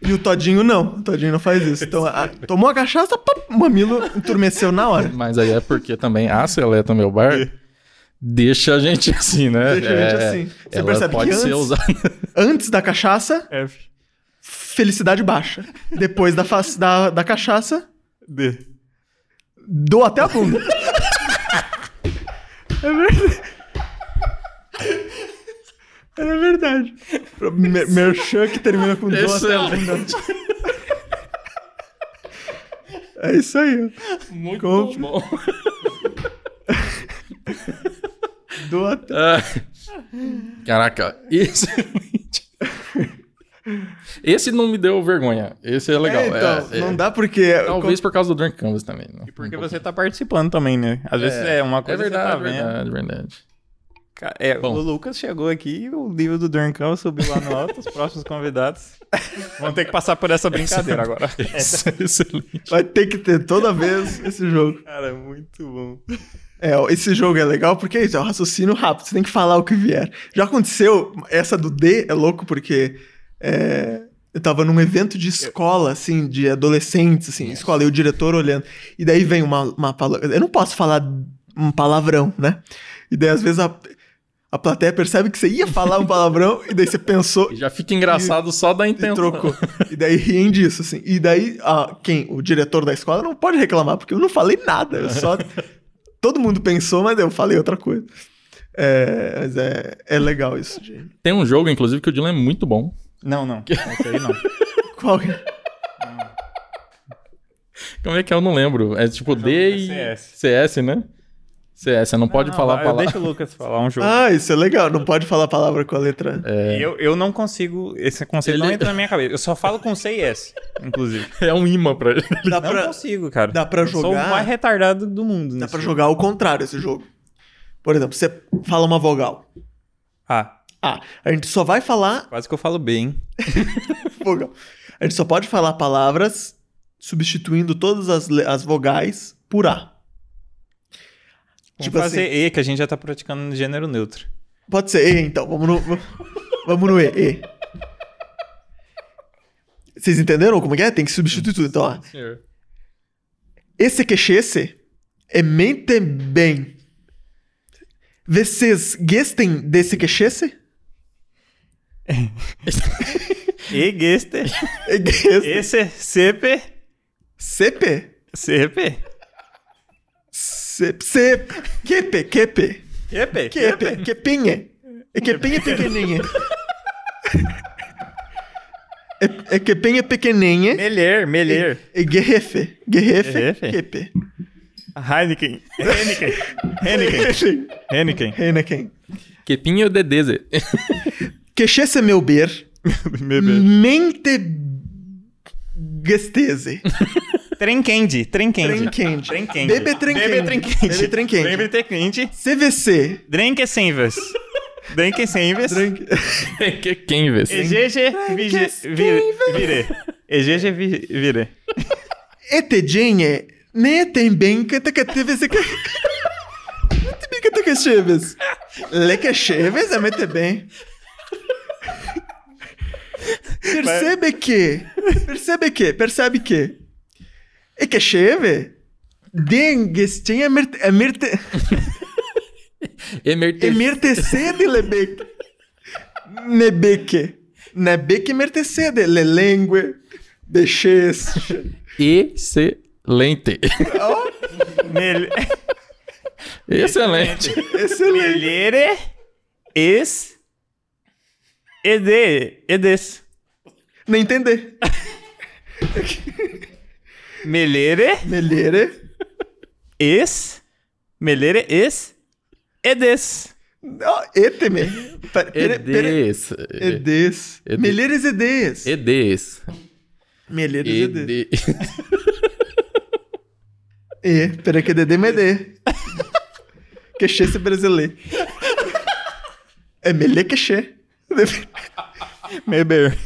E o Todinho não. O Todinho não faz isso. Então, a- tomou a cachaça, pop, o mamilo enturmeceu na hora. Mas aí é porque também a Seleta Meu Bar deixa a gente assim, né? Deixa a gente É, assim. Você percebe pode que ser antes- usada. Antes da cachaça, F. felicidade baixa. Depois da, da, da cachaça, D. dou até a bunda. É verdade. É verdade. Mer- Merchan que termina com. Excelente. É isso aí. Muito Compre. bom. Até... Ah, Caraca, excelente. Esse não me deu vergonha. Esse é legal. É, então, É, é. não dá porque... Talvez por causa do Drunk Canvas também. né? E porque Um você tá participando também, né? Às vezes é, uma É coisa que verdade, você tá vendo. verdade, verdade. É, Bom. o Lucas chegou aqui, o livro do Dorncão subiu lá no alto, os próximos convidados vão ter que passar por essa brincadeira agora. Excelente. Vai ter que ter toda vez esse jogo. Cara, muito bom. É, esse jogo é legal porque é isso, é um raciocínio rápido, você tem que falar o que vier. Já aconteceu, essa do D é louco porque é, eu tava num evento de escola, assim, de adolescentes, assim, escola, e o diretor olhando. E daí vem uma, uma palavra. Eu não posso falar um palavrão, né? E daí, às vezes, a, A plateia percebe que você ia falar um palavrão e daí você pensou E já fica engraçado só da e intenção. trocou. E daí riem disso, assim. E daí, ah, quem? O diretor da escola não pode reclamar, porque eu não falei nada. Eu só. Todo mundo pensou, mas eu falei outra coisa. É, mas é, é legal isso, de... Tem um jogo, inclusive, que o Dylan é muito bom. Não, não. Esse aí não. Qual que é? Como é que é? Eu não lembro. É tipo D e CS. CS, né? CS, você não pode Não, falar palavra. Deixa o Lucas falar um jogo. Ah, isso é legal. Não pode falar a palavra com a letra. Eu, eu não consigo. Esse conceito não Ele- entra na minha cabeça. Eu só falo com C e S, inclusive. É um imã pra ele. Dá Não pra, consigo, cara. dá pra Eu Sou o jogar- mais retardado do mundo. dá nesse pra jogo. jogar ao contrário esse jogo. Por exemplo, você fala uma vogal. Ah, Ah, a gente só vai falar quase que eu falo bem. vogal. A gente só pode falar palavras substituindo todas as, as vogais por A. Vamos Tipo fazer assim- E, que a gente já tá praticando no gênero neutro. Pode ser E, então. Vamos no, vamos no E. E. Vocês entenderam como que é? Tem que substituir tudo. Então, ó. Esse queixesse é mente bem. Vocês gestem desse queixesse? E, geste, É geste. esse, CP, Sepe? CP. Sep, sep. Quepe, quepe. Quepe, Quepe, quepinha. É quepinha pequenininha. É, é quepinha pequenininha. Melher, melher. É guerrefe. Guerrefe, Guerrefe? quepe. Heineken. Heineken. Heineken. Heineken. Heineken. Quepinho ou Dedeze. Queixesse meu ber. Beber. Mente gestese. Trenquende. Trenquende. Trenquende. Trenquende. Bebe trenquende. Bebe trenquende. Bebe trenquende. Bebe trenquende. CVC. Drenke senves. Drenke senves. Drink... Que- Quem vê? Egeje vige- vire. Vire. Vi- vire. Etedinhe. Ne tem bem que te que teve se que. Te bem que te que cheves. Le que cheves é mete bem. Percebe que. Percebe que. Percebe que. E que cheve. Den gestinha é mirte. É mirte. Emerte... Emirtecede lebec. Nebeque. Nebeque emirtecede. Le lengue. Beches. Excelente. Mel... Excelente. Excelente. Melhere. Es. Ede. Edes. Nem entender. Melhere. Melhere. Es. Melhere. Es. Edes. Oh, eteme. Pera- pera- pera- Edes. Edes. Ede- Melheres edes. Edes. Melheres edes. Ede... E. Pera que dede mede. Queixê se brasileiro. É melê queixê. Meber.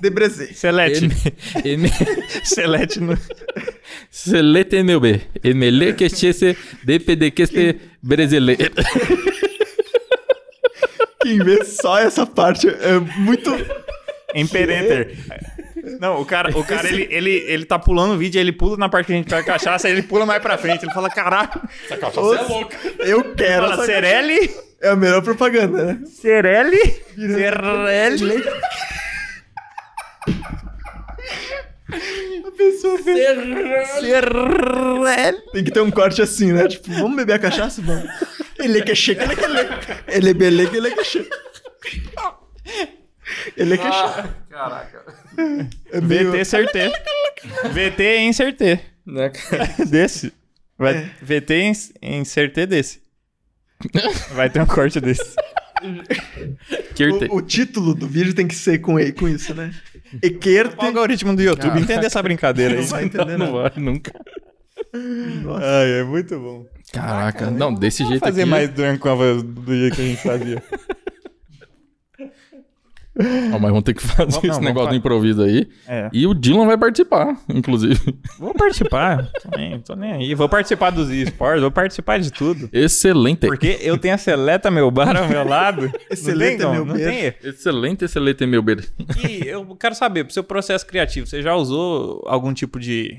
De Brasil. Selete. Em- em- Selete no. Selete meu bem. Emele que chese DPD que este brasileiro. Quem vê só essa parte é muito. Emperenter. Não, o cara, o cara ele, ele, ele tá pulando o vídeo, ele pula na parte que a gente pega cachaça, aí ele pula mais pra frente. Ele fala, caralho. Essa cachaça é louca. Eu quero Fala, essa Cerelli? É a melhor propaganda, né? Cerelli? Cerelli? A pessoa vê. Cerelli? Tem que ter um corte assim, né? Tipo, vamos beber a cachaça? Vamos. Ele é que chega, ele é que ele Ele é ele é que chega. Ele é que chega. Caraca. É meio... VT certê. VT em certê. Né, cara? Desse. Vai, É. VT em, em certê desse. Vai ter um corte desse. O, o título do vídeo tem que ser com, e- com isso, né? Equerte. O algoritmo do YouTube, Caraca. entende essa brincadeira aí. Não vai entender Não nada. vai nunca. Nossa. Ai, é muito bom. Caraca, não, desse jeito fazer aqui. mais durante com a voz do jeito que a gente fazia. Ó, mas vamos ter que fazer Vamos- não, esse vamos negócio do improviso aí. É. E o Dylan vai participar, inclusive. Vou participar. Tô nem, tô nem aí. Vou participar dos esportes, vou participar de tudo. Excelente. Porque eu tenho a Seleta meu bar ao meu lado. Excelente, não tem, meu como, não bar. tem. Excelente, excelente, meu bem. E eu quero saber, pro seu processo criativo, você já usou algum tipo de.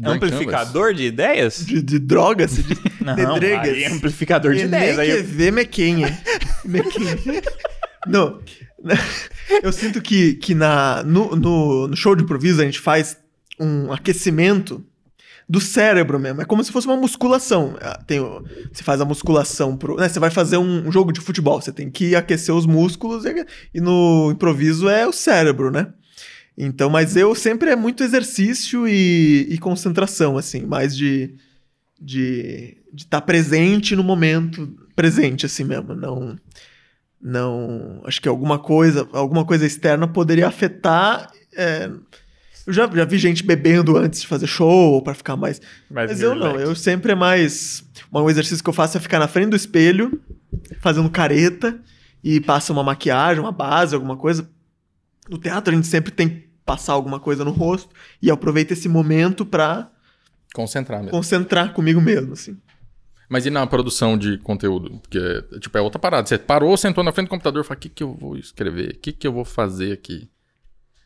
Blank Amplificador de ideias? De, de droga, se diz. Não, de dregas. aí amplificador de ideias. nem Aí que ver mequinha. mequinha. Não. Eu sinto que, que na, no, no, no show de improviso a gente faz um aquecimento do cérebro mesmo. É como se fosse uma musculação. Ah, Tem, você faz a musculação pro. Né, você vai fazer um, jogo de futebol. Você tem que aquecer os músculos e, e no improviso é o cérebro, né? Então, mas eu sempre é muito exercício e, e concentração, assim, mais de de estar presente no momento presente, assim mesmo. Não, não, acho que alguma coisa, alguma coisa externa poderia afetar. é, eu já, já vi gente bebendo antes de fazer show para ficar mais. Mas eu não, eu sempre é mais. Um exercício que eu faço é ficar na frente do espelho, fazendo careta, e passa uma maquiagem, uma base, alguma coisa. No teatro a gente sempre tem que passar alguma coisa no rosto, e eu aproveito esse momento pra Concentrar mesmo. concentrar comigo mesmo, assim. Mas e na produção de conteúdo? Porque, tipo, é outra parada. Você parou, sentou na frente do computador e falou: o que, que eu vou escrever? O que, que eu vou fazer aqui?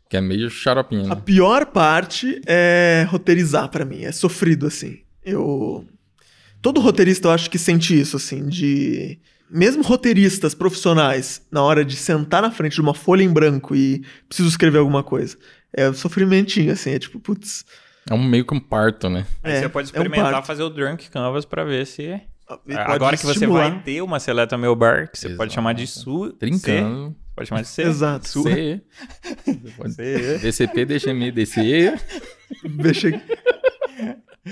Que é meio xaropinho, A né? pior parte é roteirizar pra mim, é sofrido assim. Eu todo roteirista eu acho que sente isso assim, de mesmo roteiristas profissionais, na hora de sentar na frente de uma folha em branco e preciso escrever alguma coisa, é sofrimentinho assim, é tipo, putz, É um meio que um parto, né? Aí é, você pode é um experimentar parto. fazer o Drunk Canvas pra ver se. Pode Agora que você vai ter uma seleta meu bar, que você pode Exato. chamar de su. C, Trincando. pode chamar de C. Exato. Su. C. Pode- C. DCT, deixa-me descer. Deixa...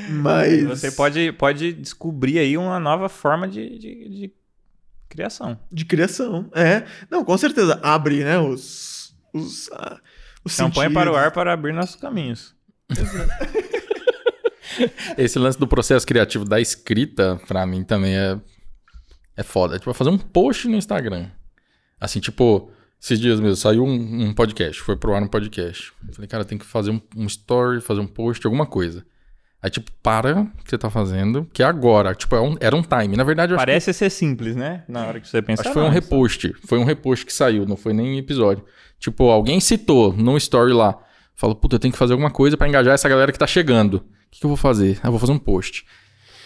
Mas Você pode, pode descobrir aí uma nova forma de, de, de criação. de criação, é. Não, com certeza abre, né, os os, ah, os Campanha para o sentidos. ar para abrir nossos caminhos. Esse lance do processo criativo da escrita, pra mim, também é, é foda. Tipo, fazer um post no Instagram. Assim, tipo, esses dias mesmo, saiu um, um podcast, foi pro ar um podcast. Falei, cara, tem que fazer um, um story, fazer um post, alguma coisa. Aí, tipo, para o que você tá fazendo, que é agora. Tipo, é um- era um time. Na verdade, acho que Parece ser simples, né? Na hora que você pensa. Acho que foi um "Ah, repost. Foi um repost que saiu, não foi nem episódio. Tipo, alguém citou num story lá. Falou, puta, eu tenho que fazer alguma coisa pra engajar essa galera que tá chegando. O que, que eu vou fazer? Ah, eu vou fazer um post.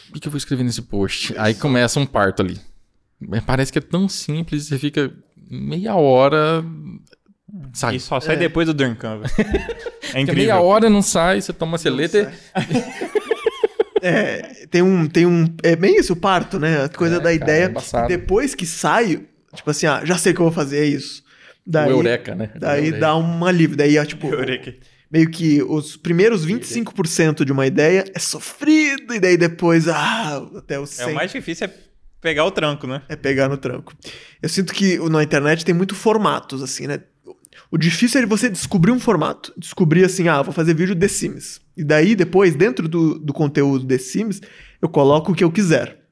O que, que eu vou escrever nesse post? Aí começa um parto ali. Mas Parece que é tão simples, você fica meia hora. Sai. E só sai É. depois do Canvas. É incrível. meia hora não sai, você toma seleta. É, tem um, tem um. É bem isso, o parto, né? A coisa É, da cara, é ideia. embaçado. depois que saio, tipo assim, ah, já sei o que eu vou fazer, é isso. Daí, O Eureka, né? daí Eureka. dá um alívio. Daí, é, tipo, Eureka. meio que os primeiros 25% de uma ideia é sofrido, e daí depois, ah, até o É, 100 o mais difícil é pegar o tranco, né? é pegar no tranco. Eu sinto que na internet tem muito formatos, assim, né? O difícil é você descobrir um formato. Descobrir assim, ah, vou fazer vídeo The Sims. E daí, depois, dentro do, do conteúdo The Sims, eu coloco o que eu quiser.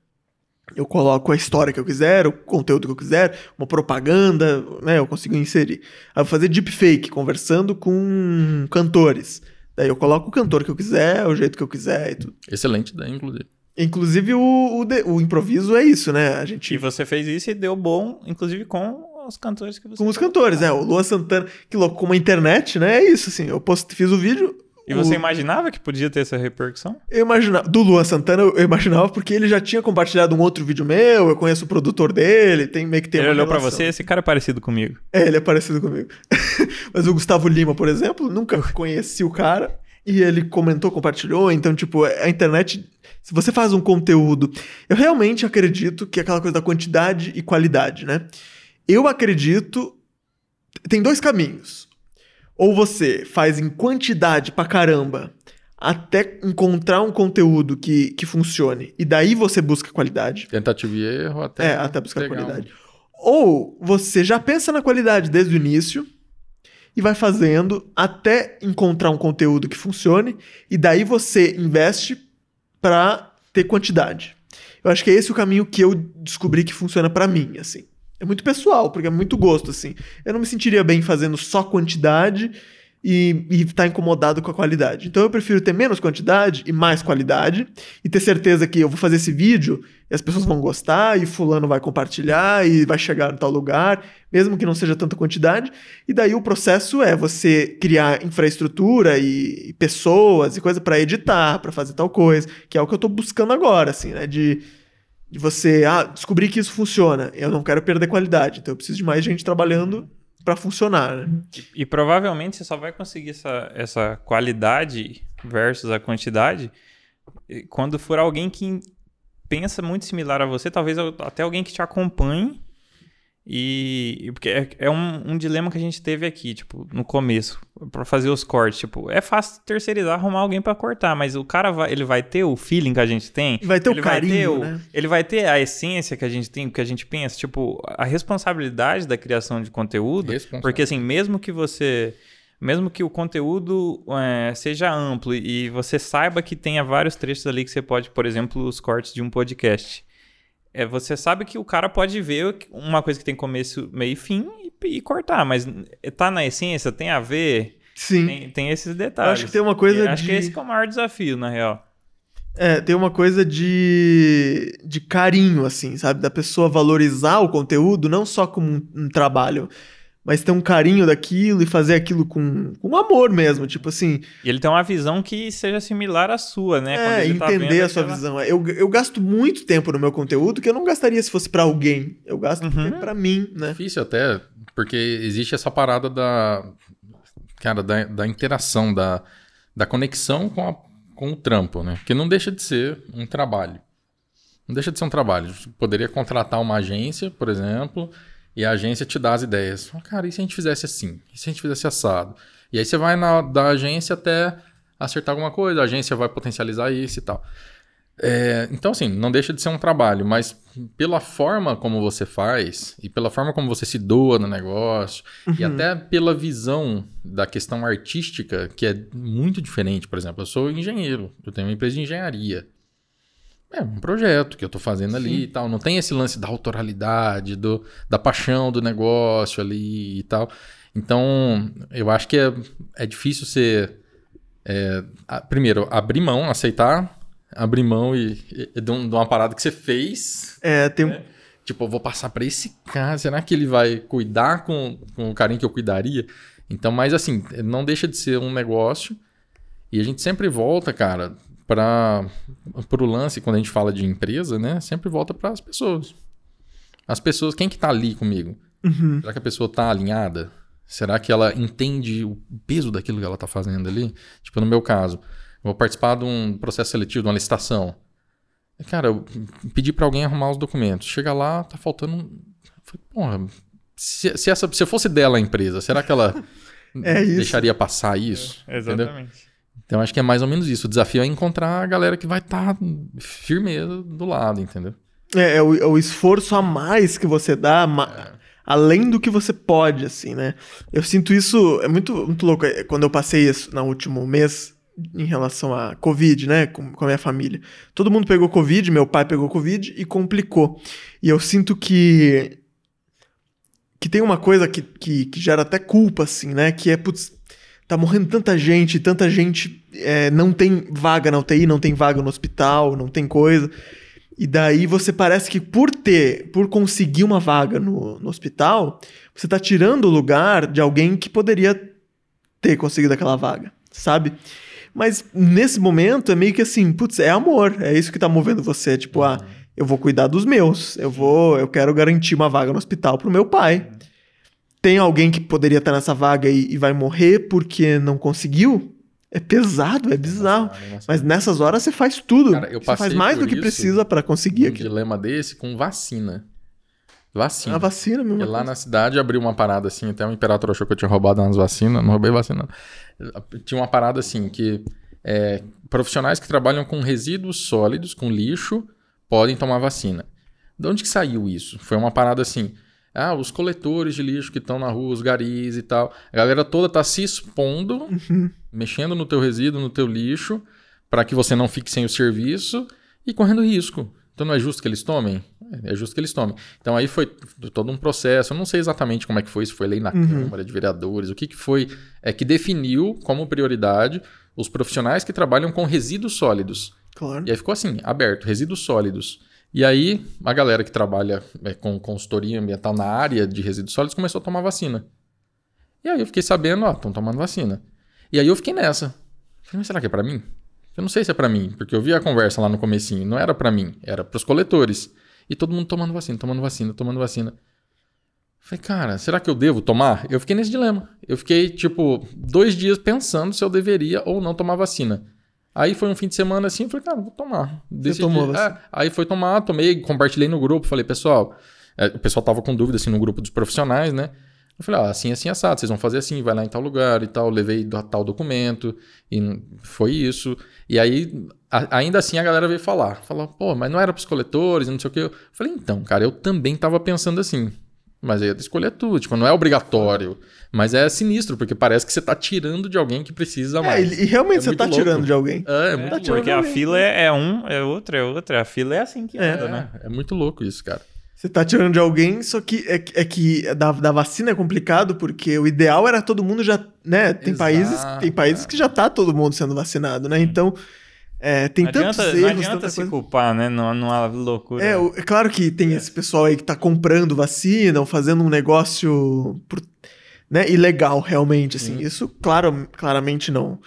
Eu coloco a história que eu quiser, o conteúdo que eu quiser, uma propaganda, né? Eu consigo inserir. Aí eu vou fazer deepfake, conversando com cantores. Daí eu coloco o cantor que eu quiser, o jeito que eu quiser e tudo. Excelente ideia, inclusive. Inclusive, o, o, de- o improviso é isso, né? A gente E você fez isso e deu bom, inclusive com os cantores que você Com os cantores, é. O Luan Santana, que louco, com uma internet, né? É isso, assim. Eu post, fiz o vídeo. E você o- imaginava que podia ter essa repercussão? Eu imaginava. Do Luan Santana, eu imaginava porque ele já tinha compartilhado um outro vídeo meu, eu conheço o produtor dele, tem meio que tem Ele olhou pra relação. você, esse cara é parecido comigo. É, ele é parecido comigo. Mas o Gustavo Lima, por exemplo, nunca conheci o cara. E ele comentou, compartilhou. Então, tipo, a internet. Se você faz um conteúdo. Eu realmente acredito que é aquela coisa da quantidade e qualidade, né? Eu acredito. Tem dois caminhos. Ou você faz em quantidade pra caramba até encontrar um conteúdo que, que funcione. E daí você busca qualidade. Tentativa e erro até. É, até buscar um- qualidade. Ou você já pensa na qualidade desde o início e vai fazendo até encontrar um conteúdo que funcione e daí você investe pra ter quantidade. Eu acho que é esse o caminho que eu descobri que funciona pra mim, assim. É muito pessoal, porque é muito gosto, assim. Eu não me sentiria bem fazendo só quantidade e, e tá incomodado com a qualidade. Então eu prefiro ter menos quantidade e mais qualidade e ter certeza que eu vou fazer esse vídeo e as pessoas vão gostar e fulano vai compartilhar e vai chegar em tal lugar, mesmo que não seja tanta quantidade. E daí o processo é você criar infraestrutura e, e pessoas e coisa para editar, para fazer tal coisa, que é o que eu tô buscando agora, assim, né, de de você ah, descobrir que isso funciona. Eu não quero perder qualidade, então eu preciso de mais gente trabalhando para funcionar. Né? E, e, provavelmente você só vai conseguir essa, essa qualidade versus a quantidade quando for alguém que pensa muito similar a você, talvez até alguém que te acompanhe e, porque é, é um, um, dilema que a gente teve aqui, tipo, no começo, para fazer os cortes, tipo, é fácil terceirizar, arrumar alguém para cortar, mas o cara vai, ele vai ter o feeling que a gente tem, vai ter ele o carinho, vai ter né? ele vai ter a essência que a gente tem, que a gente pensa, tipo, a responsabilidade da criação de conteúdo, porque assim, mesmo que você mesmo que o conteúdo é, seja amplo e você saiba que tenha vários trechos ali que você pode, por exemplo, os cortes de um podcast é, você sabe que o cara pode ver uma coisa que tem começo, meio e fim e, e cortar, mas tá na essência, tem a ver. Sim. Tem, tem esses detalhes. Eu acho que tem uma coisa e de. Acho que esse que é o maior desafio, na real. É, tem uma coisa de, de carinho, assim, sabe? Da pessoa valorizar o conteúdo não só como um, um trabalho, mas ter um carinho daquilo e fazer aquilo com, com amor mesmo, tipo assim. E ele tem uma visão que seja similar à sua, né? É, entender tá a sua aquela... visão. Eu, eu gasto muito tempo no meu conteúdo que eu não gastaria se fosse para alguém. Eu gasto uhum. para mim, né? Difícil até, porque existe essa parada da. Cara, da, da interação, da, da conexão com, a, com o trampo, né? Que não deixa de ser um trabalho. Não deixa de ser um trabalho. Poderia contratar uma agência, por exemplo e a agência te dá as ideias. Cara, e se a gente fizesse assim? E se a gente fizesse assado? E aí você vai na, da agência até acertar alguma coisa, a agência vai potencializar isso e tal. É, então, assim, não deixa de ser um trabalho, mas pela forma como você faz e pela forma como você se doa no negócio uhum. e até pela visão da questão artística, que é muito diferente. Por exemplo, eu sou engenheiro, eu tenho uma empresa de engenharia. É um projeto que eu tô fazendo ali Sim. e tal. Não tem esse lance da autoralidade, do, da paixão do negócio ali e tal. Então, eu acho que é, é difícil ser. É, a, primeiro, abrir mão, aceitar, abrir mão e, e, de, um, de, uma parada que você fez. É, tem. Né? Tipo, eu vou passar para esse cara. Será que ele vai cuidar com, com o carinho que eu cuidaria? Então, mas assim, não deixa de ser um negócio. E a gente sempre volta, cara, para o lance, quando a gente fala de empresa, né? Sempre volta para as pessoas. As pessoas, quem que tá ali comigo? Uhum. Será que a pessoa tá alinhada? Será que ela entende o peso daquilo que ela tá fazendo ali? Tipo, no meu caso, eu vou participar de um processo seletivo, de uma licitação. Cara, eu pedi para alguém arrumar os documentos. Chega lá, tá faltando. Falei, porra, se, se, essa, se eu fosse dela a empresa, será que ela é deixaria passar isso? É, exatamente. Entendeu? Então acho que é mais ou menos isso. O desafio é encontrar a galera que vai estar tá firmeza do lado, entendeu? É, é o, é o, esforço a mais que você dá, é. além do que você pode, assim, né? Eu sinto isso, é muito, muito louco. É, quando eu passei isso no último mês, em relação à Covid, né, com, com a minha família. Todo mundo pegou Covid, meu pai pegou Covid e complicou. E eu sinto que que tem uma coisa que, que, que gera até culpa, assim, né? Que é, putz, tá morrendo tanta gente, tanta gente é, não tem vaga na UTI, não tem vaga no hospital, não tem coisa. E daí você parece que por ter, por conseguir uma vaga no, no hospital, você tá tirando o lugar de alguém que poderia ter conseguido aquela vaga, sabe? Mas nesse momento é meio que assim, putz, é amor, é isso que tá movendo você, tipo, ah, uhum. eu vou cuidar dos meus, eu vou, eu quero garantir uma vaga no hospital pro meu pai. Tem alguém que poderia estar nessa vaga e, e vai morrer porque não conseguiu, é pesado, é bizarro. Mas nessas horas você faz tudo. Cara, você faz mais do que precisa para conseguir um aquilo. dilema desse com vacina. Vacina. A vacina mesmo. Porque lá na cidade abriu uma parada assim, até o imperador achou que eu tinha roubado umas vacinas, não roubei vacina. Tinha uma parada assim que é, profissionais que trabalham com resíduos sólidos, com lixo, podem tomar vacina. De onde que saiu isso? Foi uma parada assim. Ah, os coletores de lixo que estão na rua, os garis e tal. A galera toda tá se expondo, uhum. mexendo no teu resíduo, no teu lixo, para que você não fique sem o serviço e correndo risco. Então não é justo que eles tomem? É, é justo que eles tomem. Então aí foi todo um processo. Eu não sei exatamente como é que foi, se foi lei na Uhum. Câmara de Vereadores, o que, que foi é que definiu como prioridade os profissionais que trabalham com resíduos sólidos. Claro. E aí ficou assim, aberto, resíduos sólidos. E aí a galera que trabalha é, com consultoria ambiental na área de resíduos sólidos começou a tomar vacina. E aí eu fiquei sabendo, ó, estão tomando vacina. E aí eu fiquei nessa. Falei, mas será que é pra mim? Eu não sei se é pra mim, porque eu vi a conversa lá no comecinho, não era pra mim, era pros coletores. E todo mundo tomando vacina, tomando vacina, tomando vacina. Falei, cara, será que eu devo tomar? Eu fiquei nesse dilema. Eu fiquei, tipo, dois dias pensando se eu deveria ou não tomar vacina. Aí foi um fim de semana assim, eu falei, cara, vou tomar. Decidi. tomou a vacina? É, aí foi tomar, tomei, compartilhei no grupo, falei, pessoal, é, o pessoal tava com dúvida assim no grupo dos profissionais, né? Eu falei, ah, assim, assim, assado, vocês vão fazer assim, vai lá em tal lugar e tal, levei do- tal documento, e foi isso. E aí, a- ainda assim, a galera veio falar, falou, pô, mas não era pros coletores, não sei o quê. Eu falei, então, cara, eu também tava pensando assim, mas aí a escolha é tua, tipo, não é obrigatório, mas é sinistro, porque parece que você tá tirando de alguém que precisa É, mais. e, e realmente É você tá louco. tirando de alguém. É, é É, muito tá louco. tirando porque a alguém. fila é, é um, é outra, é outra. A fila é assim que É. anda, né? É, é muito louco isso, cara. Você tá tirando de alguém, só que é, que- é que da, da vacina é complicado, porque o ideal era todo mundo já, né? Tem Exato, países, tem países é. que já tá todo mundo sendo vacinado, né? Então, é, tem não tantos adianta, erros, não adianta se coisa. culpar, né? Não, numa loucura. É, é claro que tem esse pessoal aí que tá comprando vacina ou fazendo um negócio por- né, ilegal, realmente, assim. Sim. Isso, claro, claramente não.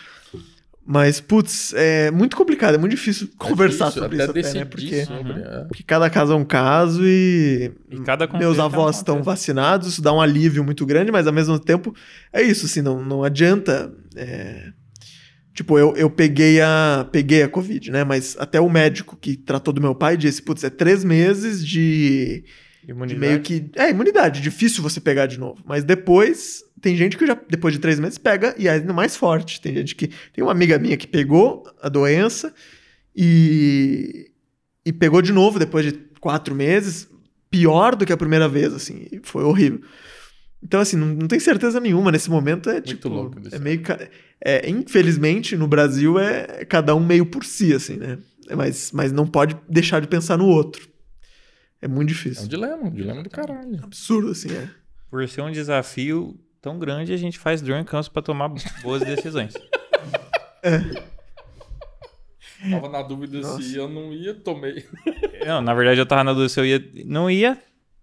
Mas, putz, é muito complicado, é muito difícil conversar difícil, sobre até isso até, né? Porque, sobre, é. porque cada caso é um caso e, E cada meus é avós estão contexto. vacinados, isso dá um alívio muito grande, mas ao mesmo tempo é isso, assim, não, não adianta. é, Tipo, eu, eu peguei a peguei a Covid, né? Mas até o médico que tratou do meu pai disse, putz, é três meses de, de Imunidade. meio que... É, imunidade, difícil você pegar de novo. Mas depois, tem gente que já, depois de três meses, pega e é ainda mais forte. Tem gente que... Tem uma amiga minha que pegou a doença e... E pegou de novo depois de quatro meses, pior do que a primeira vez, assim. Foi horrível. Então, assim, não, não tem certeza nenhuma nesse momento. É tipo. louco desse é meio. ca- É, infelizmente, no Brasil, é cada um meio por si, assim, né? É, Mas, mas não pode deixar de pensar no outro. É muito É um difícil. dilema, um dilema do caralho. Absurdo, assim, é. Por ser um desafio tão grande, a gente faz Drunk Campos pra tomar boas decisões. Tava na dúvida Nossa. se eu não ia, tomei. não, na verdade, eu tava na dúvida se eu ia. Não ia,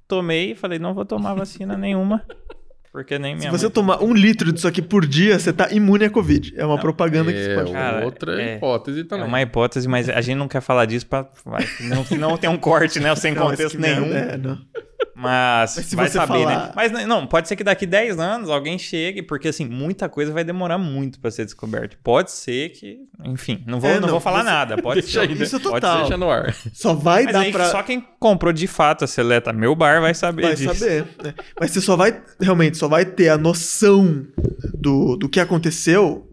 tomei e falei, não vou tomar vacina nenhuma. Porque nem Se minha você mãe. tomar um litro disso aqui por dia, você tá imune à Covid. É uma propaganda que você É pode Cara, outra é- hipótese É também. uma hipótese, mas a gente não quer falar disso pra. vai, Não, não tem um corte, né? Sem Não, contexto nenhum. É, não. Mas, Mas se vai você saber, falar- né? Mas não, pode ser que daqui 10 anos alguém chegue, porque assim, muita coisa vai demorar muito pra ser descoberta. Pode ser que, enfim, não vou, É, não, não, vou falar você- nada. Pode Deixa ser. né? Isso Pode total. ser. Deixa no ar. Só vai Mas dar aí pra. só quem comprou de fato a seleta meu bar vai saber Vai disso. saber. né? Mas você só vai, realmente, só vai ter a noção do, do que aconteceu,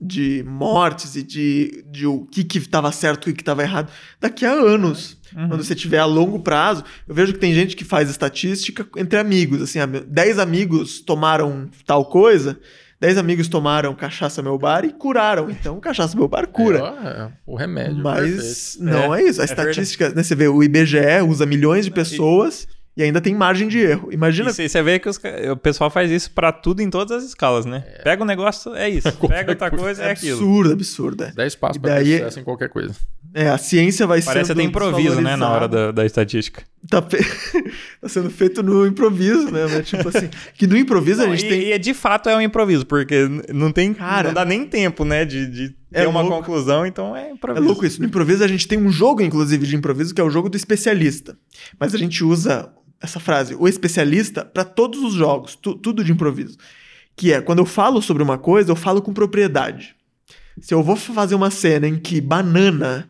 de mortes e de, de o que que tava certo e o que que tava errado, daqui a anos. Uhum. Quando você tiver a longo prazo, eu vejo que tem gente que faz estatística entre amigos, assim, ah, meu, 10 amigos tomaram tal coisa, 10 amigos tomaram cachaça meu bar e curaram. Então, cachaça meu bar cura. É, é o remédio. Mas perfeito. não é, isso. A é estatística, né, você vê, o IBGE usa milhões de pessoas e ainda tem margem de erro. Imagina E você vê que os o pessoal faz isso pra tudo em todas as escalas, né? Pega um negócio, é isso. Pega outra coisa, é, É aquilo. absurdo, absurdo. É. 10 passos E pra daí- ter sucesso em qualquer coisa. É, a ciência vai Parece sendo até improviso, né? Na hora da, da estatística. Tá, fe- tá sendo feito no improviso mesmo. É tipo assim, que no improviso a Não, gente e, tem... e de fato é um improviso, porque não tem. Cara, não dá nem tempo, né? De, de ter é uma louco. conclusão, então é É improviso. louco isso. No improviso a gente tem um jogo, inclusive, de improviso, que é o jogo do especialista. Mas a gente usa essa frase, o especialista, pra todos os jogos, tu- tudo de improviso. Que é, quando eu falo sobre uma coisa, eu falo com propriedade. Se eu vou fazer uma cena em que banana,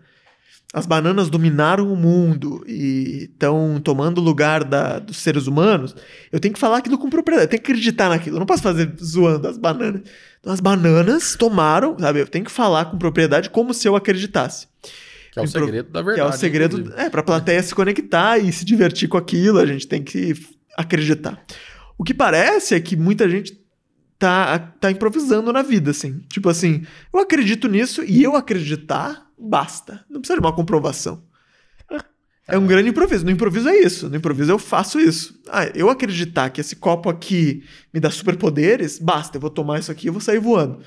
as bananas dominaram o mundo e estão tomando o lugar da- dos seres humanos, eu tenho que falar aquilo com propriedade, eu tenho que acreditar naquilo. Eu não posso fazer zoando as bananas. Então, as bananas tomaram, sabe? Eu tenho que falar com propriedade como se eu acreditasse. Que é o segredo da Que verdade. é o segredo, inclusive. é, pra plateia se conectar e se divertir com aquilo, a gente tem que acreditar. O que parece é que muita gente tá, tá improvisando na vida, assim. Tipo assim, eu acredito nisso e eu acreditar, basta. Não precisa de uma comprovação. É um grande improviso. No improviso é isso. No improviso eu faço isso. Ah, eu acreditar que esse copo aqui me dá superpoderes, basta, eu vou tomar isso aqui e vou sair voando.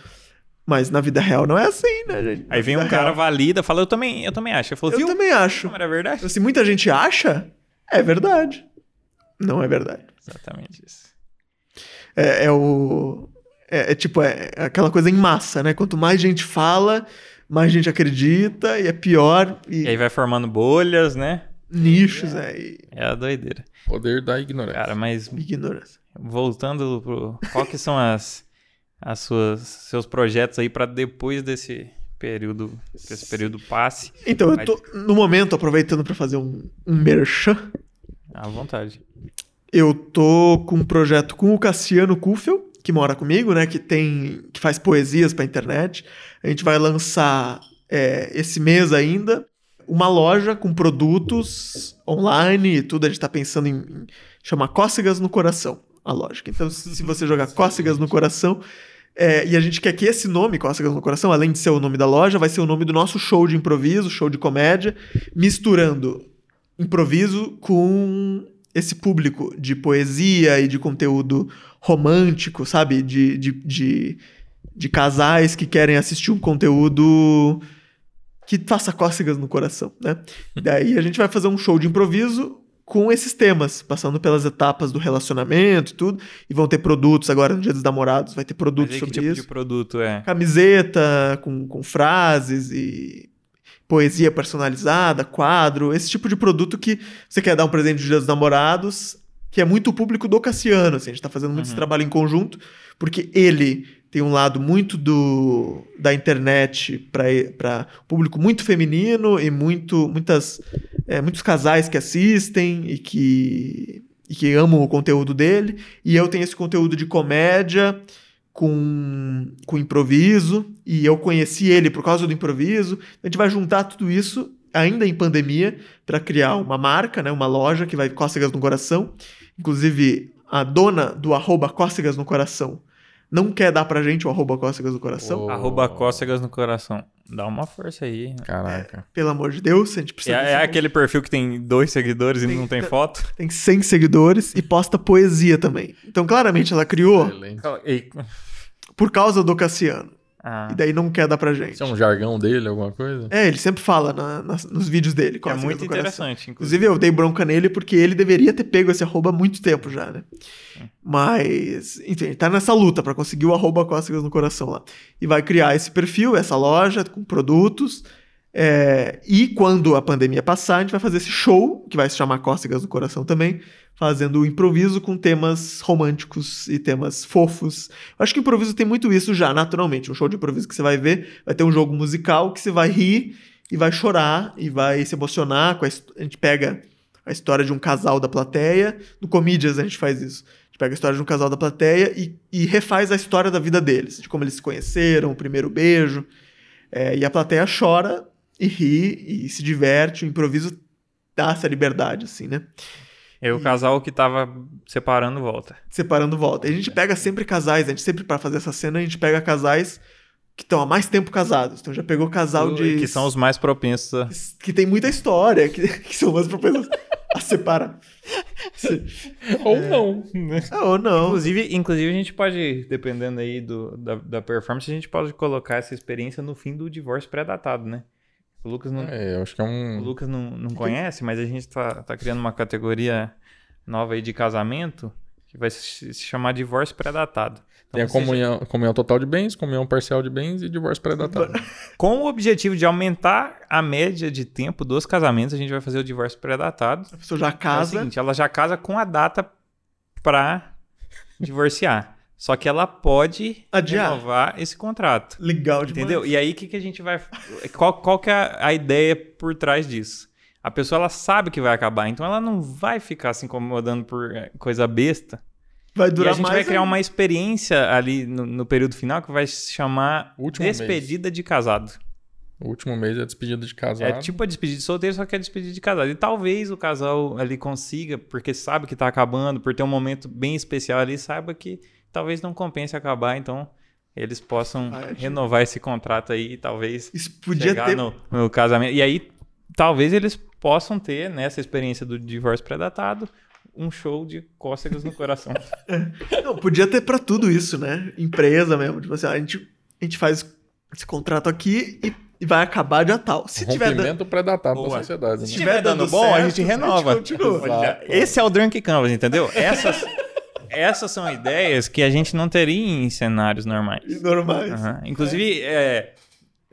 Mas na vida real não é assim, né, gente? Na Aí vem um cara real, valida, fala, eu também, eu também acho. Ele falou, Eu viu? também acho. Não era verdade? Se muita gente acha, é verdade. Não é verdade. Exatamente isso. É, é o. É, é tipo, é aquela coisa em massa, né? Quanto mais gente fala, mais gente acredita, e é pior. E, E aí vai formando bolhas, né? nichos, é, e É a doideira. Poder da ignorância. Cara, mas ignorância. voltando pro. Qual que são as, as suas seus projetos aí pra depois desse período, que esse período passe? Então, eu tô, no momento, aproveitando pra fazer um, um merchan, À vontade. eu tô com um projeto com o Cassiano Kufel, que mora comigo, né? Que tem. que faz poesias pra internet. A gente vai lançar é, esse mês ainda uma loja com produtos online e tudo. A gente tá pensando em, em chamar Cócegas no Coração, a lógica. Então, se você jogar Cócegas no Coração. É, e a gente quer que esse nome, Cócegas no Coração, além de ser o nome da loja, vai ser o nome do nosso show de improviso, show de comédia, misturando improviso com esse público de poesia e de conteúdo romântico, sabe? De, de, de, de casais que querem assistir um conteúdo que faça cócegas no coração, né? Daí a gente vai fazer um show de improviso com esses temas, passando pelas etapas do relacionamento e tudo. E vão ter produtos agora no Dia dos Namorados, vai ter produtos aí que sobre tipo isso de produto é? camiseta com, com frases e poesia personalizada, quadro, esse tipo de produto que você quer dar um presente de Dia dos Namorados, que é muito o público do Cassiano, assim, a gente tá fazendo muito esse Uhum. trabalho em conjunto, porque ele tem um lado muito do da internet para público muito feminino e muito muitas é, muitos casais que assistem e que e que amam o conteúdo dele, e eu tenho esse conteúdo de comédia com, com improviso, e eu conheci ele por causa do improviso. A gente vai juntar tudo isso, ainda em pandemia, para criar uma marca, né, uma loja que vai Cócegas no Coração. Inclusive, a dona do arroba Cócegas no Coração não quer dar pra gente o arroba Cócegas no Coração. Oh. Arroba cócegas no coração. Dá uma força aí. Caraca. Pelo amor de Deus, a gente É, precisa. é desse aquele perfil que tem dois seguidores e Tem- não tem foto? Tem 100 seguidores e posta poesia também. Então, claramente, ela criou Excelente. E- por causa do Cassiano. Ah, E daí não quer dar pra gente. Isso é um jargão dele, alguma coisa? É, ele sempre fala na- nas- nos vídeos dele. é muito interessante, inclusive. Inclusive, eu dei bronca nele porque ele deveria ter pego esse arroba há muito tempo já, né? Mas, enfim, ele tá nessa luta pra conseguir o arroba Cócegas no Coração lá. E vai criar esse perfil, essa loja com produtos. é, e quando a pandemia passar, a gente vai fazer esse show, que vai se chamar Cócegas no Coração também, fazendo improviso com temas românticos e temas fofos. Acho que o improviso tem muito isso já, naturalmente. Um show de improviso que você vai ver, vai ter um jogo musical que você vai rir e vai chorar e vai se emocionar. A gente pega a história de um casal da plateia. No Comedians a gente faz isso. A gente pega a história de um casal da plateia e, e refaz a história da vida deles, de como eles se conheceram, o primeiro beijo. É, e a plateia chora e ri e se diverte. O improviso dá essa liberdade, assim, né? E o casal que tava separando volta. Separando volta. E a gente pega sempre casais, a gente sempre, para fazer essa cena, a gente pega casais que estão há mais tempo casados. Então já pegou casal de. Que são os mais propensos a... que tem muita história, que, que são mais propensas a separar. Ou não. Ou não. Inclusive, inclusive, a gente pode, dependendo aí do, da, da performance, a gente pode colocar essa experiência no fim do divórcio pré-datado, né? O Lucas não, É, eu acho que é o um. Lucas não, não conhece, mas a gente tá, tá criando uma categoria nova aí de casamento que vai se, chamar divórcio pré-datado. Então, Tem a comunhão, comunhão total de bens, comunhão parcial de bens e divórcio pré-datado. já- com o objetivo de aumentar a média de tempo dos casamentos, a gente vai fazer o divórcio pré-datado. A pessoa já É o casa. seguinte, ela já casa com a data pra divorciar. Só que ela pode Adiar. renovar esse contrato. legal demais. Entendeu? E aí, o que, que a gente vai. Qual, qual que é a- ideia por trás disso? A pessoa ela sabe que vai acabar, então ela não vai ficar se incomodando por eh, coisa besta. Vai E durar a gente mais. vai criar ainda. uma experiência ali no, no período final que vai se chamar Último Despedida de Casado. O último mês é despedida de casado. É tipo a despedida de solteiro, só que é despedida de casado. E talvez o casal ali consiga, porque sabe que tá acabando, por ter um momento bem especial ali, saiba que talvez não compense acabar, então eles possam Ah, é tipo- renovar esse contrato aí e talvez Isso podia chegar ter. no, no casamento. E aí, talvez eles possam ter nessa experiência do divórcio predatado um show de cócegas no coração. Não, podia ter pra tudo isso, né? Empresa mesmo. Tipo assim, a gente, a gente faz esse contrato aqui e, e vai acabar dia tal. Se tiver dando, predatado da sociedade. se Né? tiver dando bom, a certo, gente renova. continua. Exato. Esse é o Drunk Canvas, entendeu? Essas, essas são ideias que a gente não teria em cenários normais. Normais. Aham. Inclusive, é,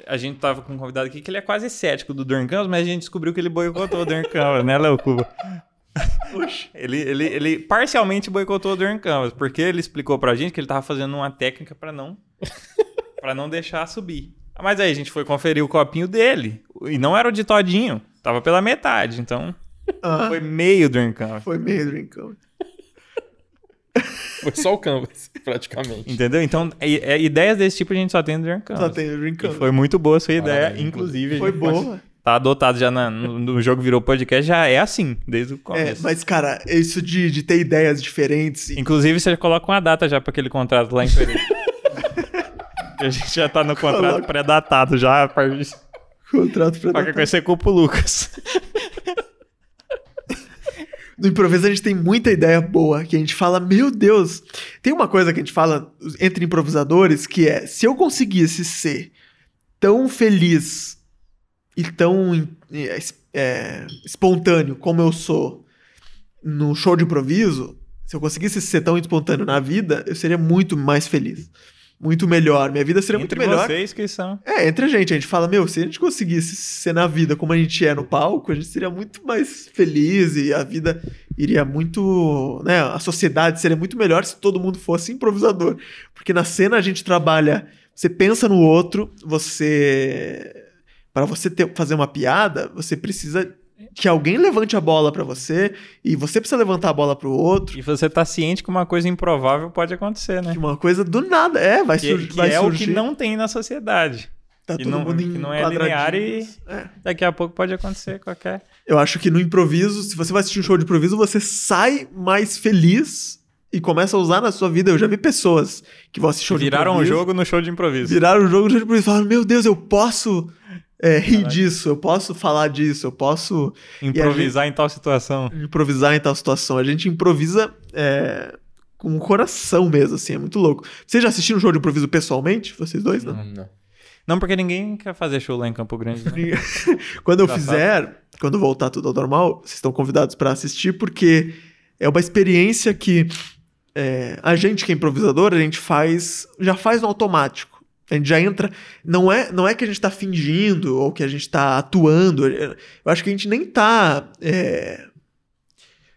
a gente tava com um convidado aqui que ele é quase cético do Canvas, mas a gente descobriu que ele boicotou o Canvas, né, Léo Cuba? Ele, ele, ele parcialmente boicotou o Drunk Canvas, porque ele explicou pra gente que ele tava fazendo uma técnica pra não para não deixar subir. Mas aí a gente foi conferir o copinho dele, e não era o de todinho, tava pela metade, então Ah, foi meio Drunk Canvas. foi meio drinkão. Foi só o canvas, praticamente. Entendeu? Então, é- é- ideias desse tipo a gente só tem no Drunk Canvas. Só tem o E drinkão. foi muito boa a sua ideia, Parabéns, inclusive. a Foi gente pode- boa. Tá adotado já na- no, no jogo virou podcast, já é assim, desde o É, começo. mas, cara, isso de, de ter ideias diferentes. e- Inclusive, você coloca uma data já pra aquele contrato lá em Pereira. a gente já tá no contrato Coloca. pré-datado já, a partir de Contrato pra qualquer coisa você culpa o Lucas. No improviso a gente tem muita ideia boa, que a gente fala, meu Deus. Tem uma coisa que a gente fala entre improvisadores que é: se eu conseguisse ser tão feliz e tão é, es- espontâneo como eu sou no show de improviso, se eu conseguisse ser tão espontâneo na vida, eu seria muito mais feliz. Muito melhor. Minha vida seria Entre muito melhor. vocês que são. É, entre a gente, a gente fala, meu, se a gente conseguisse ser na vida como a gente é no palco, a gente seria muito mais feliz e a vida iria muito, né, a sociedade seria muito melhor se todo mundo fosse improvisador. Porque na cena a gente trabalha, você pensa no outro, você para você ter, fazer uma piada, você precisa que alguém levante a bola pra você e você precisa levantar a bola pro outro. E você tá ciente que uma coisa improvável pode acontecer, né? Que uma coisa do nada, é, vai, Que, sur que vai é o surgir. que não tem na sociedade. tá que todo não- mundo em que não é linear e-. É. Daqui a pouco pode acontecer qualquer. Eu acho que no improviso, se você vai assistir um show de improviso, você sai mais feliz e começa a usar na sua vida. Eu já vi pessoas que vão assistir show Viraram de o improviso, jogo no show de improviso. viraram o jogo de improviso e falaram: Meu Deus, eu posso é, rir disso, eu posso falar disso, eu posso Improvisar em tal situação. improvisar em tal situação. A gente improvisa é, com o coração mesmo, assim, é muito louco. Vocês já assistiram um show de improviso pessoalmente? Vocês dois, não? Não, não. Não, porque ninguém quer fazer show lá em Campo Grande. né? Quando eu fizer, quando voltar tudo ao normal, vocês estão convidados para assistir, porque é uma experiência que é, a gente que é improvisador, a gente faz, já faz no automático. A gente já entra. Não é, não é que a gente tá fingindo ou que a gente tá atuando. Eu acho que a gente nem tá. é,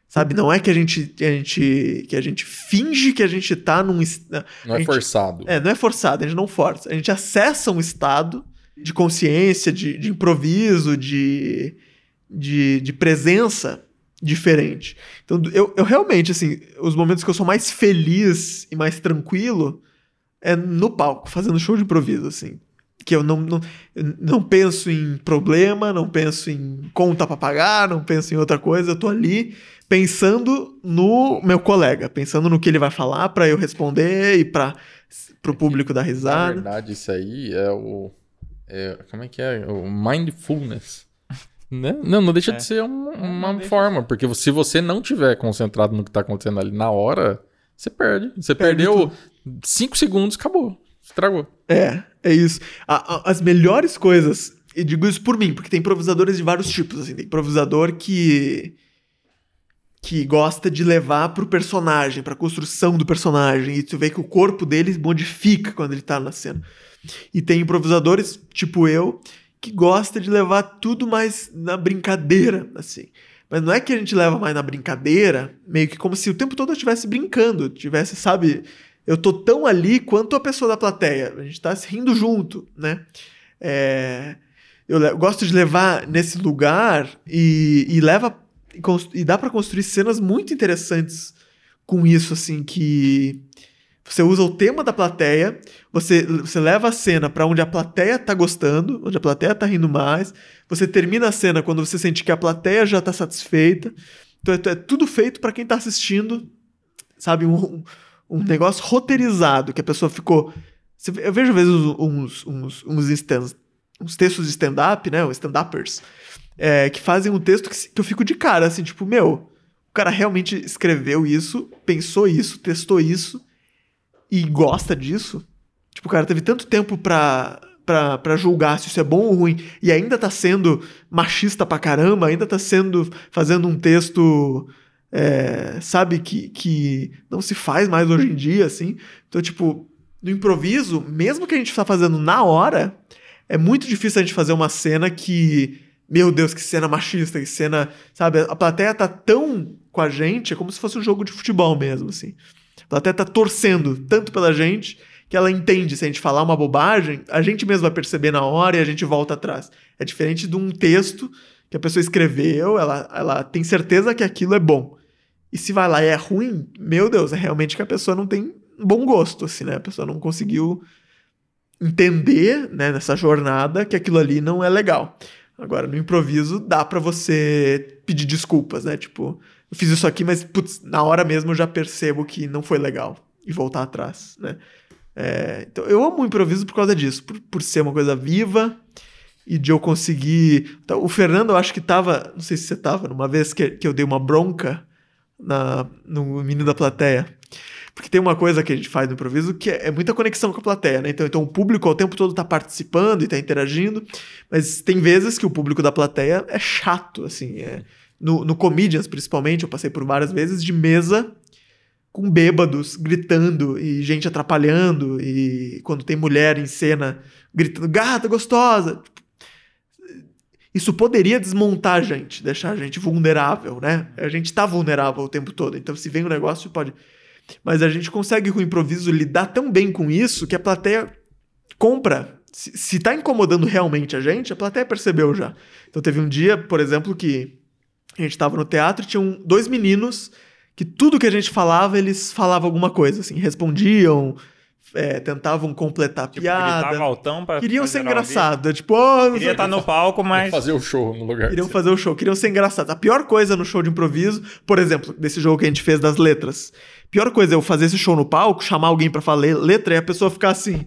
sabe, não é que a gente, que a gente que a gente finge que a gente tá num. Não é gente- forçado. é, não é forçado, a gente não força. A gente acessa um estado de consciência, de, de improviso, de, de, de presença diferente. Então, eu, eu realmente, assim, os momentos que eu sou mais feliz e mais tranquilo é no palco, fazendo show de improviso, assim. Que eu não, não, não penso em problema, não penso em conta pra pagar, não penso em outra coisa. Eu tô ali pensando no meu colega, pensando no que ele vai falar pra eu responder e para pro público dar Na risada. verdade, isso aí é o. é- como é que é? O mindfulness. Né? Não, não deixa É. de ser um- uma Não deixa. forma, porque se você não tiver concentrado no que tá acontecendo ali na hora, você perde. Você Perde perdeu cinco segundos, acabou. Estragou. É, é isso. A- a- as melhores coisas, e digo isso por mim, porque tem improvisadores de vários tipos, assim, tem improvisador que que gosta de levar pro personagem, pra construção do personagem, e tu vê que o corpo dele modifica quando ele tá na cena. E tem improvisadores, tipo eu, que gosta de levar tudo mais na brincadeira, assim. Mas não é que a gente leva mais na brincadeira, meio que como se o tempo todo eu estivesse brincando, tivesse, sabe, eu tô tão ali quanto a pessoa da plateia. A gente tá se rindo junto, né? É, eu, gosto de levar nesse lugar e, e leva e, e dá pra construir cenas muito interessantes com isso, assim, que você usa o tema da plateia, você, você leva a cena pra onde a plateia tá gostando, onde a plateia tá rindo mais, você termina a cena quando você sente que a plateia já tá satisfeita. Então é, é tudo feito pra quem tá assistindo, sabe, um- um negócio roteirizado, que a pessoa ficou. Eu vejo às vezes uns, uns, uns, uns textos de stand-up, né? Os stand-uppers. é, que fazem um texto que, que eu fico de cara, assim, tipo, meu, o cara realmente escreveu isso, pensou isso, testou isso e gosta disso. Tipo, o cara teve tanto tempo pra, pra, pra julgar se isso é bom ou ruim e ainda tá sendo machista pra caramba, ainda tá sendo, fazendo um texto, é, sabe, que, que não se faz mais hoje em dia, assim. Então, tipo, no improviso, mesmo que a gente tá fazendo na hora, é muito difícil a gente fazer uma cena que. Meu Deus, que cena machista, que cena. Sabe? A plateia tá tão com a gente, é como se fosse um jogo de futebol mesmo, assim. A plateia tá torcendo tanto pela gente que ela entende. Se a gente falar uma bobagem, a gente mesmo vai perceber na hora e a gente volta atrás. É diferente de um texto que a pessoa escreveu, ela, ela tem certeza que aquilo é bom. E se vai lá e é ruim, meu Deus, é realmente que a pessoa não tem bom gosto, assim, né? A pessoa não conseguiu entender, né, nessa jornada, que aquilo ali não é legal. Agora, no improviso, dá pra você pedir desculpas, né? Tipo, eu fiz isso aqui, mas putz, na hora mesmo eu já percebo que não foi legal. E voltar atrás, né? É, então, eu amo o improviso por causa disso, por, por ser uma coisa viva e de eu conseguir. Então, o Fernando, eu acho que tava. Não sei se você tava, numa vez que, que eu dei uma bronca na, no menino da plateia. Porque tem uma coisa que a gente faz no improviso que é, é muita conexão com a plateia, né? Então, então o público ao tempo todo tá participando e tá interagindo, mas tem vezes que o público da plateia é chato, assim. É, no, no Comedians, principalmente, eu passei por várias vezes de mesa com bêbados gritando e gente atrapalhando e quando tem mulher em cena gritando gata gostosa isso poderia desmontar a gente deixar a gente vulnerável né? A gente tá vulnerável o tempo todo então se vem um negócio pode. Mas a gente consegue com o improviso lidar tão bem com isso que a plateia compra. Se, se tá incomodando realmente a gente a plateia percebeu já. Então teve um dia por exemplo que a gente tava no teatro e tinham dois meninos que tudo que a gente falava, eles falavam alguma coisa, assim, respondiam, é, tentavam completar a Tipo, piada. altão pra Queriam pra ser geral ouvir. engraçado, tipo, oh, Queria estar no palco, mas. Fazer o show no lugar. Queriam fazer o show, queriam ser engraçados. A pior coisa no show de improviso, por exemplo, desse jogo que a gente fez das letras. Pior coisa é eu fazer esse show no palco, chamar alguém pra falar letra e a pessoa ficar assim,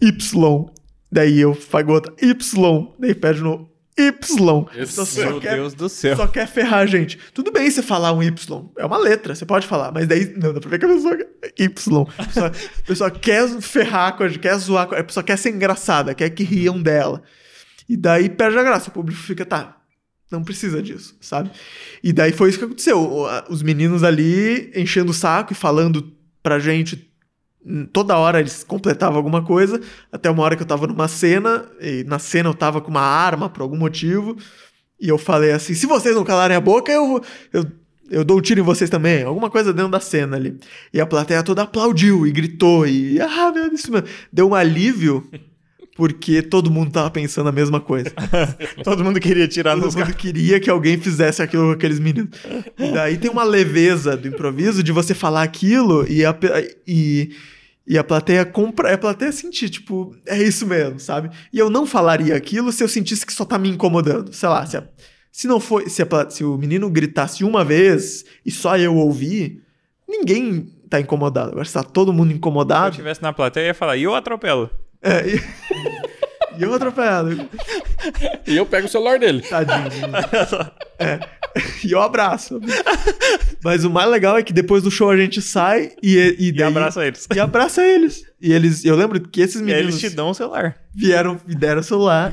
Y. Daí eu fago outra, Y. Daí pede no Y. Então, Meu quer- Deus do céu. só quer ferrar a gente. Tudo bem você falar um Y, é uma letra, você pode falar, mas daí não, dá pra ver que a pessoa Y. A pessoa, a pessoa quer ferrar com a gente, quer zoar com a pessoa quer ser engraçada, quer que riam dela. E daí perde a graça, o público fica, tá, não precisa disso, sabe? E daí foi isso que aconteceu. Os meninos ali enchendo o saco e falando pra gente. Toda hora eles completavam alguma coisa, até uma hora que eu tava numa cena, e na cena eu tava com uma arma por algum motivo, e eu falei assim: se vocês não calarem a boca, eu, eu, eu dou um tiro em vocês também. Alguma coisa dentro da cena ali. E a plateia toda aplaudiu e gritou, e ah, meu Deus, isso. Deu um alívio, porque todo mundo tava pensando a mesma coisa. Todo mundo queria tirar Todo nos mundo queria que alguém fizesse aquilo com aqueles meninos. E daí tem uma leveza do improviso de você falar aquilo e a, e, e a plateia compra. A plateia sentir, tipo, é isso mesmo, sabe? E eu não falaria aquilo se eu sentisse que só tá me incomodando. Sei lá, se, a- se não foi. Se, a se o menino gritasse uma vez e só eu ouvir, ninguém tá incomodado. Agora, se tá todo mundo Se eu incomodado. estivesse na plateia, eu ia falar, e eu atropelo. É, e, e eu atropelado. E eu pego o celular dele. Tadinho. É. E eu abraço. Mas o mais legal é que depois do show a gente sai e, e, E daí- abraça eles. E abraça eles. E eles. Eu lembro que esses E meninos eles te dão o celular. vieram e deram o celular.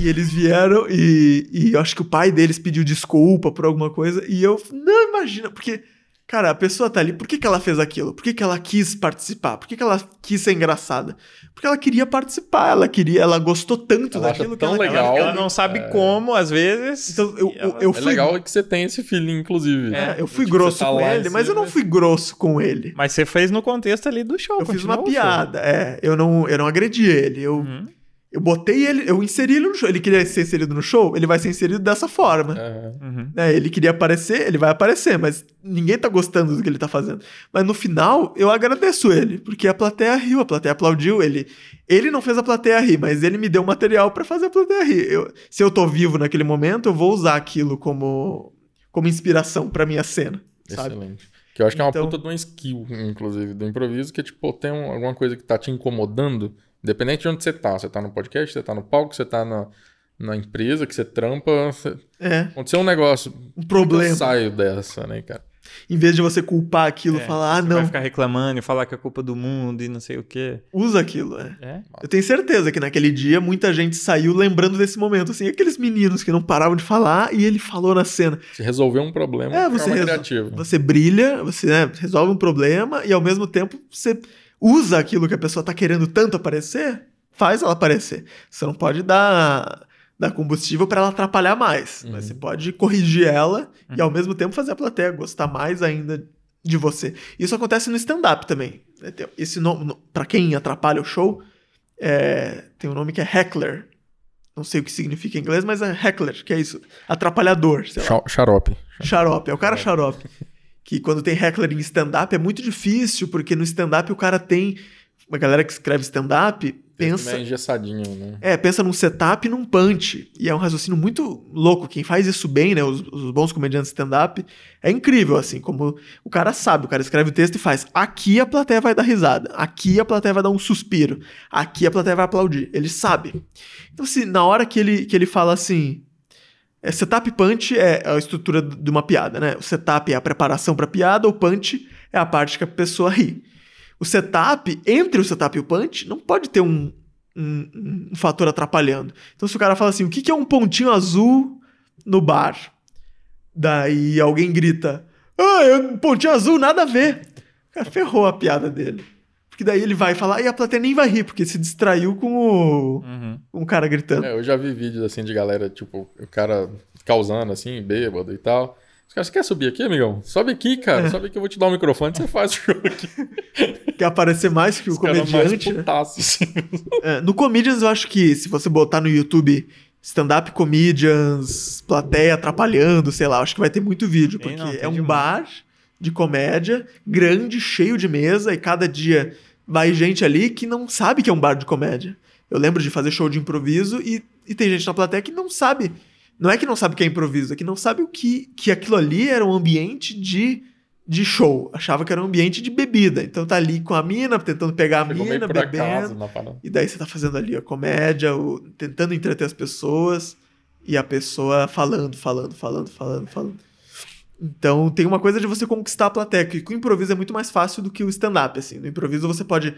e eles vieram e, e eu acho que o pai deles pediu desculpa por alguma coisa. E eu. Não, imagina, porque. Cara, a pessoa tá ali, por que, que ela fez aquilo? Por que, que ela quis participar? Por que, que ela quis ser engraçada? Porque ela queria participar, ela queria, ela gostou tanto Ela acha daquilo que ela legal. Ela, ela não sabe como, às vezes. Então, eu, E ela- eu É fui legal que você tem esse feeling, inclusive. É, eu fui Tipo, grosso tá com ele, mas eu não cima. fui grosso com ele. Mas você fez no contexto ali do show. Eu fiz uma piada, é. Eu não, eu não agredi ele. Eu, Uhum. Eu botei ele, eu inseri ele no show. Ele queria ser inserido no show, ele vai ser inserido dessa forma. É. Uhum. Né? Ele queria aparecer, ele vai aparecer, mas ninguém tá gostando do que ele tá fazendo. Mas no final, eu agradeço ele, porque a plateia riu, a plateia aplaudiu. Ele, ele não fez a plateia rir, mas ele me deu material pra fazer a plateia rir. Eu- se eu tô vivo naquele momento, eu vou usar aquilo como, como inspiração pra minha cena, sabe? Excelente. Que eu acho que é uma Então- puta de uma skill, inclusive, do improviso, que é tipo, tem um- alguma coisa que tá te incomodando, independente de onde você tá. Você tá no podcast, você tá no palco, você tá na, na empresa que você trampa, você- É, aconteceu um negócio, um eu problema. saio dessa, né, cara? Em vez de você culpar aquilo, É, falar, ah, Você vai não, ficar reclamando e falar que é culpa do mundo e não sei o quê. usa aquilo. É. É? Eu tenho certeza que naquele dia muita gente saiu lembrando desse momento, assim, aqueles meninos que não paravam de falar e ele falou na cena. Você resolveu um problema É, você resol-. Você brilha, você né, resolve um problema e ao mesmo tempo você usa aquilo que a pessoa tá querendo tanto aparecer, faz ela aparecer. Você não pode dar, dar combustível para ela atrapalhar mais, Uhum. mas você pode corrigir ela e Uhum. ao mesmo tempo fazer a plateia gostar mais ainda de você. Isso acontece no stand-up também. Tem- Esse nome, para quem atrapalha o show, é, tem um nome que é heckler. Não sei o que significa em inglês, mas é heckler, que é isso, atrapalhador, sei Xarope. Xarope, é o cara xarope. Que quando tem heckler em stand-up é muito difícil, porque no stand-up o cara tem. Uma galera que escreve stand-up pensa. É engessadinho, né? É, pensa num setup e num punch. E é um raciocínio muito louco. Quem faz isso bem, né? Os, os bons comediantes stand-up, é incrível, assim, como o cara sabe, o cara escreve o texto e faz. Aqui a plateia vai dar risada. Aqui a plateia vai dar um suspiro. Aqui a plateia vai aplaudir. Ele sabe. Então, assim, na hora que ele, que ele fala assim. É, setup punch é a estrutura de uma piada, né? O setup é a preparação para piada, o punch é a parte que a pessoa ri. O setup, entre o setup e o punch, não pode ter um, um, um fator atrapalhando. Então, se o cara fala assim, o que, que é um pontinho azul no bar? Daí alguém grita, ah, é um pontinho azul, nada a ver. O cara ferrou a piada dele. Porque daí ele vai falar, e a plateia nem vai rir, porque se distraiu com o, Uhum. o cara gritando. É, eu já vi vídeos assim de galera, tipo, o cara causando assim, bêbado e tal. Os caras, você quer subir aqui, amigão? Sobe aqui, cara. É. Sobe aqui, eu vou te dar um microfone, você faz o show aqui. Quer aparecer mais que o Os comediante, né? assim. É, no Comedians, eu acho que se você botar no YouTube stand-up comedians, plateia atrapalhando, sei lá, acho que vai ter muito vídeo, porque não, é um demais. bar de comédia grande, cheio de mesa, e cada dia vai gente ali que não sabe que é um bar de comédia. Eu lembro de fazer show de improviso e, e tem gente na plateia que não sabe. Não é que não sabe que é improviso, é que não sabe o que, que aquilo ali era um ambiente de, de show. Achava que era um ambiente de bebida. Então tá ali com a mina, tentando pegar a Chegou mina, bebendo. acaso. E daí você tá fazendo ali a comédia, o- tentando entreter as pessoas, e a pessoa falando, falando, falando, falando, falando. Então tem uma coisa de você conquistar a plateia, que com o improviso é muito mais fácil do que o stand-up, assim. No improviso você pode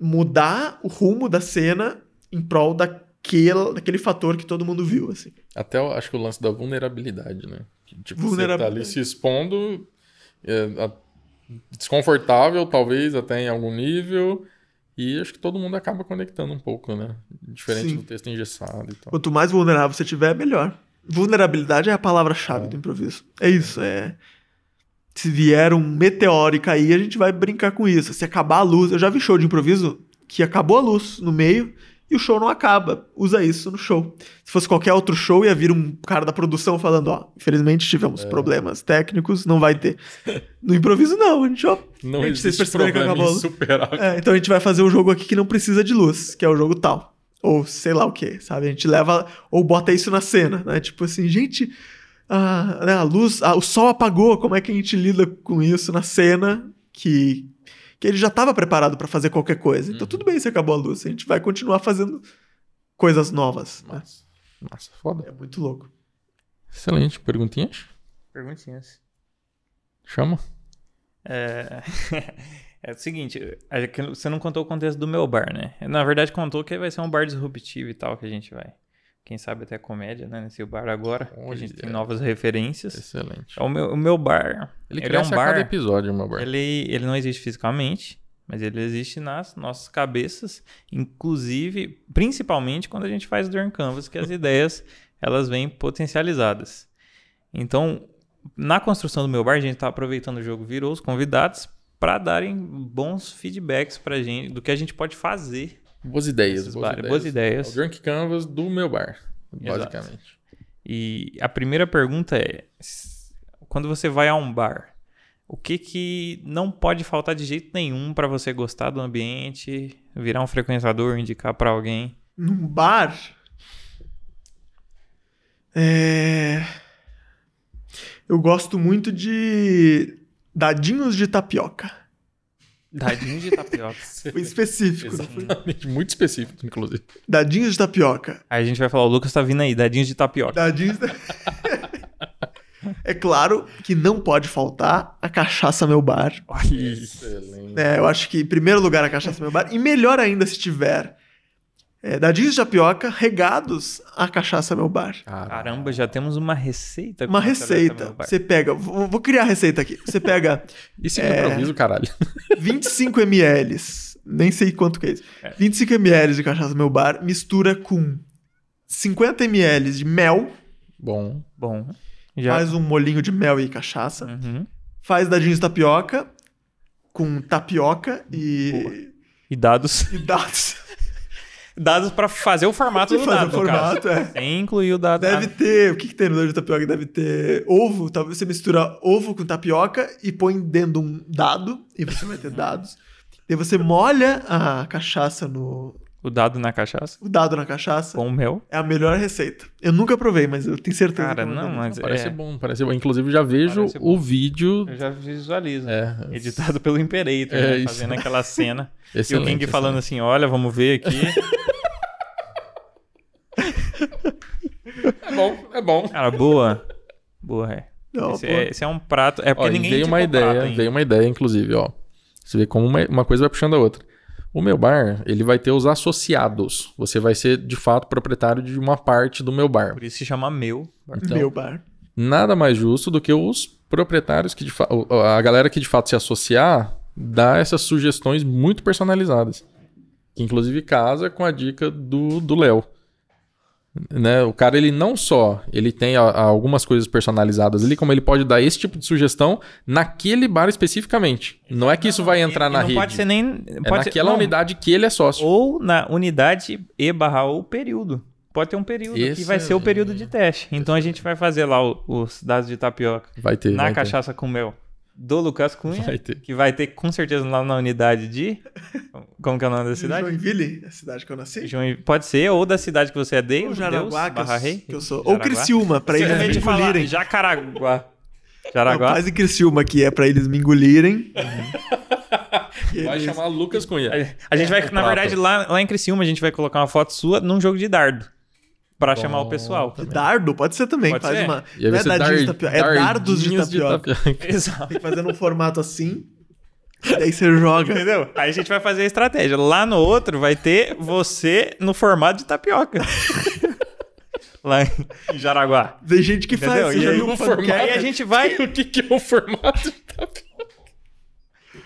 mudar o rumo da cena em prol daquele, daquele fator que todo mundo viu, assim. Até eu acho que o lance da vulnerabilidade, né? Que, tipo, você tá Vulnerabilidade. ali se expondo, é, a- desconfortável, talvez, até em algum nível. E acho que todo mundo acaba conectando um pouco, né? Diferente Sim. do texto engessado e tal. Quanto mais vulnerável você tiver, melhor. Vulnerabilidade é a palavra-chave do improviso. É isso, é. Se vier um meteoro e cair, a gente vai brincar com isso. Se acabar a luz. Eu já vi show de improviso que acabou a luz no meio e o show não acaba. Usa isso no show. Se fosse qualquer outro show, ia vir um cara da produção falando: ó, infelizmente tivemos problemas técnicos, não vai ter. No improviso, não. A gente, ó. Não gente, vocês existe perceberam que acabou a luz? É, então a gente vai fazer um jogo aqui que não precisa de luz, que é o jogo tal. Ou sei lá o que, sabe? A gente leva. Ou bota isso na cena, né? Tipo assim, gente. A, né, a luz. a- o sol apagou, como é que a gente lida com isso na cena? Que. Que ele já estava preparado para fazer qualquer coisa. Então Uhum. tudo bem se acabou a luz. A gente vai continuar fazendo coisas novas. né? Massa. Massa, foda. É muito louco. Excelente. Perguntinhas? Perguntinhas. Chama. É... é o seguinte, é você não contou o contexto do meu bar, né? Na verdade, contou que vai ser um bar disruptivo e tal que a gente vai. Quem sabe até comédia, né? Nesse bar agora. que a gente Olha. tem novas referências. Excelente. O meu, o meu bar. Ele, ele é um a cada bar. episódio, meu bar. Ele, ele não existe fisicamente, mas ele existe nas nossas cabeças, inclusive, principalmente quando a gente faz Dorn Canvas, que as ideias elas vêm potencializadas. Então, na construção do meu bar, a gente está aproveitando o jogo Virou os convidados para darem bons feedbacks para gente do que a gente pode fazer. Boas ideias, boas ideias. boas ideias. O Drunk Canvas do meu bar, Exato. basicamente. E a primeira pergunta é: quando você vai a um bar, o que que não pode faltar de jeito nenhum para você gostar do ambiente, virar um frequentador, indicar para alguém? Num bar. É. Eu gosto muito de dadinhos de tapioca. Dadinho de tapioca. Foi específico. não foi? Exatamente, muito específico, inclusive. Dadinhos de tapioca. Aí a gente vai falar, o Lucas tá vindo aí, dadinhos de tapioca. Dadinhos. de- é claro que não pode faltar a cachaça meu bar. Excelente. É, eu acho que em primeiro lugar a cachaça meu bar. E melhor ainda se tiver é, dadinhos de tapioca regados a cachaça meu bar. Caramba, já temos uma receita. com Uma receita. Você pega. Vou, vou criar a receita aqui. Você pega Isso É. é improviso, caralho. 25 ml. Nem sei quanto que é isso. 25 ml de cachaça meu bar, mistura com 50 ml de mel, Bom, Bom, já... faz um molinho de mel e cachaça, Uhum. faz dadinhos de tapioca com tapioca e, E dados. e dados. Dados pra fazer o formato E do faz dado, o formato, é. Sem incluir o dado. Deve ter. O que, que tem no dadinho de tapioca? Deve ter ovo. Talvez você mistura ovo com tapioca e põe dentro de um dado. E você vai ter dados. Daí você molha a cachaça no. O dado na cachaça. O dado na cachaça. Com o mel. É a melhor receita. Eu nunca provei, mas eu tenho certeza Cara, que não, mas parece é, bom, parece bom. Inclusive, já vejo o vídeo. eu já visualizo. É, Editado pelo Imperator, É né? fazendo aquela cena. e o King falando assim: olha, vamos ver aqui. É bom, é bom. Cara, boa. Boa, é. Não, esse, é. esse é um prato. É porque Ó, ninguém veio uma prato ideia, ainda. veio uma ideia, inclusive, ó. Você vê como uma, uma coisa vai puxando a outra. O meu bar, ele vai ter os associados. Você vai ser, de fato, proprietário de uma parte do meu bar. Por isso se chama meu. Então, Meu bar. nada mais justo do que os proprietários que de fato. A galera que de fato se associar dá essas sugestões muito personalizadas. Que inclusive casa com a dica do do Léo. Né? O cara, ele não só ele tem a- a algumas coisas personalizadas ali, como ele pode dar esse tipo de sugestão naquele bar especificamente. Não é que isso vai entrar E na não rede. pode ser nem. é ser- naquela não, unidade que ele é sócio. Ou na unidade e barra ou período. Pode ter um período que vai ser o Excelente. período de teste. Então a gente vai fazer lá o- os dados de tapioca Vai ter. na vai ter. cachaça com mel do Lucas Cunha. Vai ter. Que vai ter com certeza lá na unidade de. Como que é o nome da cidade? Joinville, a cidade que eu nasci. João- Pode ser, ou da cidade que você é Deus, Ou Jaraguá, Deus, que eu, barra rei. que eu sou. Ou Jaraguá. Criciúma, pra Se eles me engolirem. Jacaraguá. Jaraguá. faz em Criciúma, que é pra eles me engolirem. E Vai eles- chamar Lucas Cunha. A gente vai, É, na prato. verdade, lá, lá em Criciúma, a gente vai colocar uma foto sua num jogo de dardo. Pra chamar o pessoal. De dardo, pode ser também. Pode faz ser. uma. Não é dadinhos de tapioca, é dardos de dardinhos tapioca. Exato. Tem que fazer num formato assim. Daí você joga. Entendeu? Aí a gente vai fazer a estratégia. Lá no outro vai ter você no formato de tapioca. Lá em Jaraguá. Tem gente que Entendeu? faz. E aí um formato- E aí a gente vai. O que, que é o formato de tapioca?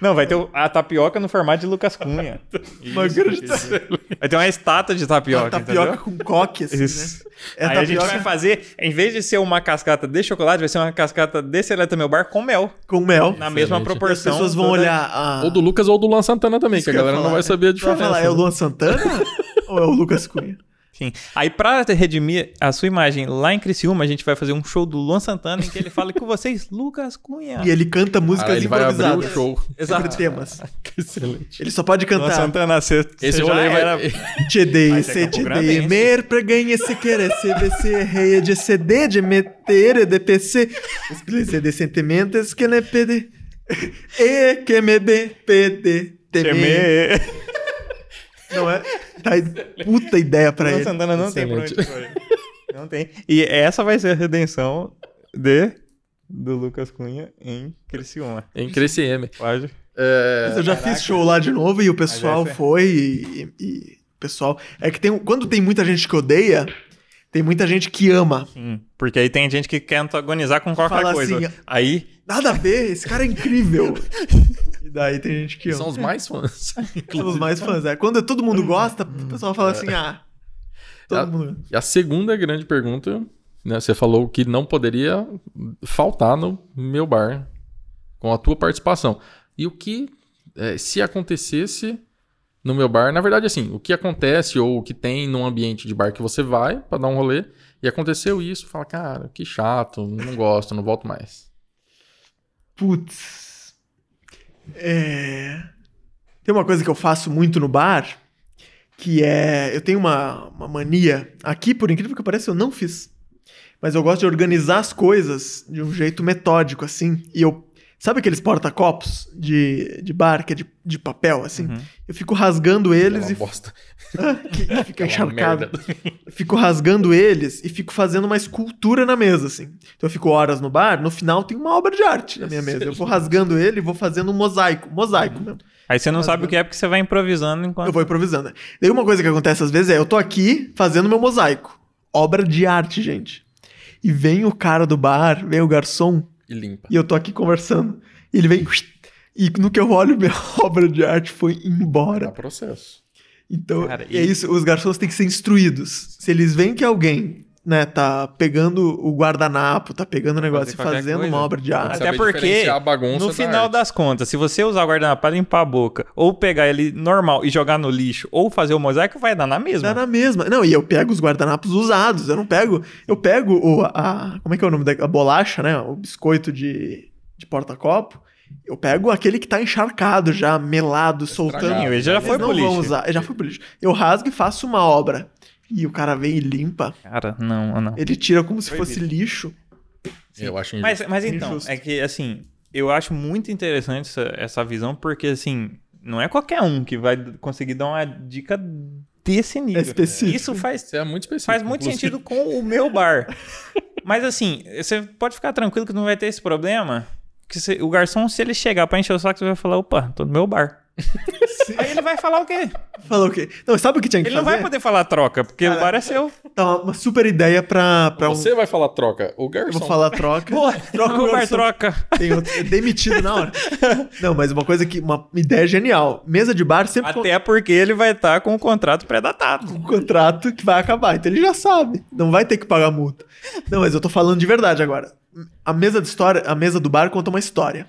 Não, vai ter a tapioca no formato de Lucas Cunha. Isso, grande isso. Vai ter uma estátua de tapioca. Uma tapioca entendeu? com coque, assim, Isso. né? É aí a gente tapioca vai fazer, em vez de ser uma cascata de chocolate, vai ser uma cascata de seleta meu bar com mel. com mel. Na mesma Excelente. E as proporção. pessoas vão toda- olhar a... Ou do Lucas ou do Luan Santana também, Isso que a galera não falar, vai né? saber a Você vai diferença. falar, é o Luan Santana ou é o Lucas Cunha? Sim. Aí, pra redimir a sua imagem lá em Criciúma, a gente vai fazer um show do Luan Santana em que ele fala com vocês, Lucas Cunha. E ele canta músicas Cara, ele vai abrir o improvisadas. show. Sobre temas. Excelente. Ele só pode Luan cantar Santana, você, Esse você já rolê vai... era... TD, Vai ser Campo CTD, Grandense. mer pra ganhar se querer CVC, rei de CD, de meter, de PC, de sentimentos que ne pede, e que me dê, pede, temer. Não é? Tá puta ideia pra ele. Santana não tem pra onde Excelente. correr. Não tem. E essa vai ser a redenção de... do Lucas Cunha em Criciúma. Em Cresciem. Pode? É... Mas eu já fiz show lá de novo e o pessoal é- foi e, e- o pessoal é que tem quando tem muita gente que odeia, tem muita gente que ama. Sim. Porque aí tem gente que quer antagonizar com qualquer Fala coisa. assim, Aí... Nada a ver, esse cara é incrível. daí tem gente que ama. São os mais fãs. São os mais fãs. É. Quando todo mundo gosta, o pessoal fala assim, ah. Todo Ah, mundo. E a segunda grande pergunta, né? Você falou que não poderia faltar no meu bar com a tua participação. E o que, eh, se acontecesse no meu bar, na verdade, assim, o que acontece ou o que tem num ambiente de bar que você vai pra dar um rolê e aconteceu isso, fala, cara, que chato, não gosto, não volto mais. Putz. É... Tem uma coisa que eu faço muito no bar, que é. Eu tenho uma, uma mania. Aqui, por incrível que pareça, eu não fiz. Mas eu gosto de organizar as coisas de um jeito metódico, assim. E eu Sabe aqueles porta-copos de, de bar, que é de, de papel, assim? Uhum. Eu fico rasgando eles Aquela e bosta. que, que fica Aquela encharcado. Fico rasgando eles e fico fazendo uma escultura na mesa, assim. Então eu fico horas no bar, no final tem uma obra de arte na minha mesa. Eu vou rasgando ele e vou fazendo um mosaico. Mosaico mesmo. Aí você não sabe o que é porque você vai improvisando enquanto. Eu vou improvisando. né? Daí uma coisa que acontece às vezes é, eu tô aqui fazendo meu mosaico. Obra de arte, gente. E vem o cara do bar, vem o garçom, E limpa. e eu tô aqui conversando. E ele vem. E no que eu olho, minha obra de arte foi Dá embora. processo. Então, Cara, é e- isso, os garçons têm que ser instruídos. Se eles veem que alguém, né, tá pegando o guardanapo, tá pegando o negócio Fazer e fazendo coisa. uma obra de arte. Até porque, diferenciar a bagunça No da final arte. das contas, se você usar o guardanapo pra limpar a boca, ou pegar ele normal e jogar no lixo, ou fazer o mosaico, vai dar na mesma. Dá na mesma. Não, e eu pego os guardanapos usados. Eu não pego. Eu pego o, a. Como é que é o nome da a bolacha, né? O biscoito de, de porta-copo. Eu pego aquele que tá encharcado já, melado, soltando. Estragado. Ele já foi pro lixo. usar. Já foi pro lixo. Eu rasgo e faço uma obra. E o cara vem e limpa. Cara, não, não. Ele tira como se Proibido. fosse lixo. Eu acho Mas, injusto. mas então, Injusto. é que assim, eu acho muito interessante essa, essa visão, porque assim, não é qualquer um que vai conseguir dar uma dica desse nível. É específico. Isso faz, Isso é muito específico. faz muito sentido com o meu bar. Mas assim, você pode ficar tranquilo que não vai ter esse problema. Que se- o garçom, se ele chegar pra encher o saco, você vai falar, opa, tô no meu bar. Aí ele vai falar o quê? Falou o quê? Não, sabe o que tinha que Ele não fazer? vai poder falar troca, porque Cara, o bar é seu. Tá uma, super ideia pra, pra um. Você vai falar troca. O Eu garçom. vou falar troca. Pô, troca o o bar garçom. troca. Tem outro, é demitido na hora. Não, mas uma coisa que. Uma ideia genial. Mesa de bar sempre Até porque ele vai estar com o contrato pré-datado. com um contrato que vai acabar. Então ele já sabe. Não vai ter que pagar multa. Não, mas eu tô falando de verdade agora. A mesa de história, a mesa do bar conta uma história.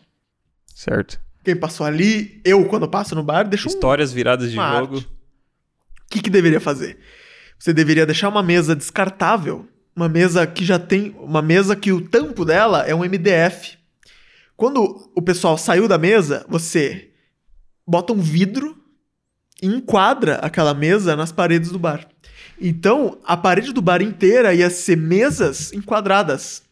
Certo. Quem passou ali, eu, quando passo no bar, deixo um. Histórias viradas de jogo. arte. O que, que deveria fazer? Você deveria deixar uma mesa descartável. Uma mesa que já tem. Uma mesa que o tampo dela é um MDF. Quando o pessoal saiu da mesa, você bota um vidro e enquadra aquela mesa nas paredes do bar. Então, a parede do bar inteira ia ser mesas enquadradas.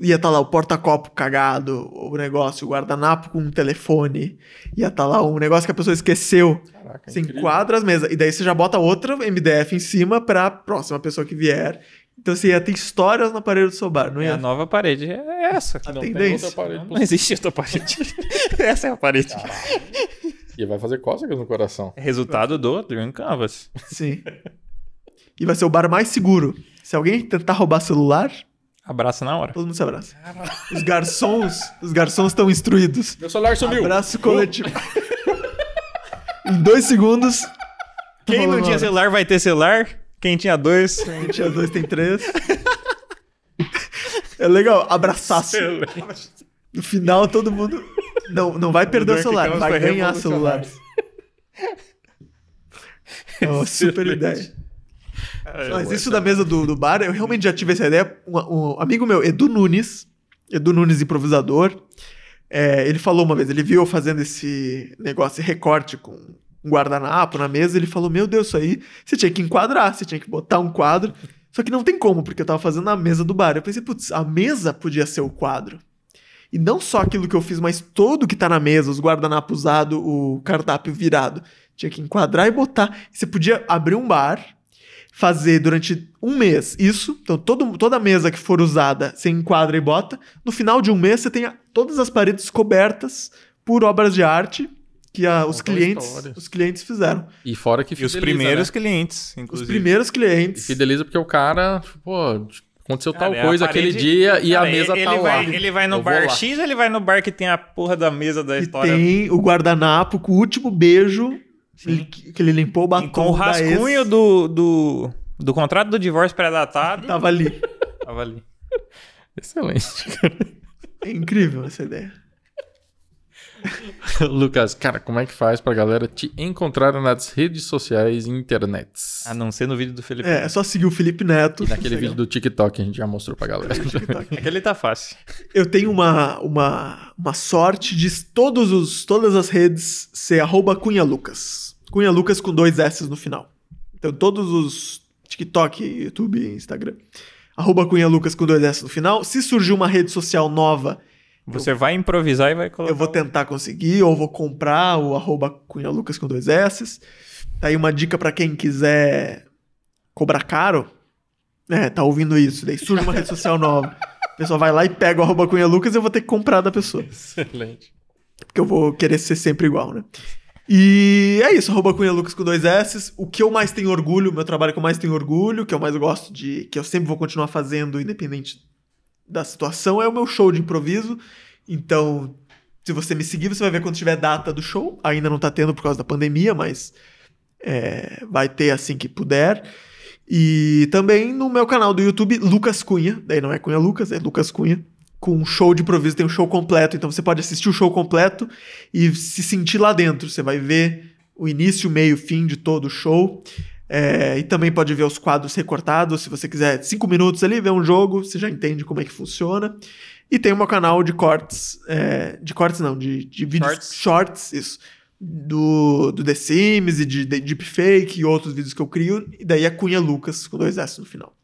Ia estar lá o porta-copo cagado, o negócio, o guardanapo com um telefone. Ia estar lá um negócio que a pessoa esqueceu. Caraca, Você incrível. enquadra as mesas. E daí você já bota outra MDF em cima pra próxima pessoa que vier. Então você ia ter histórias na parede do seu bar, não É ia? a nova parede. É essa. A Não tem tendência. outra parede Não, não existe outra parede. essa é a parede. E vai fazer cócegas no coração. É Resultado do Dream Canvas. Sim. E vai ser o bar mais seguro. Se alguém tentar roubar celular, Abraça na hora. todo mundo se abraça. Os garçons, os garçons estão instruídos. Meu celular sumiu. Abraço coletivo. em dois segundos. Quem não rolando tinha hora. celular vai ter celular. Quem tinha dois. Quem tinha dois tem três. É legal, abraçaço. No final, todo mundo. Não, não vai perder o celular, vai ganhar celulares. É uma super ideia. Mas isso da mesa do, do bar, eu realmente já tive essa ideia. Um, um amigo meu, Edu Nunes, Edu Nunes, improvisador, é, ele falou uma vez, ele viu eu fazendo esse negócio, esse recorte com um guardanapo na mesa, ele falou: Meu Deus, isso aí você tinha que enquadrar, você tinha que botar um quadro. Só que não tem como, porque eu tava fazendo na mesa do bar. Eu pensei, putz, a mesa podia ser o quadro. E não só aquilo que eu fiz, mas todo que tá na mesa, os guardanapos usados, o cardápio virado. Tinha que enquadrar e botar. Você podia abrir um bar, fazer durante um mês isso. Então, todo, toda mesa que for usada, você enquadra e bota. No final de um mês, você tem todas as paredes cobertas por obras de arte que a- os, clientes, histórias. os clientes fizeram. E fora que E os fideliza, primeiros né? clientes, Os inclusive. primeiros E clientes. fideliza porque o cara, pô, aconteceu Cara, tal é coisa parede- aquele dia e Cara, a mesa ele tá vai, lá. Ele vai no Eu bar. X ou ele vai no bar que tem a porra da mesa da E história? tem o guardanapo com o último beijo ele- que ele limpou o batom com o ex. rascunho do, do, do contrato do divórcio pré-datado. Tava ali. Tava ali. Excelente. É incrível essa ideia. Lucas, cara, como é que faz pra galera te encontrar nas redes sociais e internets? A não ser no vídeo do Felipe. É, é só seguir o Felipe Neto. E naquele vídeo do TikTok a gente já mostrou pra galera. Aquele tá fácil. Eu tenho uma, uma, uma sorte de todos os, todas as redes ser arroba Cunha Lucas. Cunha Lucas com dois S no final. Então todos os TikTok, YouTube, Instagram. Arroba Cunha Lucas com dois S no final. Se surgir uma rede social nova Você vai improvisar e vai colocar. Eu vou tentar conseguir, ou vou comprar o arroba Cunha Lucas com dois S. Tá aí uma dica pra quem quiser cobrar caro. É, tá ouvindo isso. Daí surge uma rede social nova. A pessoa vai lá e pega o arroba Cunha Lucas e eu vou ter que comprar da pessoa. Excelente. Porque eu vou querer ser sempre igual, né? E é isso, arroba Cunha Lucas com dois S. O que eu mais tenho orgulho, o meu trabalho que eu mais tenho orgulho, que eu mais gosto de. que eu sempre vou continuar fazendo, independente da situação, é o meu show de improviso. Então, se você me seguir, você vai ver quando tiver data do show. Ainda não tá tendo por causa da pandemia, mas é, vai ter assim que puder. E também no meu canal do YouTube, Lucas Cunha. Daí não é Cunha Lucas, é Lucas Cunha. Com um show de improviso, tem um show completo. Então você pode assistir o show completo e se sentir lá dentro. Você vai ver o início, o meio, o fim de todo o show. É, e também pode ver os quadros recortados. Se você quiser cinco minutos ali, ver um jogo, você já entende como é que funciona. E tem meu canal de cortes. é, de cortes não, de, de vídeos Shorts. shorts, isso. Do, do The Sims e de, de Deepfake e outros vídeos que eu crio. E daí é Cunha Lucas, com dois S no final.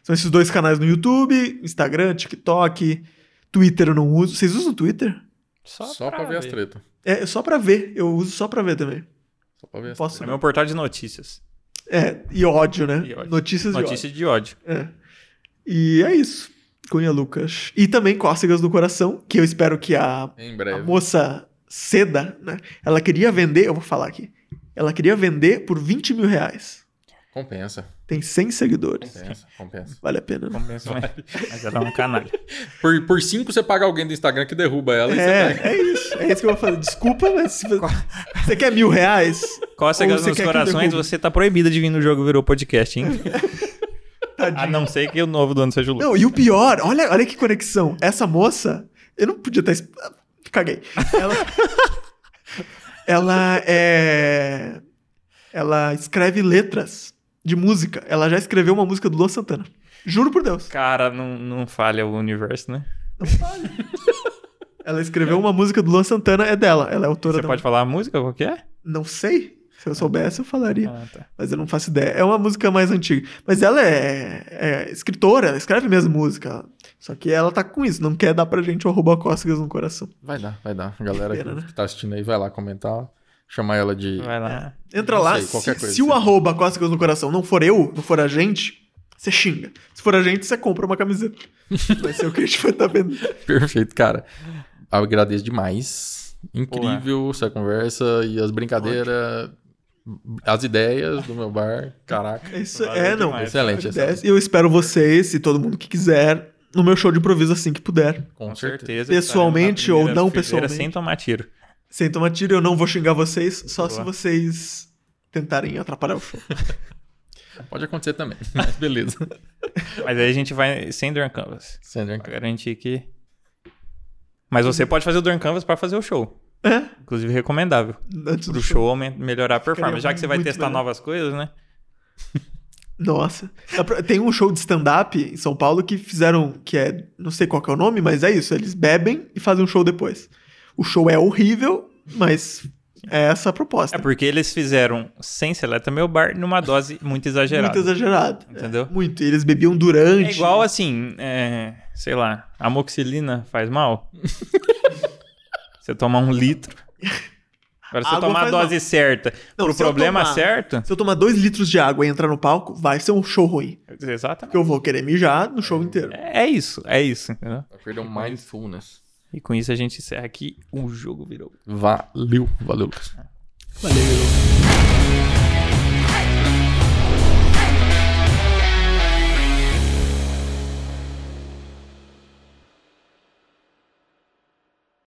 São esses dois canais no YouTube, Instagram, TikTok, Twitter eu não uso. Vocês usam Twitter? Só, pra ver as tretas. É só pra ver. Eu uso só pra ver também. Só pra ver as Posso É meu portal de notícias. É, e ódio, né? E ódio. Notícias de Notícia de ódio. ódio. É. E é isso. Cunha Lucas. E também Cócegas do Coração, que eu espero que a, a moça ceda, né? Ela queria vender, eu vou falar aqui. Ela queria vender por 20 mil reais. Compensa. Tem 100 seguidores. Compensa, compensa. Vale a pena, né? Compensa, mas, mas ela é um canalha. Por, por cinco você paga alguém do Instagram que derruba ela e você pega. É, é isso. É isso que eu vou fazer. Desculpa, mas se você, você quer mil reais? Ou você nos corações, você tá proibida de vir no jogo virou podcast, hein? Tadinho. A não ser que o novo dono seja o Lucas. Não, e o pior, olha, olha que conexão. Essa moça, eu não podia estar. Caguei. Ela, ela é. Ela escreve letras de música. Ela já escreveu uma música do Luan Santana. Juro por Deus. Cara, não, não falha o universo, né? Ela escreveu uma música do Luan Santana, é dela. Ela é autora Você da pode falar a música, qual que é? Não sei. Se eu soubesse, eu falaria. Ah, tá. Mas eu não faço ideia. É uma música mais antiga. Mas ela é, é escritora, ela escreve mesmo música. Só que ela tá com isso, não quer dar pra gente o arroba cócegas no coração. Vai dar, vai dar. A galera Pena, que, né? que tá assistindo aí vai lá comentar. Chamar ela de. Vai lá. Entra Não lá, sei, qualquer se, coisa, se o arroba cócegas no coração não for eu, não for a gente, você xinga. Se for a gente, você compra uma camiseta. Vai ser o que a gente vai estar vendo. Perfeito, cara. Agradeço demais. Incrível essa conversa e as brincadeiras, as ideias do meu bar. Caraca. Isso é, não. demais. Excelente, excelente. E eu espero vocês e todo mundo que quiser no meu show de improviso assim que puder. Com, Com certeza. Pessoalmente ou não pessoalmente. Sem tomar tiro. Sem tomar tiro, eu não vou xingar vocês, só Boa. se vocês tentarem atrapalhar o show. Pode acontecer também. Mas beleza. Mas aí a gente vai sem Durn Canvas. Sandra, Pra garantir que. Mas você pode fazer o Durn Canvas pra fazer o show. É, Inclusive recomendável. antes do Pro show. show melhorar a performance. Já que você vai testar legal. novas coisas, né? Nossa. Pra- Tem um show de stand-up em São Paulo que fizeram, que é, não sei qual que é o nome, mas é isso. Eles bebem e fazem um show depois. O show é horrível, mas é essa a proposta. É porque eles fizeram sem seleta meu bar numa dose muito exagerada. Muito exagerado. Entendeu? É, muito. E eles bebiam durante. É igual assim, é, sei lá, amoxicilina faz mal? você tomar um litro. Agora, se você Água tomar a dose certa Não, pro eu problema tomar- certo. Se eu tomar dois litros de água e entrar no palco, vai ser um show ruim. Porque Exatamente. eu vou querer mijar no show inteiro. É isso, é isso. Entendeu? Vai perder um mindfulness. E com isso a gente encerra aqui. O jogo virou. Valeu. Valeu, Lucas. Valeu.